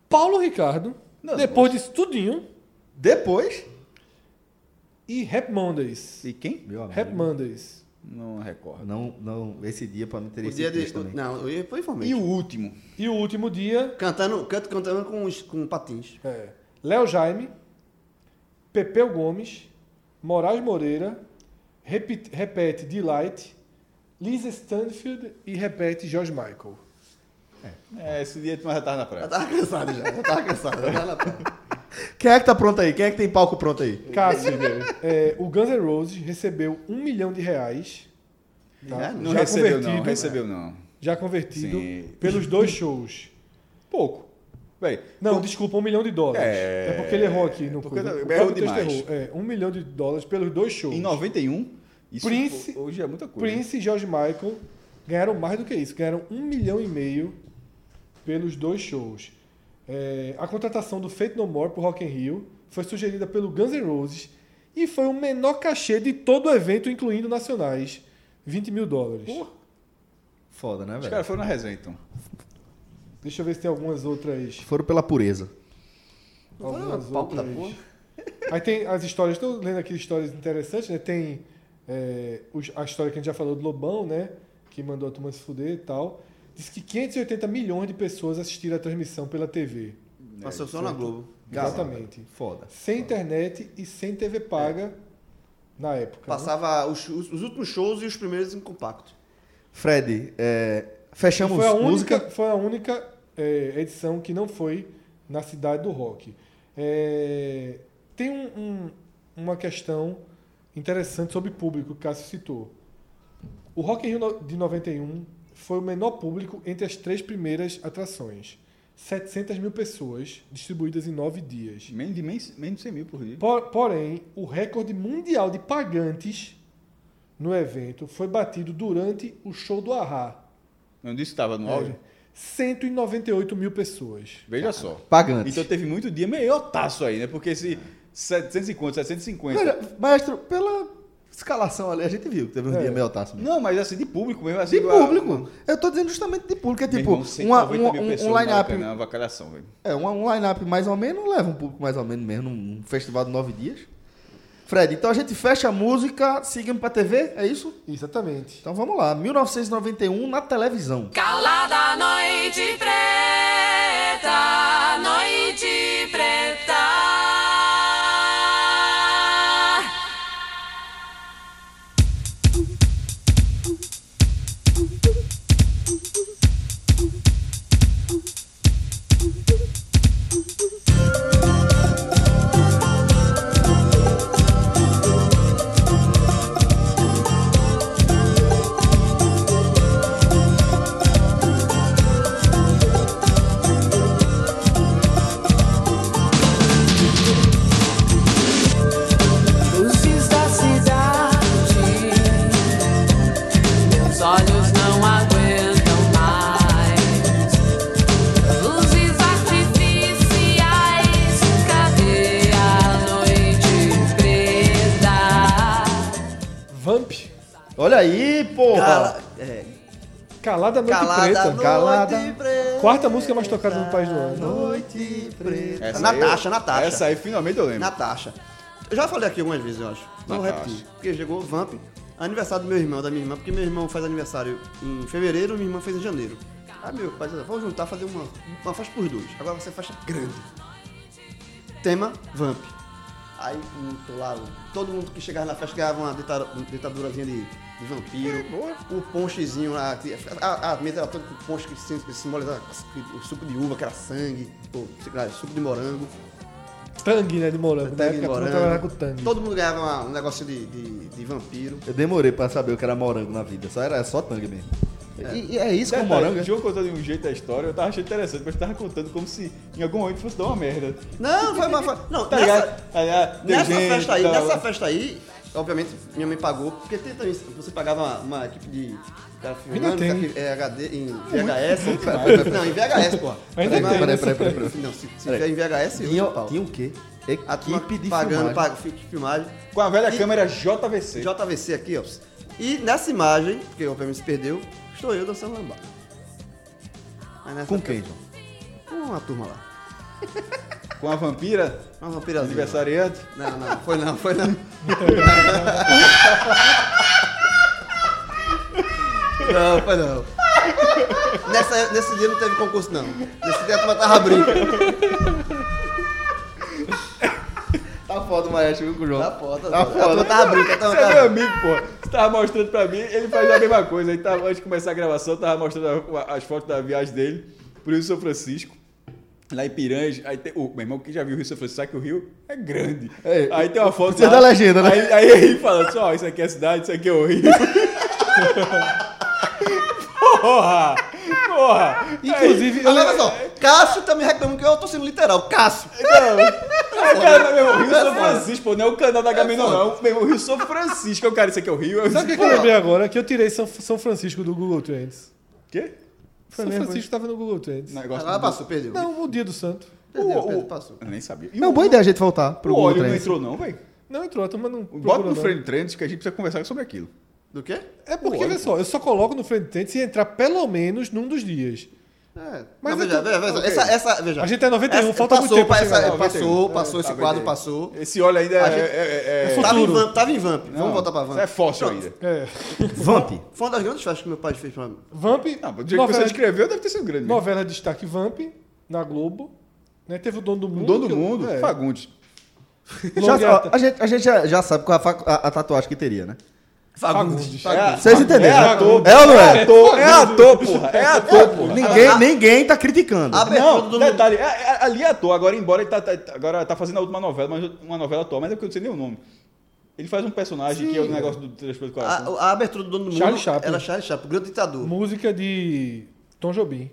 Paulo Ricardo, Não, depois disso tudinho, Depois. e Rap Mondays. E quem? Meu amigo. Rap Mondays. Não recordo. Não, não, esse dia pra mim teria O dia de. também. Não, eu ia pro E o último? E o último dia, Cantando, canto, cantando com, os- com patins. é, Léo Jaime, Pepeu Gomes, Moraes Moreira, repete, repete Delight, Lisa Stanfield e repete George Michael. É, esse dia tu já tava na Eu praia. tava cansado já. Eu tava cansado. Eu tava na praia. Quem é que tá pronto aí? Quem é que tem palco pronto aí? Cássio, é, o Guns N' Roses recebeu um milhão de reais. tá? Já? Não Já recebeu, não. Recebeu, não. Já convertido Sim. pelos dois shows. Pouco. Véi, Não, desculpa, um milhão de dólares. É, É, porque ele errou aqui no porque errou O demais. errou. É, um milhão de dólares pelos dois shows. em 91, isso Prince- ho- hoje é muita coisa. Prince e George Michael ganharam mais do que isso. Ganharam um milhão e meio pelos dois shows. É, a contratação do Fate No More pro Rock in Rio foi sugerida pelo Guns N' Roses e foi o menor cachê de todo o evento, incluindo nacionais. 20 mil dólares. Foda, né, Os velho? caras foram na resenha, então. Deixa eu ver se tem algumas outras. Foram pela pureza. algumas palco da outras. Aí tem as histórias, estou lendo aqui histórias interessantes, né? Tem é, os- a história que a gente já falou do Lobão, né? Que mandou a turma se fuder e tal. Diz que 580 milhões de pessoas assistiram a transmissão pela TV. Passou só na Globo. Exatamente. Foda. Sem internet e sem TV paga na época. né? Passava os, os- os últimos shows e os primeiros em compacto. Fred, é, E fechamos foi a única, música. foi a única é, edição que não foi na cidade do rock. É, tem um- um- uma questão interessante sobre público que o Cássio citou. O Rock in Rio de 91 foi o menor público entre as três primeiras atrações. 700 mil pessoas, distribuídas em nove dias. Menos de, menos, menos de 100 mil por dia. Por- porém, o recorde mundial de pagantes no evento foi batido durante o show do Ahá. Não disse que estava no auge? 198 mil pessoas. Veja só. Pagantes. Então teve muito dia meio taço aí, né? Porque esse 750, 750. Veja, maestro, pela escalação ali, a gente viu que teve um É. dia meio taço mesmo. Não, mas assim, de público mesmo. Assim, De público. Eu tô dizendo justamente de público. É tipo, uma, 190 uma- mil um, um line-up. Maracanã, uma vacalhação, velho. É, um, um line-up mais ou menos leva um público mais ou menos mesmo num festival de nove dias. Fred, então a gente fecha a música, seguimos pra TV, é isso? Exatamente. Então vamos lá, 1991 na televisão. Calada noite preta, Olha aí, porra. Cala- é, Calada Noite Calada Preta. Noite Calada. Preta. Quarta música mais tocada no país do ano. Noite preta. Essa Natasha, aí, Natasha. Essa aí finalmente eu lembro. Natasha. Eu já falei aqui algumas vezes, eu acho. Vou Natasha. repetir. Porque chegou Vamp, aniversário do meu irmão, da minha irmã, porque meu irmão faz aniversário em fevereiro, minha irmã fez em janeiro. Aí meu pai disse, vamos juntar, fazer uma, uma festa por dois. Agora vai ser festa grande. Tema, Vamp. Aí tô lá, todo mundo que chegava na festa ganhava uma ditadura- ditadurazinha de, de vampiro. O ponchezinho lá, a, a mesa era toda com ponche que sim- simbolizava o suco de uva, que era sangue, ou, sei lá, suco de morango. Tangue, né? De morango. Tangue de época, todo mundo morango. com tangue. Todo mundo ganhava uma- um negócio de, de, de vampiro. Eu demorei pra saber o que era morango na vida. Só era só tangue mesmo. E, e é isso é Detalhe, morango. O João contou de um jeito a história, eu tava achando interessante, mas tava contando como se em algum momento fosse dar uma merda. Não, foi uma. Não, Tá nessa, ligado? Tá nessa gente, festa aí, nessa festa aí, obviamente, minha mãe pagou, porque tem também, você pagava uma, uma equipe de. Cara filmando, é, HD, em VHS. não, em VHS, pô. Ainda Peraí, peraí, peraí. peraí. Não, se, se tiver em VHS, eu Tinha, pau. tinha o quê? Equipe de pagando, filmagem. paga, fi- filmagem. Com a velha E- câmera JVC. JVC aqui, ó. E nessa imagem, porque obviamente se perdeu, estou eu dançando lambada. Com quem, João? Com uma turma lá. Com a vampira Uma vampirazinha. aniversariante. Não, não, foi não, foi não. não, foi não. Nessa, nesse dia não teve concurso, não. Nesse dia a turma tava brincando. Tá foda o maestro viu, com o João. Tá foda. Tá A turma foda. tava brincando. a turma Você é meu tava- amigo, pô. Você tava mostrando pra mim, ele faz a mesma coisa. Ele tava, antes de começar a gravação, eu tava mostrando a- as fotos da viagem dele pro Rio São Francisco. Lá em Piranha, aí tem, o meu irmão que já viu o Rio São Francisco sabe que o Rio é grande. É, aí tem uma foto precisa da legenda, né? Aí, aí ele fala assim, ó, isso aqui é a cidade, isso aqui é o Rio. porra! Porra! Inclusive, lembro- olha só, Cássio tá me reclamando que eu tô sendo literal. Cássio. Aí, cara, meu irmão, Rio São Francisco, pô, não é o canal da Gaminão, não. Meu irmão, Rio São Francisco, é o cara, isso aqui é o Rio. Eu Sabe o que, que eu lembrei agora? Que eu tirei São, São Francisco do Google Trends. Quê? São mesmo, Francisco estava no Google Trends. Negócio do- passou, perdeu. Não, o dia do santo. Perdeu, O- perdeu, o- passou. Eu nem sabia. E É uma boa ideia a gente voltar pro O Google óleo não Trends. entrou, não, velho. Não entrou, a turma não Bota procurou, no não. Friend Trends que a gente precisa conversar sobre aquilo. Do quê? É porque, vê só, eu só coloco no Friend Trends se entrar pelo menos num dos dias. É. Mas eu veja, tô- veja, veja. ok. Essa, essa, veja. A gente é 91, Essa- falta muito passou, tempo pra essa- lá. Passou, passou, esse Tá quadro bem. passou. Esse óleo ainda A é... gente- é- é- É Tava em. Vamp, tava em Vamp. Não, Vamos voltar pra Vamp. É fóssil ainda. É. Vamp. Foi uma das grandes festas que meu pai fez pra mim. Vamp, Não, do jeito que você novela, descreveu, deve ter sido grande. novela de destaque Vamp, na Globo. Né? Teve o Dono do O Mundo. dono do mundo, é. Fagundes. Já- a, gente, a gente já, já sabe qual é a, a- a tatuagem que teria, né? Fagundes. É, Vocês entenderam? É né? ator. É ou não é? ator, é ator, porra. É ator, porra. Ninguém, ninguém tá criticando. A abertura Não, do detalhe, é- é- ali é ator, agora embora ele tá, tá- agora tá fazendo a última novela, mas uma novela atual, mas é porque eu não sei nem o nome. Ele faz um personagem que é o negócio do Transporte do Coração. a, a abertura do Dono do Mundo Charlie Chaplin. era Charlie Chaplin, o grande ditador. Música de Tom Jobim.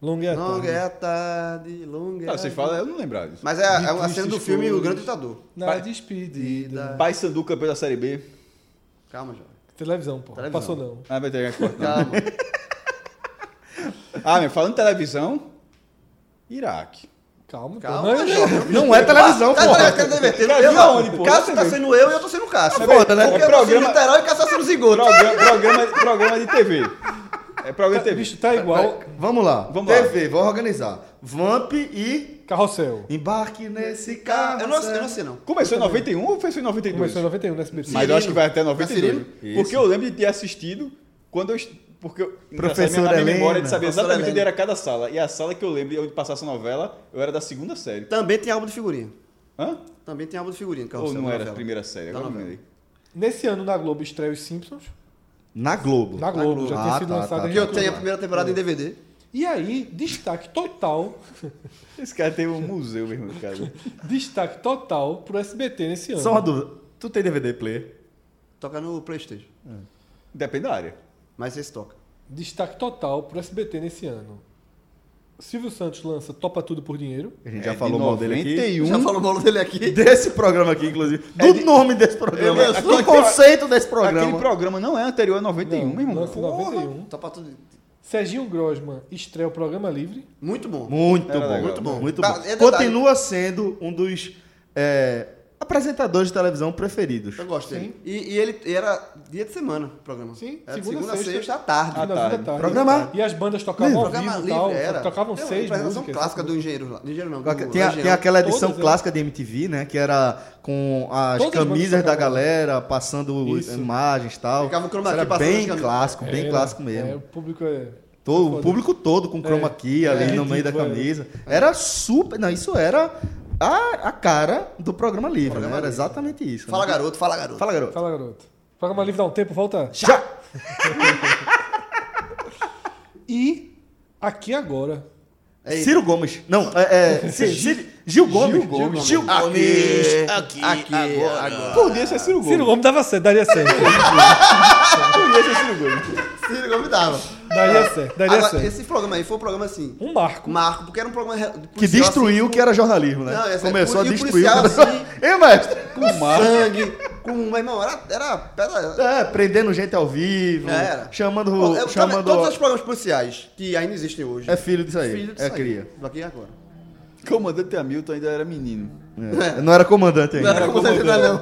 Longa e a Longa tarde. é a tarde, longa é Ah, a você fala, eu não lembrava disso. Mas é, a- é uma cena do filme O. Grande Ditador. Na despedida. Pai Sandu, campeão da Série B. Calma, jovem. Televisão, pô. Televisão. Passou não. Ah, vai ter que cortar. Calma. Ah, meu, falando em televisão, Iraque. Calma, pô. Calma, Não, jovem. Não é televisão, Tá, porra. tá, tá Eu, viu aonde, pô? Cássio tá sendo eu e eu tô sendo Cássio. foda, né? Porque É eu programa- literal e Cássio tá sendo zigoto. Programa, programa, programa de TV. É programa de TV. Bicho, tá igual Vamos lá. Vamos lá. TV, vou organizar. Vamp e carrossel. embarque nesse carro. Eu não, eu não sei, não. Começou em 91 ou foi em 92? Começou em 91 no SBT. Mas eu acho que vai até Cirilo? 92. Isso. Porque eu lembro de ter assistido quando eu. Porque eu, Professora minha, a minha memória de saber exatamente onde era cada sala. E a sala que eu lembro de onde passasse a novela, eu era da segunda série. Também tem álbum de figurinha. Hã? Também tem álbum de figurinha. Ou Carrossel, não da era a primeira série? Agora não me. Nesse ano na Globo estreia os Simpsons. Na Globo. Na Globo, já tinha Ah, sido tá, lançado tá, em Que eu tenho a primeira temporada em DVD. E aí, destaque total, Esse cara tem um museu mesmo, cara. destaque total pro SBT nesse ano. Só uma dúvida. Tu tem DVD player? Toca no Playstation. Depende da área. Mas esse toca. Destaque total pro SBT nesse ano. Silvio Santos lança Topa Tudo por Dinheiro. A gente É já de falou mal dele aqui. 91. Já falou mal dele aqui. Desse programa aqui, inclusive. Do É de- nome desse programa. É, do conceito desse Aquele programa. programa não é anterior a 91, Não, meu irmão. lança em Porra. 91. Topa tudo. Serginho Grosman estreia o Programa Livre. Muito bom. Muito Era bom. legal. Muito bom. Muito Tá, bom. é detalhe. Continua sendo um dos. é, apresentadores de televisão preferidos. Eu gosto dele. E, e ele e era dia de semana o programa. Sim, era de segunda, segunda, sexta. sexta, à tarde. Final da tarde. Programa- E as bandas tocavam ao Programa vivo livre tal. era. Tocavam Tem uma seis apresentação músicas. clássica do engenheiro lá. Do engenheiro não, do Tem, a- Legião. tem aquela edição Todas, clássica de MTV, né? Que era com as Todas as camisas bandas da galera, passando Isso. imagens e tal. Ficava o chroma Isso key era bem as clássico, bem Era, clássico mesmo. É, o público é. Todo, o público todo com chroma É. key ali É no meio da é. camisa. Era super. Não, isso era a, a cara do programa livre, Programa né? Era exatamente isso. Fala né? garoto, fala garoto. Fala, garoto. Fala, garoto. Programa Livre dá um tempo, volta. Já! E aqui agora. Eita. Ciro Gomes. Não, é. é Ci- Ci- Gil Gomes. Gomes. Gil Aqui, aqui, aqui, agora. Podia ser Ciro Gomes. Ciro Gomes dava certo, daria certo. Podia ser Ciro Gomes. Ciro Gomes dava. Daria certo, daria Agora, certo. esse programa aí foi um programa assim, Um marco. marco, porque era um programa Que policial, destruiu o assim, que era jornalismo, né? Não, essa- Começou a e o destruir. policial, assim, Ei, mestre? com sangue, com... Meu irmão, era... era, É, prendendo gente ao vivo, Era. chamando. Pô, eu- chamando Todos os programas policiais que ainda existem hoje. É filho disso aí. filho disso é aí. cria. Daqui agora. Comandante Hamilton ainda era menino. É. Não era comandante ainda. Não era como você não.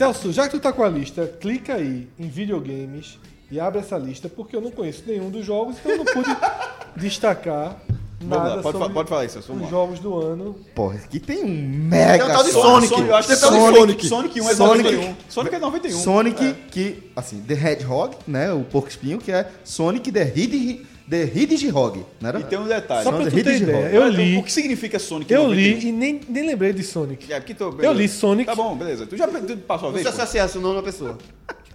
Celso, já que tu tá com a lista, clica aí em videogames e abre essa lista, porque eu não conheço nenhum dos jogos, então eu não pude destacar Vamos nada lá, pode, sobre fa- pode falar isso, os lá. jogos do ano. Porra, aqui tem um mega Tem um tal de Sonic. Sonic. Eu acho que Tem tal de Sonic, Sonic. Sonic 1 é Sonic. 91. Sonic é 91. Sonic que, assim, The Hedgehog, né? O porco espinho, que é Sonic the Hedgehog, the Hedgehog, não era? E tem um detalhe. Só pra The tu ter ideia, eu O li, que significa Sonic eu 91? li e nem, nem lembrei de Sonic. É, porque tô, Eu li Sonic. Tá bom, beleza. Tu já tu passou a Não vez? se pô? associasse o nome da pessoa.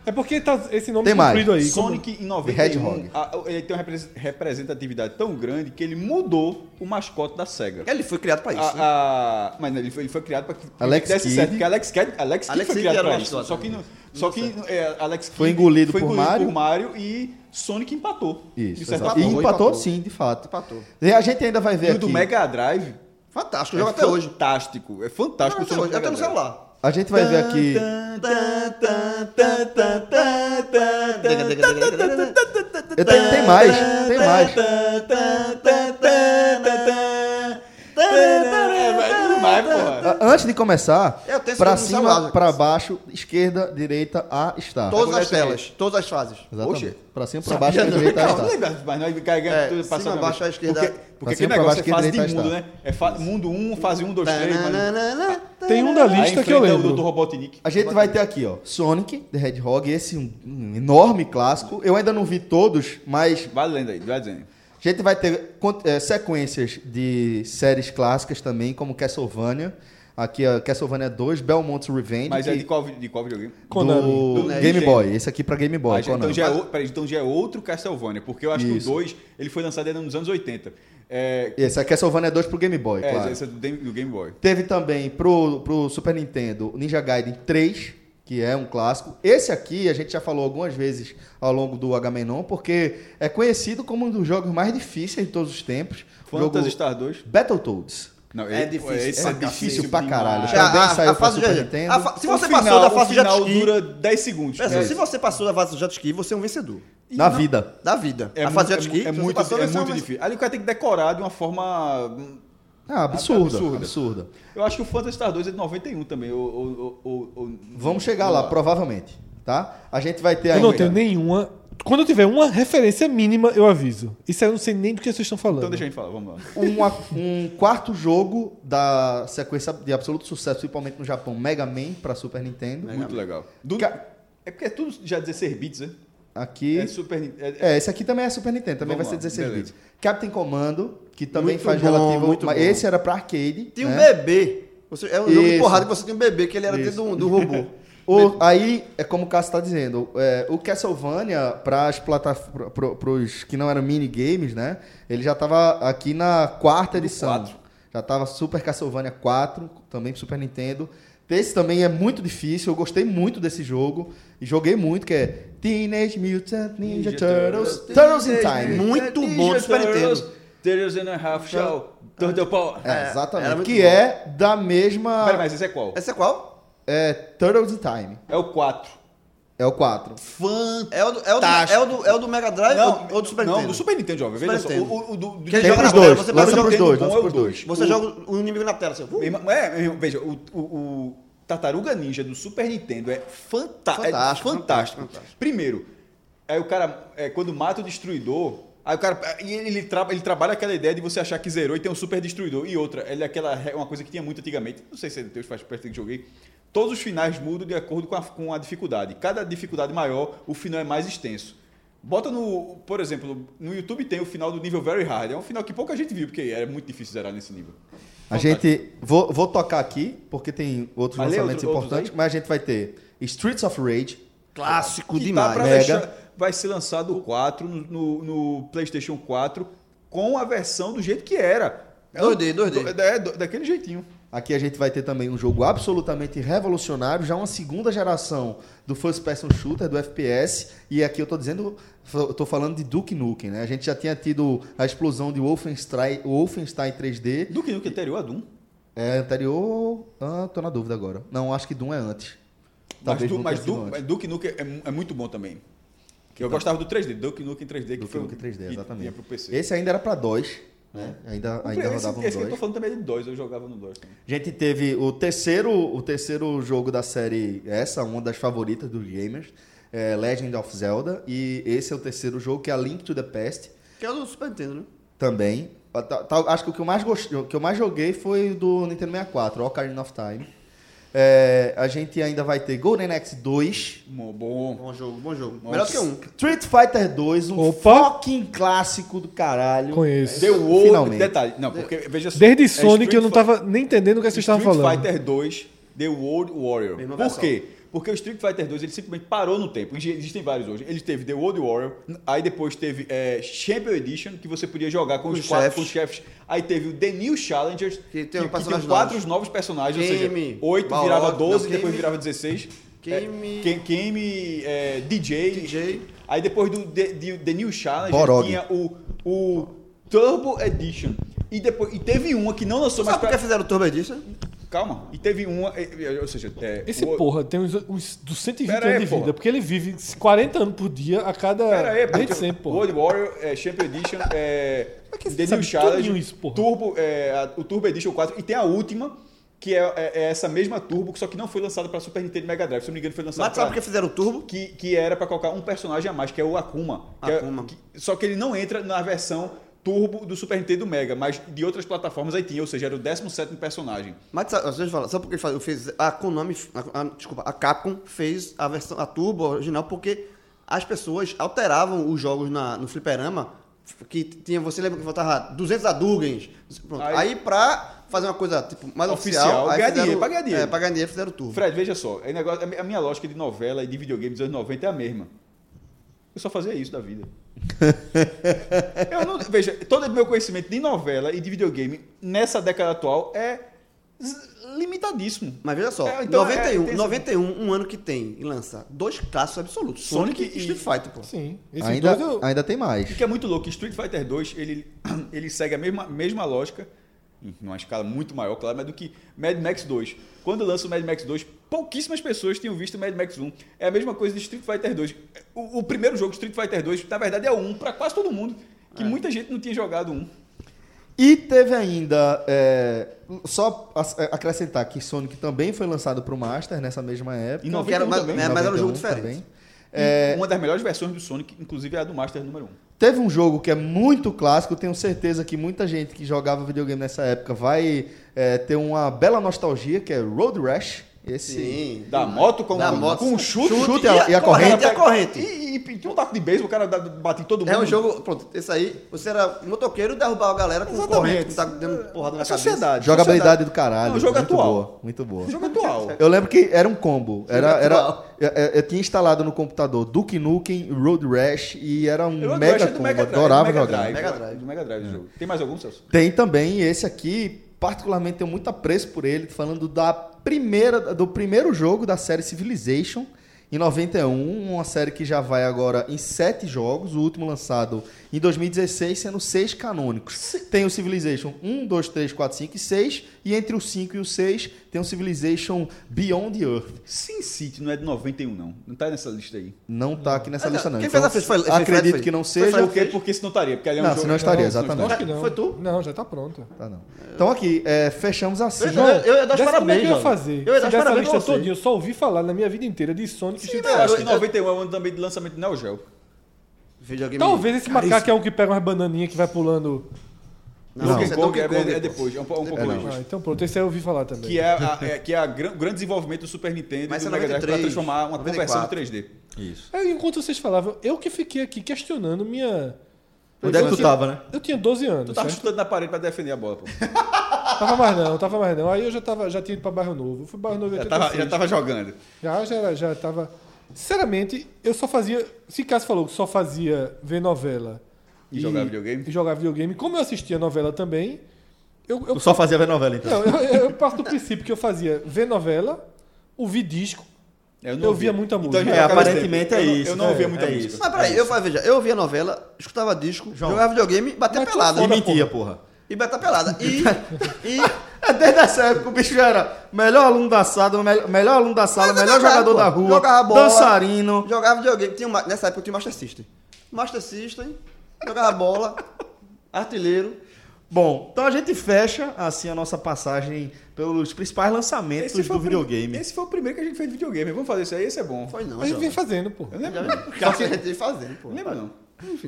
É porque tá esse nome Tem mais. aí. como- Sonic em Hedgehog. 91, a- ele tem uma repres- representatividade tão grande que ele mudou o mascote da SEGA. Ele foi criado pra isso. A- né? a- mas ele foi, ele foi criado para que Alex desse Kidd. certo, porque Alex Kidd, Alex Kidd Alex foi criado era para o isso. Só que, né? no- só que é, Alex Kidd Foi engolido foi por engolido Mario. por Mario e Sonic empatou. de Isso, certa exato. E empatou, empatou. sim, de fato. Empatou. E a gente ainda vai E ver o do aqui. Mega Drive Fantástico, é joga até hoje. fantástico. É fantástico o Até hoje. Até no celular. A gente vai ver aqui. Tenho- tem mais, tem mais. É Antes de começar, pra celular, cima, pra baixo, esquerda, direita, A, está. Todas as é telas, todas as fases. Exatamente. Oxe. Pra cima, pra baixo, pra direita, A, está. lembra, mas nós carregamos É, tudo cima, passando baixo, à esquerda. Porque, Pra porque cima, aquele pra negócio baixo, é fase de mundo, né? É fa- mundo 1, fase 1, 2, 3, mas... Tem um da lista que eu o lembro. do Robotnik. A gente vai ter aqui, ó, Sonic, The Hedgehog, esse um, um enorme clássico. Eu ainda não vi todos, mas Vai lendo aí, vai dizendo. a gente vai ter eh, sequências de séries clássicas também, como Castlevania. Aqui, a Castlevania 2, Belmont's Revenge. Mas é de qual, de qual videogame? Konami. do Do Game. Boy. Esse aqui pra Game Boy. Ah, então, já é, o- peraí, então já é outro Castlevania, porque eu acho Isso. que o 2 ele foi lançado ainda nos anos 80. É, Esse é Castlevania 2 pro Game Boy, é, claro. esse é do, Game- do Game Boy. Teve também pro, pro Super Nintendo o Ninja Gaiden 3, que é um clássico. Esse aqui a gente já falou algumas vezes ao longo do Agamenon, porque é conhecido como um dos jogos mais difíceis de todos os tempos. Phantasy jogo Star 2. Battletoads. Não, É ele- difícil, esse É difícil pra caralho. É, a- Também a- saiu a fase Super de- Nintendo. a fa- Se O você final- passou da fase o de jet ski, dura 10 segundos. Pensa, É se você passou da fase de jet ski, você é um vencedor. Na vida. Da vida. É a fase de é jet ski, é você muito, é muito difícil. Ali o cara tem que decorar de uma forma. hum, absurda, absurda. absurda. Eu acho que o Phantasy Star 2 é de 91 também. Ou, ou, ou- ou- Vamos chegar lá, provavelmente. Tá? A gente vai ter Eu ainda... não tenho nenhuma. Quando eu tiver uma referência mínima, eu aviso. Isso aí eu não sei nem do que vocês estão falando. Então deixa a gente falar, vamos lá. uma- um quarto jogo da sequência de absoluto sucesso, principalmente no Japão, Mega Man para Super Nintendo. Muito legal. Do- Ca- É porque é tudo já 16 bits, né? Aqui. É Super é- É, esse aqui também é Super Nintendo, também Vamos vai ser lá, 16 beleza. bits. Captain Commando, que também Muito faz bom, relativo. muito mas bom. esse era pra arcade. Um né? bebê. Você, é um jogo de Isso. porrada que você tinha um bebê, que ele era dentro do, do robô. O- aí, é como o Cássio está dizendo, é, o Castlevania, para as plataformas, os que não eram minigames, né? Ele já estava aqui na quarta edição. quatro. Já estava Super Castlevania 4, também pro Super Nintendo. Esse também é muito difícil, eu gostei muito desse jogo. E joguei muito, que é Teenage Mutant Ninja, Turtles. Turtles in Time. Muito bom do Super Nintendo. Turtles and a Half Shell. Turtle Power. É, exatamente. Que bom. é da mesma. Pera, mas esse é qual? Esse é qual? É Turtles in Time. É o 4. É o 4. É o do, é o do, é o do, é o do Mega Drive ou, ou do Super não, Nintendo? do Super Nintendo, jovem. Veja Super só. Nintendo. O, o, do, do Que ele joga na dois, você lança pros dois, lança é pros dois. 2. Você joga o inimigo na tela. Assim, uh, É, veja, o, o, o Tartaruga Ninja do Super Nintendo é, fanta Fantástico, é fantástico. fantástico, fantástico. Primeiro, aí o cara, é, quando mata o destruidor, aí o cara, e ele, ele, tra- ele trabalha aquela ideia de você achar que zerou e tem um super destruidor. E outra, ele é aquela, uma coisa que tinha muito antigamente, não sei se é de Deus faz parte que joguei, todos os finais mudam de acordo com a, com a dificuldade. Cada dificuldade maior, o final é mais extenso. Bota no, por exemplo, no YouTube tem o final do nível Very Hard. É um final que pouca gente viu, porque era muito difícil zerar nesse nível. A gente. Vou, vou tocar aqui, porque tem outros ler lançamentos outro- outros importantes, aí? mas a gente vai ter Streets of Rage. clássico que tá demais. pra Mega. deixar- vai ser lançado o 4 no, no- no PlayStation 4 com a versão do jeito que era. 2D, 2D. Do- É, do- daquele jeitinho. Aqui a gente vai ter também um jogo absolutamente revolucionário, já uma segunda geração do first person shooter, do FPS, e aqui eu tô dizendo, tô falando de Duke Nukem, né? A gente já tinha tido a explosão de Wolfenstein, Wolfenstein 3D, Do que no que anterior a Doom. é anterior, ah, tô na dúvida agora. Não, acho que Doom é antes. Mas, Talvez mas antes. mas Duke Nukem é, é muito bom também. Eu gostava do 3D, Duke Nukem 3D, que Duke Nukem 3D, que exatamente. Esse ainda era pra DOS, né? Ainda, O ainda esse, rodava no esse que eu tô falando também é de 2, eu jogava no 2 também. A gente teve o terceiro, o terceiro jogo da série, essa, uma das favoritas dos gamers, é Legend of Zelda, e esse é o terceiro jogo, que é a Link to the Past, Que é o do Super Nintendo, né? também. Tá- tá- Acho que o que eu mais, gostei, o que eu mais joguei foi o do Nintendo 64, Ocarina of Time. É, a gente ainda vai ter Golden Axe 2, Bom, bom. Bom jogo, bom jogo. Nossa. Melhor que um. Street Fighter 2, um Opa! fucking clássico do caralho. Conheço. The World, Finalmente. detalhe, não, porque veja só. Desde é Sonic eu não Street tava nem entendendo o que vocês estavam Street falando. Fighter 2, The World Warrior. Por quê? Porque o Street Fighter 2 ele simplesmente parou no tempo. Exi- Existem vários hoje. Ele teve The World Warrior, aí depois teve é, Champion Edition, que você podia jogar com, Com os os quatro chefes. chefes. Aí teve o The New Challengers, Que tem um personagem quatro novos. novos personagens, Game, ou seja, 8 Balrog, virava não, 12, Game- depois virava 16. Game- É, Game, é, DJ. DJ. Aí depois do The, The- The New Challenger Borog. tinha o, o Turbo Edition. E, depois, e teve uma que não lançou mais Sabe por que fizeram o Turbo Edition? Calma. E teve uma. é, é, Ou seja, é, Esse o- porra tem uns, uns dos 120 Pera anos aí, de porra. vida, porque ele vive 40 anos por dia a cada. Pera aí, desde sempre, porra. World Warrior, é, Champion Edition, é, que você The sabe New Challenge, isso, porra? Turbo, é, a- o Turbo Edition 4. E tem a última, que é, é- é essa mesma Turbo, só que não foi lançada para Super Nintendo e Mega Drive. Se não me engano, foi lançada Mas sabe por que fizeram o Turbo? que, que era para colocar um personagem a mais, que é o Akuma. que é- Akuma. que- só que ele não entra na versão Turbo do Super Nintendo Mega, mas de outras plataformas aí tinha, ou seja, era o 17 personagem. Mas às vezes fala, sabe por que faz- fez a Konami, a, a- desculpa, a Capcom fez a versão a Turbo original porque as pessoas alteravam os jogos na, no fliperama que tinha, você lembra que faltava 200 Hadougens, pronto. Aí- Aí, pra fazer uma coisa tipo mais Oficial, oficial, ganhar fizeram- dinheiro, pra ganhar dinheiro. É, pra ganhar dinheiro fizeram o Turbo. Fred, veja só, é a minha lógica de novela e de videogame dos anos 90 é a mesma. Eu só fazia isso da vida. Eu não- veja, todo o meu conhecimento de novela e de videogame nessa década atual é limitadíssimo. Mas veja só, É, então, 91, é, tem essa- 91, um ano que tem e lança dois clássicos absolutos, Sonic, Sonic e Street Fighter, pô. Sim. Ainda, dois eu- ainda tem mais. O que é muito louco, Street Fighter 2, ele, ele segue a mesma, mesma lógica, em uma escala muito maior, claro, mas do que Mad Max 2. Quando lança o Mad Max 2, pouquíssimas pessoas tinham visto Mad Max 1. É a mesma coisa de Street Fighter 2. O, o primeiro jogo, Street Fighter 2, na verdade é o 1 para quase todo mundo, que muita gente não tinha jogado um. E teve ainda, é, só ac- acrescentar que Sonic também foi lançado para o Master nessa mesma época. Que era, 91 mas, também. é, mas era um jogo 91 diferente. também. E Uma das melhores versões do Sonic, inclusive é a do Master número 1. Teve um jogo que é muito clássico, tenho certeza que muita gente que jogava videogame nessa época vai é, ter uma bela nostalgia, que é Road Rash. Esse Sim. Da moto com, Da com, moto, com um chute, chute e a- e a corrente. E a corrente. E, e, e tinha um taco de beisebol, o cara bate em todo mundo. É um jogo, pronto, esse aí, você era motoqueiro e derrubava a galera com Exatamente. corrente, que tá dando porrada na É cabeça. sociedade. jogabilidade sociedade. do caralho. Não, jogo muito atual. boa, muito boa. Jogo atual. Eu lembro que era um combo. Era, era, eu, eu- tinha instalado no computador Duke Nukem, Road Rash e era um mega combo. Mega Drive, Adorava do Mega jogar. Drive, Mega Drive. Do Mega Drive o jogo. Tem mais algum, Celso? Tem também esse aqui, particularmente tenho muito apreço por ele, falando da primeira, do primeiro jogo da série Civilization, em 91, uma série que já vai agora em sete jogos, o último lançado em 2016, sendo seis canônicos. Tem o Civilization 1, 2, 3, 4, 5 e 6, e entre o 5 e o 6 tem o Civilization Beyond the Earth. Sin City não é de 91, não. Não tá nessa lista aí. Não tá aqui nessa Ah, lista, não. quem Então, fez a festa foi- foi acredito foi? que não Foi seja. Por quê? Porque se não estaria. Porque ali é um Não, jogo... se não estaria, Não, exatamente. Acho que não. Foi tu? Não, já tá pronto. Tá, não. Então aqui, é, fechamos assim. Eu- eu- eu ia dar os é parabéns, que eu ia fazer? Eu ia dar os parabéns lista todinha, eu só ouvi falar na minha vida inteira de Sonic e Street Eu acho que eu- 91 é o ano também de lançamento de Neo Geo. Videogame. Talvez esse macaco é um que pega umas bananinhas que vai pulando. Não, Donkey é Kong Donkey é, Kong é depois. depois, é um, po- um pouco É, não. depois. Ah, então pronto, esse aí eu ouvi falar também. Que é, a, é- que é a gran- o grande desenvolvimento do Super Nintendo Mas e é do Mega Drive para 93, transformar uma conversão 94. em 3D. Isso. Aí, enquanto vocês falavam, eu que fiquei aqui questionando minha. Onde é que tu tinha- tava, né? Eu tinha 12 anos. Tu tava certo? chutando na parede pra defender a bola, pô. Tava mais não, tava mais não. Aí eu já, tava, já tinha ido pra Bairro Novo. Eu fui pra Bairro Novo em Já tava, 86. já tava jogando. Já, já, já tava. Sinceramente, eu só fazia. Se Cássio falou que só fazia ver novela E jogar videogame? E jogar videogame, como eu assistia novela também, eu, eu, Tu só fazia ver novela, então. não, eu, eu passo do princípio que eu fazia ver novela, ouvir disco. Eu, Eu via muita música. a gente É, aparentemente é Eu não- isso. Eu não ouvia É, muita é música. isso. Mas peraí, eu, veja, eu ouvia novela, escutava disco, João. jogava videogame, batia Mas pelada. E mentia, porra. E batia pelada. E, e É desde essa época o bicho já era melhor aluno da sala, me- melhor aluno da sala, Mas é melhor jogador da rua, Jogava bola. dançarino. jogava videogame. Tinha uma- nessa época eu tinha Master System. Master System, jogava bola, artilheiro. Bom, então a gente fecha assim a nossa passagem pelos principais lançamentos do o videogame. Esse foi o primeiro que a gente fez de videogame. Vamos fazer isso aí, esse é bom. Foi não, A gente vem fazendo, pô. Eu lembro. A gente ia fazendo, pô. Não lembro, não.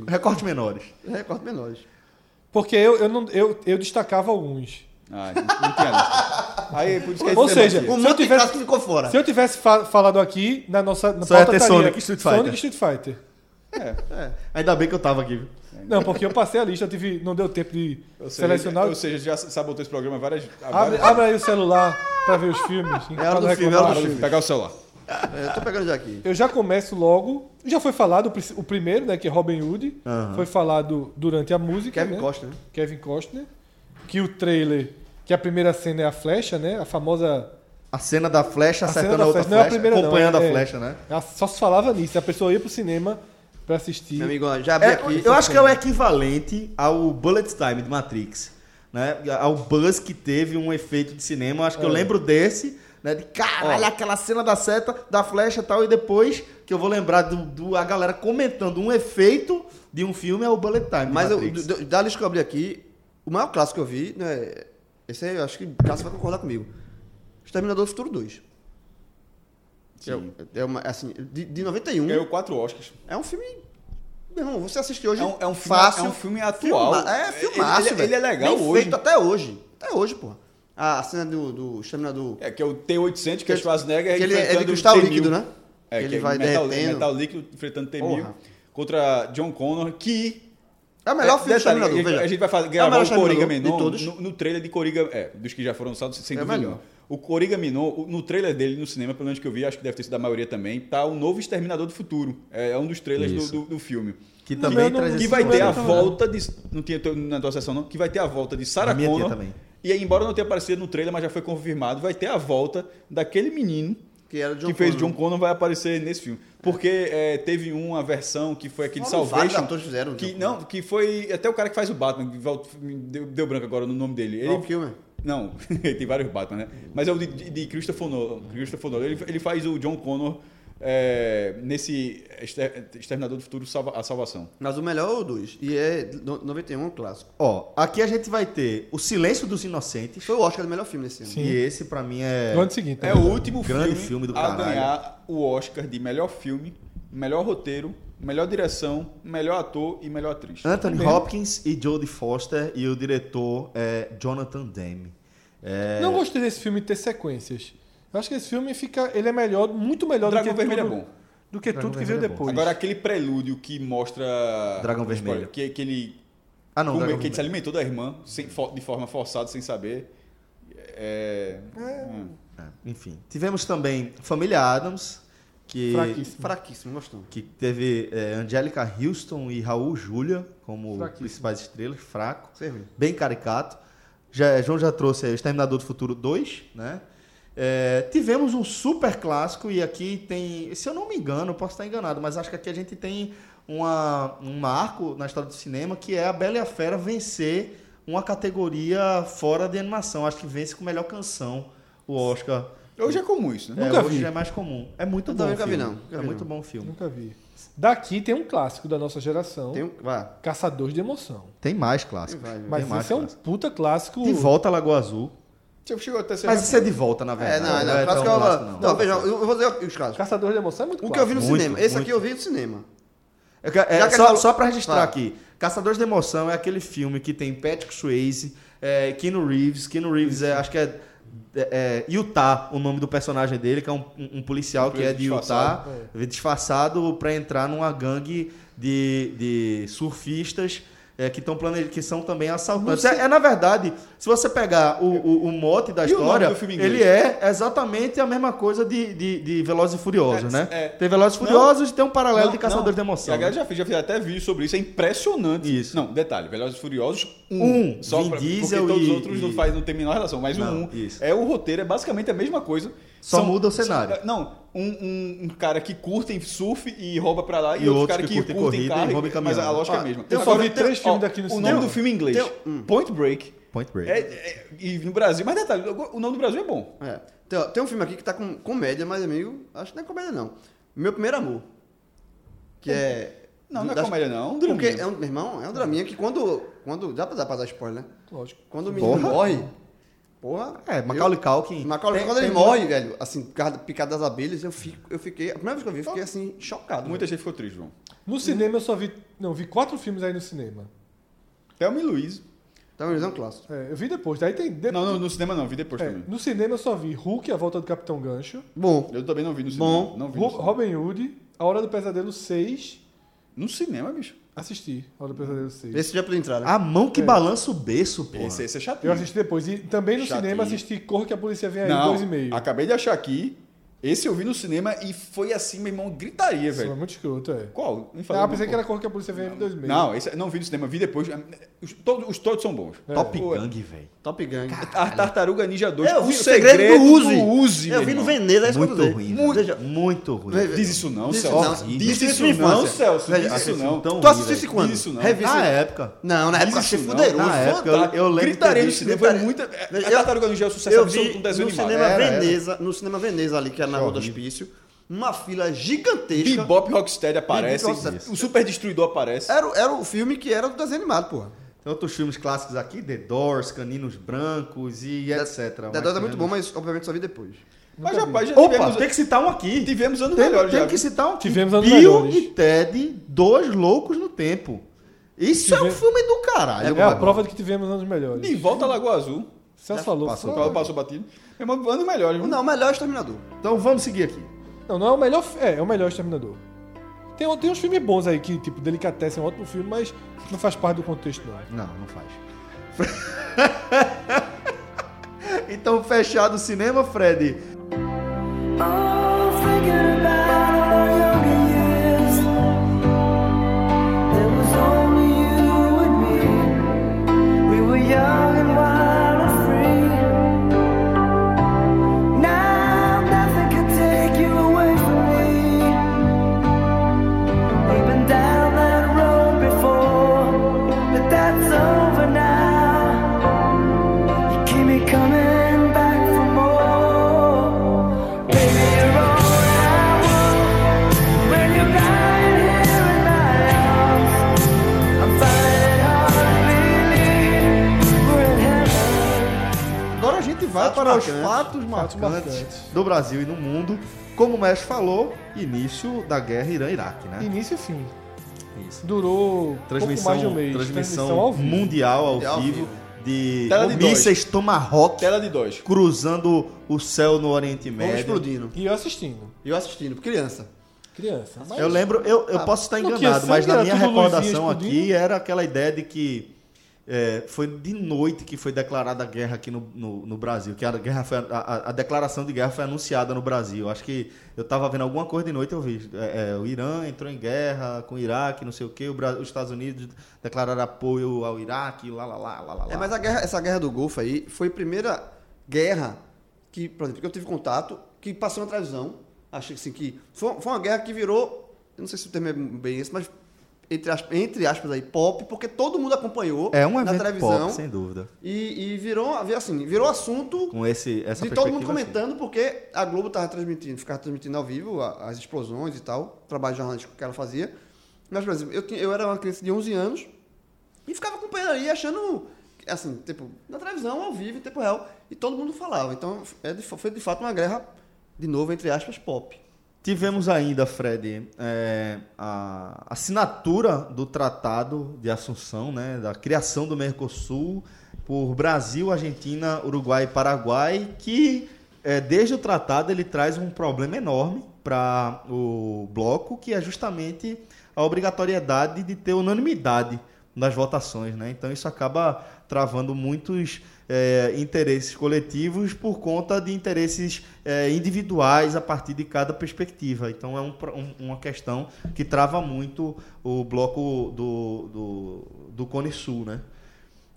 Recortes menores. Recorte menores. Porque eu, eu, não, eu, eu destacava alguns. Ah, não tinha. Aí, por isso que a gente Ou seja, eu monte tivesse- ficou fora. Se eu tivesse fa- falado aqui, na nossa na Só ia pauta ter estaria Sonic Street Fighter. Sonic e Street Fighter. Ainda bem que eu tava aqui. viu? Não, porque eu passei a lista, eu tive, não deu tempo de Ou seja, selecionar. Ou seja, já sabotou esse programa várias. Abre, várias- abre aí o celular pra ver os filmes. É hora do filme, é hora do filme. Pegar o celular. É, eu tô pegando já aqui. Eu já começo logo. Já foi falado o pri- o primeiro, né? Que é Robin Hood. Foi falado durante a música. Kevin né? Costner. né? Kevin Costner. Que o trailer, que a primeira cena é a flecha, né? A famosa. A cena da flecha A acertando cena da a outra flecha. Não é a flecha, primeira, não, acompanhando é- a flecha, né? a- Só se falava nisso. A pessoa ia pro cinema pra assistir. Meu amigo, ó, já abri É, aqui. eu acho que é o equivalente ao Bullet Time de Matrix. Né? Ao buzz que teve um efeito de cinema. Acho que É. eu lembro desse, né? De caralho, aquela cena da seta, da flecha e tal. E depois que eu vou lembrar do, do- a galera comentando um efeito de um filme é o Bullet Time. Mas eu, Matrix. do- da lista que eu abri aqui, o maior clássico que eu vi, né? Esse aí eu acho que o Cássio vai concordar comigo. Exterminador do Futuro 2. É, é uma, assim, de, de 91. Ganhou quatro Oscars. É um filme. Meu irmão, você assiste hoje. É um, é um filme, fácil. é um filme atual. Filma- é, filmaço, Ele, ele, ele é legal Bem hoje. feito até hoje. Até hoje, pô. A cena do, do Exterminador. É, que é o T-800, que é Schwarzenegger que ele é de cristal T-1000. líquido, né? É, ele que é vai metal, derretendo. metal líquido enfrentando T-1000 Porra. contra John Connor, que... É o melhor é, filme do Exterminador, a, a gente vai fazer, É o gravar melhor o Coringa Exterminador de todos. no, no trailer de Coringa... É, dos que já foram lançados, sem É dúvida melhor. nenhuma. O Coringa Menor, no trailer dele no cinema, pelo menos que eu vi, acho que deve ter sido da maioria também, tá o novo Exterminador do Futuro. É, é um dos trailers do, do, do filme. Que também não- traz Que vai ter a volta de. Não tinha na tua sessão, não. Que vai ter a volta de Sarah Connor. também. E aí, embora não tenha aparecido no trailer, mas já foi confirmado, vai ter a volta daquele menino Que era John que fez. John Connor vai aparecer nesse filme. Porque é, teve uma versão que foi aquele Foram vários Salvation. atores fizeram que, John não, que foi até o cara que faz o Batman, deu, deu branco agora no nome dele. Ele, Val Kilmer. não, tem vários Batman, né? Mas é o de, de, de Christopher Nolan. Christopher Nolan. Ele, ele faz o John Connor é, nesse Exter- Exterminador do Futuro Salva- A Salvação. Mas o melhor é o 2. E é no- 91 um clássico. Ó, aqui a gente vai ter O Silêncio dos Inocentes. Foi o Oscar do melhor filme desse ano. Sim. E esse, pra mim, é. No ano seguinte. É né? o último Grande filme, filme do a caralho. ganhar o Oscar de melhor filme, melhor roteiro, melhor direção, melhor ator e melhor atriz. Anthony Mesmo. Hopkins e Jodie Foster. E o diretor é Jonathan Demme. É, Não gostei desse filme ter sequências. Eu acho que esse filme fica. Ele é melhor, muito melhor Dragão do que Vermelho tudo, é bom. Do que Dragão tudo que veio é depois. Agora, aquele prelúdio que mostra. Dragão Spoiler, Vermelho. Que, que ele, Ah, não, come- Dragão que ele se alimentou da irmã sem, de forma forçada, sem saber. É. hum. É, enfim. Tivemos também Família Adams, que, Fraquíssimo. Fraquíssimo, gostou. que teve é, Angélica Houston e Raul Julia como principais estrelas, fraco, Serviu. bem caricato. já, João já trouxe aí o Exterminador do Futuro 2, né? É, tivemos um super clássico e aqui tem, se eu não me engano, eu posso estar enganado, mas acho que aqui a gente tem uma, um marco na história do cinema que é a Bela e a Fera vencer uma categoria fora de animação. Acho que vence com melhor canção o Oscar. Hoje é comum isso, né? É, Nunca hoje vi. é mais comum. É muito Eu bom. nunca vi, filme. não. Nunca É vi, muito não. bom o filme. Nunca vi. Daqui tem um clássico da nossa geração, Tem um, vai. Caçador de Emoção. Tem mais clássicos. Vai, vai. Mas Tem mais esse é um clássico. puta clássico. De volta à Lagoa Azul. Você chegou até ser Mas isso é de volta, na É, verdade. não, não. é clássico tão é uma- clássico, Não, não. veja, eu, eu vou dizer os clássicos. Caçador de Emoção é muito O que eu vi no Muito, cinema. Esse muito. aqui eu vi no cinema. É é, que só, falou- só pra registrar aqui, Caçadores de Emoção é aquele filme que tem Patrick Swayze, é, Keanu Reeves. Keanu Reeves é, acho que é, é, é Utah, o nome do personagem dele, que é um, um- um policial que é de Utah, Disfarçado. disfarçado pra entrar numa gangue de, de surfistas. É, que, tão plane... que são também assaltantes. É, é, na verdade, se você pegar o, o, o mote da E história, ele é exatamente a mesma coisa de, de, de Velozes e Furiosos, É, né? é. Tem Velozes e Não. Furiosos e tem um paralelo Não, de Caçadores não. de Emoção. A galera já fez, já fez até vídeo sobre isso, é impressionante. Isso. Não, detalhe, Velozes e Furiosos 1. Um, só Vin pra, Diesel porque todos e- os outros não, e- faz, não tem a menor relação, mas Não, 1 isso. é o roteiro, é basicamente a mesma coisa. Só muda o cenário. são- não, um, um, um cara que curte surf e rouba pra lá, e, E outro cara que que, curtem curte corrida carro, e rouba mas caminhão. a lógica é Ah, a mesma. eu só vi três filmes daqui no O cinema. nome do filme em inglês, Tem- hum. Point Break, Point Break. é, é- e no Brasil, mas detalhe, o nome do Brasil é bom. É. Tem, tem um filme aqui que tá com comédia, mas amigo, acho que não é comédia não. Meu primeiro amor. Que é. Não, não é das- comédia não, é um Porque draminha. é um, meu irmão, é um draminha que quando. quando dá pra dar pra dar spoiler, né? Lógico. Quando o menino Porra. morre. Porra. É, Macaulay Culkin. Macaulay, Tem- quando ele morre, velho, assim, picado, das abelhas, eu, fico, eu fiquei. A primeira vez que eu vi, eu fiquei assim, chocado. Muita velho. gente ficou triste, João. No cinema eu só vi. Não, vi quatro filmes aí no cinema. Thelma e Luiz. Então, eles é um clássico. É, eu vi depois. Daí tem. de- Não, não, no cinema não, vi depois é, também. no cinema eu só vi Hulk, A Volta do Capitão Gancho, Bom, Eu também não vi no cinema. Bom. Não vi no Ro- cinema. Robin Hood, A Hora do Pesadelo 6. No cinema, bicho. Assisti, A Hora do Pesadelo 6. esse já podia entrar, né? A mão que É. balança o berço, pô. Esse, esse é chato. Eu assisti depois. E também no Chatinho. cinema assisti Corra que a Polícia Vem aí, Não, dois e meio. acabei de achar aqui. Esse eu vi no cinema e foi assim, meu irmão, gritaria, Isso é velho. muito escroto, é. Qual? Me Ah, fala, pensei que era Corra que a Polícia Vem aí, dois e meio. Não, esse não vi no cinema, vi depois. Os todos, os todos são bons. Top Pô, Gang, velho. Top Gang. A Tartaruga Ninja 2. Eu o vi segredo, do Uzi. Eu meu vi no. Veneza, é isso que eu Muito ruim. Muito. Veja, muito ruim. Veja, Diz isso não, Diz Celso. não. Diz isso não. Celso. Diz isso não. Tu velho. quando? Diz isso não. Revista. Na época. Não, na época achei isso não. fuderoso. Na época, eu- eu lembro Gritaria no cinema foi muita. A Eu- Tartaruga Ninja é um sucesso Eu absoluto vi no desenho no animado. Veneza, no cinema Veneza ali, que era na Rua do Hospício, uma fila gigantesca. Bebop e Rocksteady aparece. Bebop Rocksteady. O Super Destruidor aparece. Era, era o filme que era do desenho animado, porra. Tem outros filmes clássicos aqui, The Doors, Caninos Brancos e etc. The Doors é muito bom, mas obviamente só vi depois. Mas rapaz, já Opa, tivemos, tem que citar um aqui. tivemos anos Tem, melhores tem já. que citar um aqui. Tivemos anos Bill melhores. e Ted, dois loucos no tempo. Isso é um filme do caralho. É a mano. prova de que tivemos anos melhores. De volta à Lagoa Azul. Celso falou. passou. Fala- Passou batido. Meu irmão, anos melhores. viu? Não, o melhor é Exterminador. Então vamos seguir aqui. Não, não é o melhor. É, é o melhor Exterminador. Tem, tem uns filmes bons aí que, tipo, Delicatessen é um ótimo filme, mas não faz parte do contexto, não. Não, não faz. então, fechado o cinema, Fred. Oh, vai para os marcantes. fatos Fatos marcantes, marcantes. do Brasil e no mundo. Como o Mestre falou, início da guerra Irã-Iraque, né? Início e fim. Isso. Durou pouco Transmissão, mais de um mês. transmissão, ao mundial ao Mundial ao vivo, vivo. de Tela de mísseis Tomahawk Tela de dois. cruzando o céu no Oriente Vamos Médio. explodindo. E eu assistindo. E eu assistindo, criança. Criança. Mas Eu lembro, eu, eu posso estar enganado, mas na minha recordação aqui era aquela ideia de que é, foi de noite que foi declarada a guerra aqui no, no, no Brasil, que a, guerra foi, a, a- declaração de guerra foi anunciada no Brasil. Acho que eu estava vendo alguma coisa de noite eu vi. É, é, o Irã entrou em guerra com o Iraque, não sei o quê, o Bra- os Estados Unidos declararam apoio ao Iraque, lá, lá, lá, lá, lá. É, mas a guerra, essa guerra do Golfo aí foi a primeira guerra que, por exemplo, que eu tive contato, que passou na televisão. Achei assim, que foi, foi uma guerra que virou, não sei se o termo é bem esse, mas entre aspas, entre aspas aí, pop, porque todo mundo acompanhou É um na televisão. pop, sem dúvida. E, e virou, assim, virou assunto Com esse, essa de todo mundo perspectiva, sim. comentando, porque a Globo estava transmitindo, ficava transmitindo ao vivo as explosões e tal, o trabalho jornalístico que ela fazia. Mas, por exemplo, eu, tinha- eu era uma criança de 11 anos e ficava acompanhando ali, achando, assim, tipo, na televisão, ao vivo, em tempo real, e todo mundo falava. Então, é de, foi de fato uma guerra, de novo, entre aspas, pop. Tivemos ainda, Fred, é, a assinatura do Tratado de Assunção, né, da criação do Mercosul por Brasil, Argentina, Uruguai e Paraguai, que é, desde o tratado ele traz um problema enorme para o bloco, que é justamente a obrigatoriedade de ter unanimidade nas votações, né? Então isso acaba travando muitos é, interesses coletivos por conta de interesses é, individuais a partir de cada perspectiva. Então é um um- uma questão que trava muito o bloco do, do, do Cone Sul, né?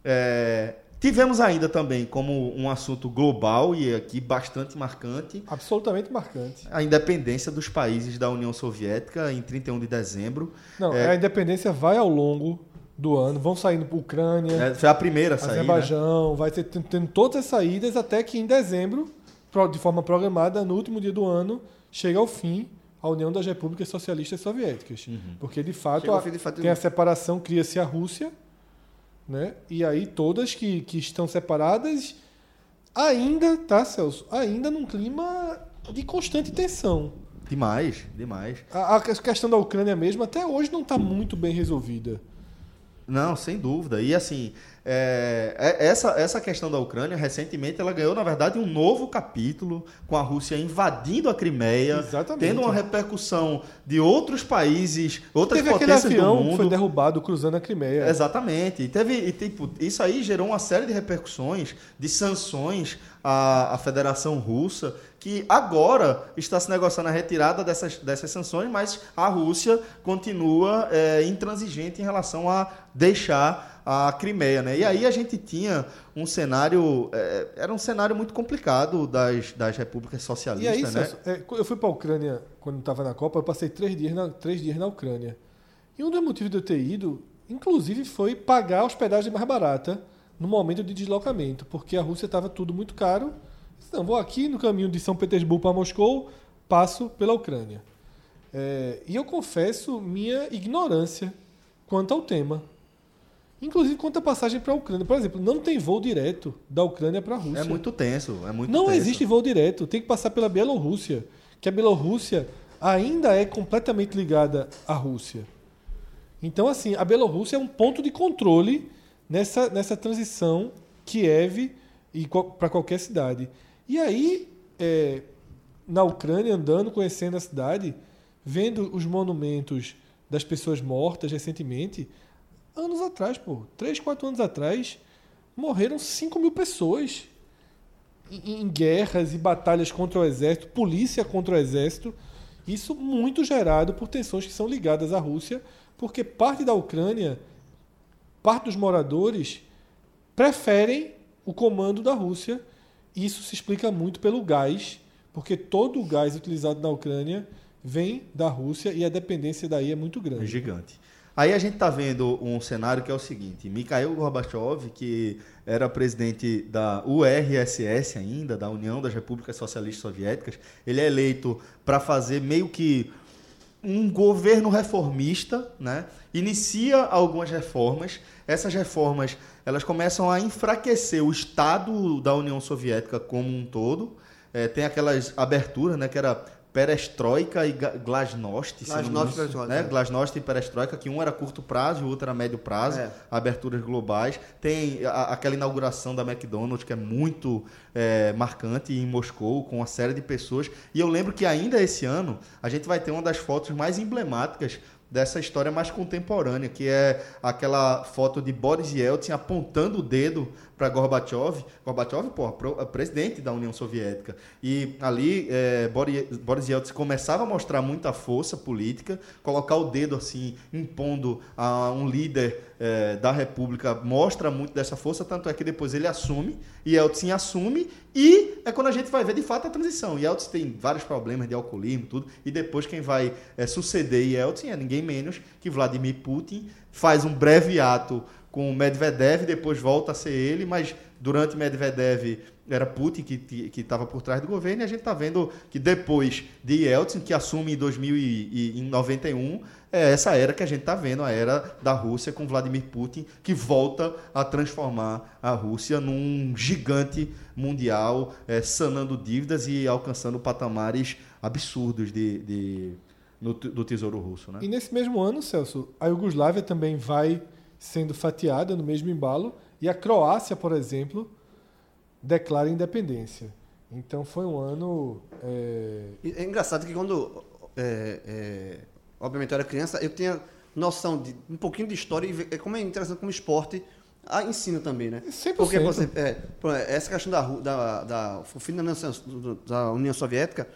É, tivemos ainda também como um assunto global e aqui bastante marcante Absolutamente marcante. a independência dos países da União Soviética em 31 de dezembro. Não, É. a independência vai ao longo do ano, vão saindo para Ucrânia, É, foi a primeira a sair, né? Azerbaijão, vai ter tendo, todas as saídas até que em dezembro, de forma programada, no último dia do ano, chega ao fim a União das Repúblicas Socialistas Soviéticas. Uhum. Porque de fato, a- de fato, tem a separação, cria-se a Rússia, né? E aí todas que, que estão separadas ainda, tá, Celso? Ainda num clima de constante tensão. Demais, demais. A, a questão da Ucrânia mesmo até hoje não está muito bem resolvida. Não, sem dúvida. E assim, é, é- essa, essa questão da Ucrânia, recentemente, ela ganhou, na verdade, um novo capítulo com a Rússia invadindo a Crimeia, Exatamente. tendo uma repercussão de outros países, outras Teve aquele potências do avião que mundo. foi derrubado cruzando a Crimeia. Exatamente. E teve, e, tipo, isso aí gerou uma série de repercussões, de sanções à, à Federação Russa, que agora está se negociando a retirada dessas, dessas sanções, mas a Rússia continua é, intransigente em relação a deixar a Crimeia. Né? E aí a gente tinha um cenário. é, era um cenário muito complicado das, das repúblicas E socialistas. aí, né? Celso, é, eu fui para a Ucrânia quando estava na Copa, eu passei três dias, na, três dias na Ucrânia. E um dos motivos de eu ter ido, inclusive, foi pagar a hospedagem mais barata no momento de deslocamento, porque a Rússia estava tudo muito caro. Não, vou aqui no caminho de São Petersburgo para Moscou, passo pela Ucrânia. É, e eu confesso minha ignorância quanto ao tema. Inclusive quanto à passagem para a Ucrânia. Por exemplo, não tem voo direto da Ucrânia para a Rússia. É muito tenso. É muito Não tenso. existe voo direto, tem que passar pela Bielorrússia, que a Bielorrússia ainda é completamente ligada à Rússia. Então, assim, a Bielorrússia é um ponto de controle nessa, nessa transição Kiev e para qualquer cidade. E aí, é, na Ucrânia, andando, conhecendo a cidade, vendo os monumentos das pessoas mortas recentemente, anos atrás, pô, 3, 4 anos atrás, morreram 5 mil pessoas em, em guerras e batalhas contra o exército, polícia contra o exército. Isso muito gerado por tensões que são ligadas à Rússia, porque parte da Ucrânia, parte dos moradores, preferem o comando da Rússia. Isso se explica muito pelo gás, porque todo o gás utilizado na Ucrânia vem da Rússia e a dependência daí é muito É grande. gigante. Aí a gente está vendo um cenário que é o seguinte: Mikhail Gorbachev, que era presidente da URSS ainda, da União das Repúblicas Socialistas Soviéticas, ele é eleito para fazer meio que um governo reformista, né? Inicia algumas reformas. Essas reformas elas começam a enfraquecer o Estado da União Soviética como um todo. É, tem aquelas aberturas, né? Que era perestroika e glasnost, Glasnost e né? é. Glasnost e perestroika, que um era curto prazo e o outro era médio prazo, É. aberturas globais. Tem a- aquela inauguração da McDonald's que é muito é, marcante em Moscou, com uma série de pessoas. E eu lembro que ainda esse ano a gente vai ter uma das fotos mais emblemáticas dessa história mais contemporânea, que é aquela foto de Boris Yeltsin apontando o dedo para Gorbachev. Gorbachev, pro- presidente da União Soviética. E ali é, Bori- Boris Yeltsin começava a mostrar muita força política, colocar o dedo assim, impondo a um líder é, da República, mostra muito dessa força, tanto é que depois ele assume, e Yeltsin assume, e é quando a gente vai ver de fato a transição. Yeltsin tem vários problemas de alcoolismo, tudo, e depois quem vai é, suceder Yeltsin é ninguém menos que Vladimir Putin, faz um breve ato com Medvedev, depois volta a ser ele, mas durante Medvedev era Putin que estava por trás do governo, e a gente está vendo que depois de Yeltsin, que assume em 2091, é essa era que a gente está vendo, a era da Rússia com Vladimir Putin, que volta a transformar a Rússia num gigante mundial, é, sanando dívidas e alcançando patamares absurdos de, de- no- do tesouro russo. Né? E nesse mesmo ano, Celso, a Iugoslávia também vai sendo fatiada no mesmo embalo e a Croácia, por exemplo, declara independência. Então foi um ano. é, É engraçado que quando, é, é, obviamente, eu era criança, eu tinha noção de um pouquinho de história e é como é interessante como esporte ah, ensina também, né? 100%. Porque, por exemplo, é, essa questão da, da, da, da da União Soviética,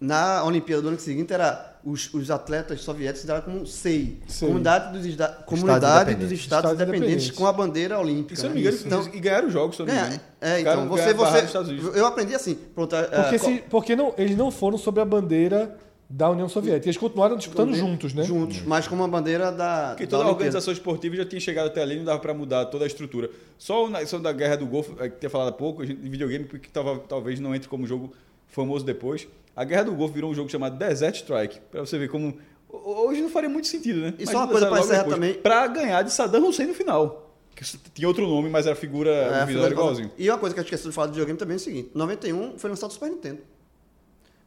na Olimpíada do ano seguinte, era os, os atletas soviéticos davam como SEI, Sei. Comunidade dos, Comunidade dos Independentes. Estados, Estados Independentes, Independentes. com a bandeira olímpica. E se eu não me engano, Então, e ganharam os jogos, se eu não me é, engano. é, então, você, você, dos Estados eu aprendi assim, pronto, é, Porque, é, se, porque não, eles não foram sob a bandeira da União Soviética. Eles continuaram disputando juntos, né? Juntos, mas com uma bandeira da. Porque da toda a Olimpíada. organização esportiva já tinha chegado até ali, não dava para mudar toda a estrutura. Só na questão da Guerra do Golfo, é, que tinha falado há pouco, a de videogame, porque tava, talvez não entre como jogo famoso depois. A Guerra do Golfo virou um jogo chamado Desert Strike, para você ver como... ho- Hoje não faria muito sentido, né? E só uma coisa pra encerrar também. Para ganhar de Saddam Hussein no final. Que tinha outro nome, mas era figura É, figura- igualzinho. E uma coisa que eu esqueci de falar do videogame também é o seguinte: 91 foi lançado o Super Nintendo.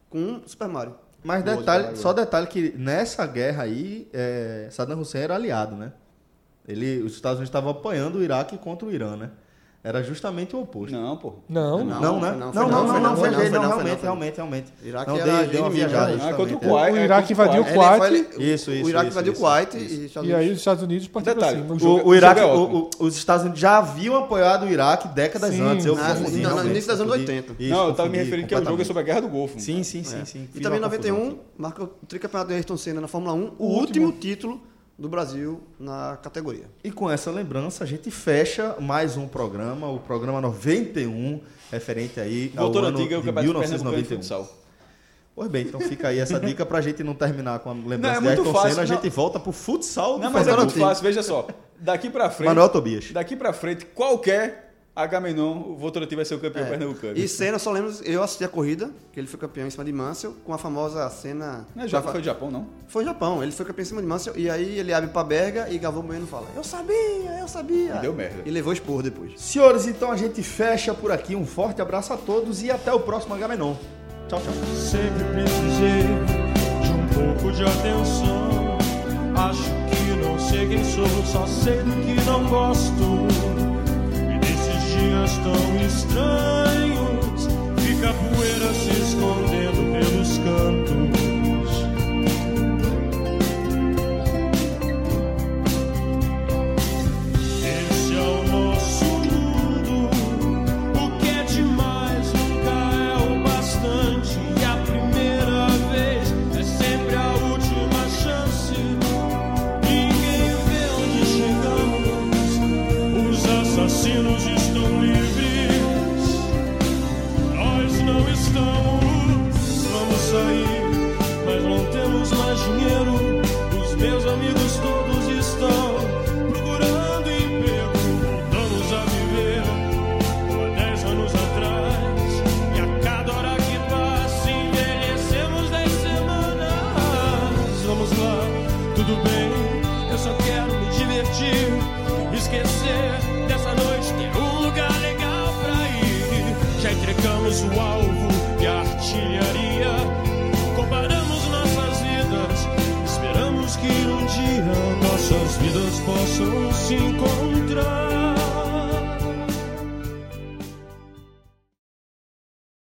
Com Super Mario. Mas Boa, detalhe, só detalhe que nessa guerra aí, é, Saddam Hussein era aliado, né? Ele, os Estados Unidos estavam apoiando o Iraque contra o Irã, né? Era justamente o oposto. Não, pô. Não. Não, Não, né? Não, não, não, foi não, não, foi não, realmente, realmente, realmente. Iraque Não, era inimigo, viajada. Ah, contra o Kuwait. O é, Iraque invadiu o Kuwait. Foi- Isso, o isso, Iraque isso, invadiu o isso, Kuwait isso. e E aí os Estados Unidos partiram Detalhe, cima. o O, jogo- o Iraque, é o- o- os Estados Unidos já haviam apoiado o Iraque décadas Sim, antes. Eu na- confundi, no- início dos anos confundi. 80. Isso, Não, eu tava me referindo que é o jogo é sobre a Guerra do Golfo. Sim, sim, sim, sim. E também em uma confusão 91, aqui. marca o tricampeonato de Ayrton Senna na Fórmula 1, o, último título do Brasil na categoria. E com essa lembrança, a gente fecha mais um programa, o programa 91, referente aí ao ano antiga, de Campeonato Pernambucano de 1991. Futsal. Pois bem, então fica aí essa dica pra gente não terminar com a lembrança Não, é de muito Ayrton fácil, Senna, a não. gente volta pro futsal Não, mas é muito fácil, veja só. Daqui pra frente. Manuel Tobias. Daqui pra frente, qualquer Agamenon, o Votorantim vai ser o campeão É. pernambucano. E Senna, só lembro, eu assisti a corrida, que ele foi campeão em cima de Mansell, com a famosa cena... Não é já foi do Japão, não? Foi no Japão, ele foi campeão em cima de Mansell, e aí ele abre pra Berga e Galvão Bueno fala, eu sabia, eu sabia. E deu merda. E levou expor depois. Senhores, então a gente fecha por aqui. Um forte abraço a todos e até o próximo Agamenon. Tchau, tchau. Sempre precisei de um pouco de atenção. Acho que não sei quem sou, só sei do que não gosto. Dias tão estranhos, fica poeira se escondendo pelos cantos. Entregamos o alvo e a artilharia. Comparamos nossas vidas. Esperamos que um dia nossas vidas possam se encontrar.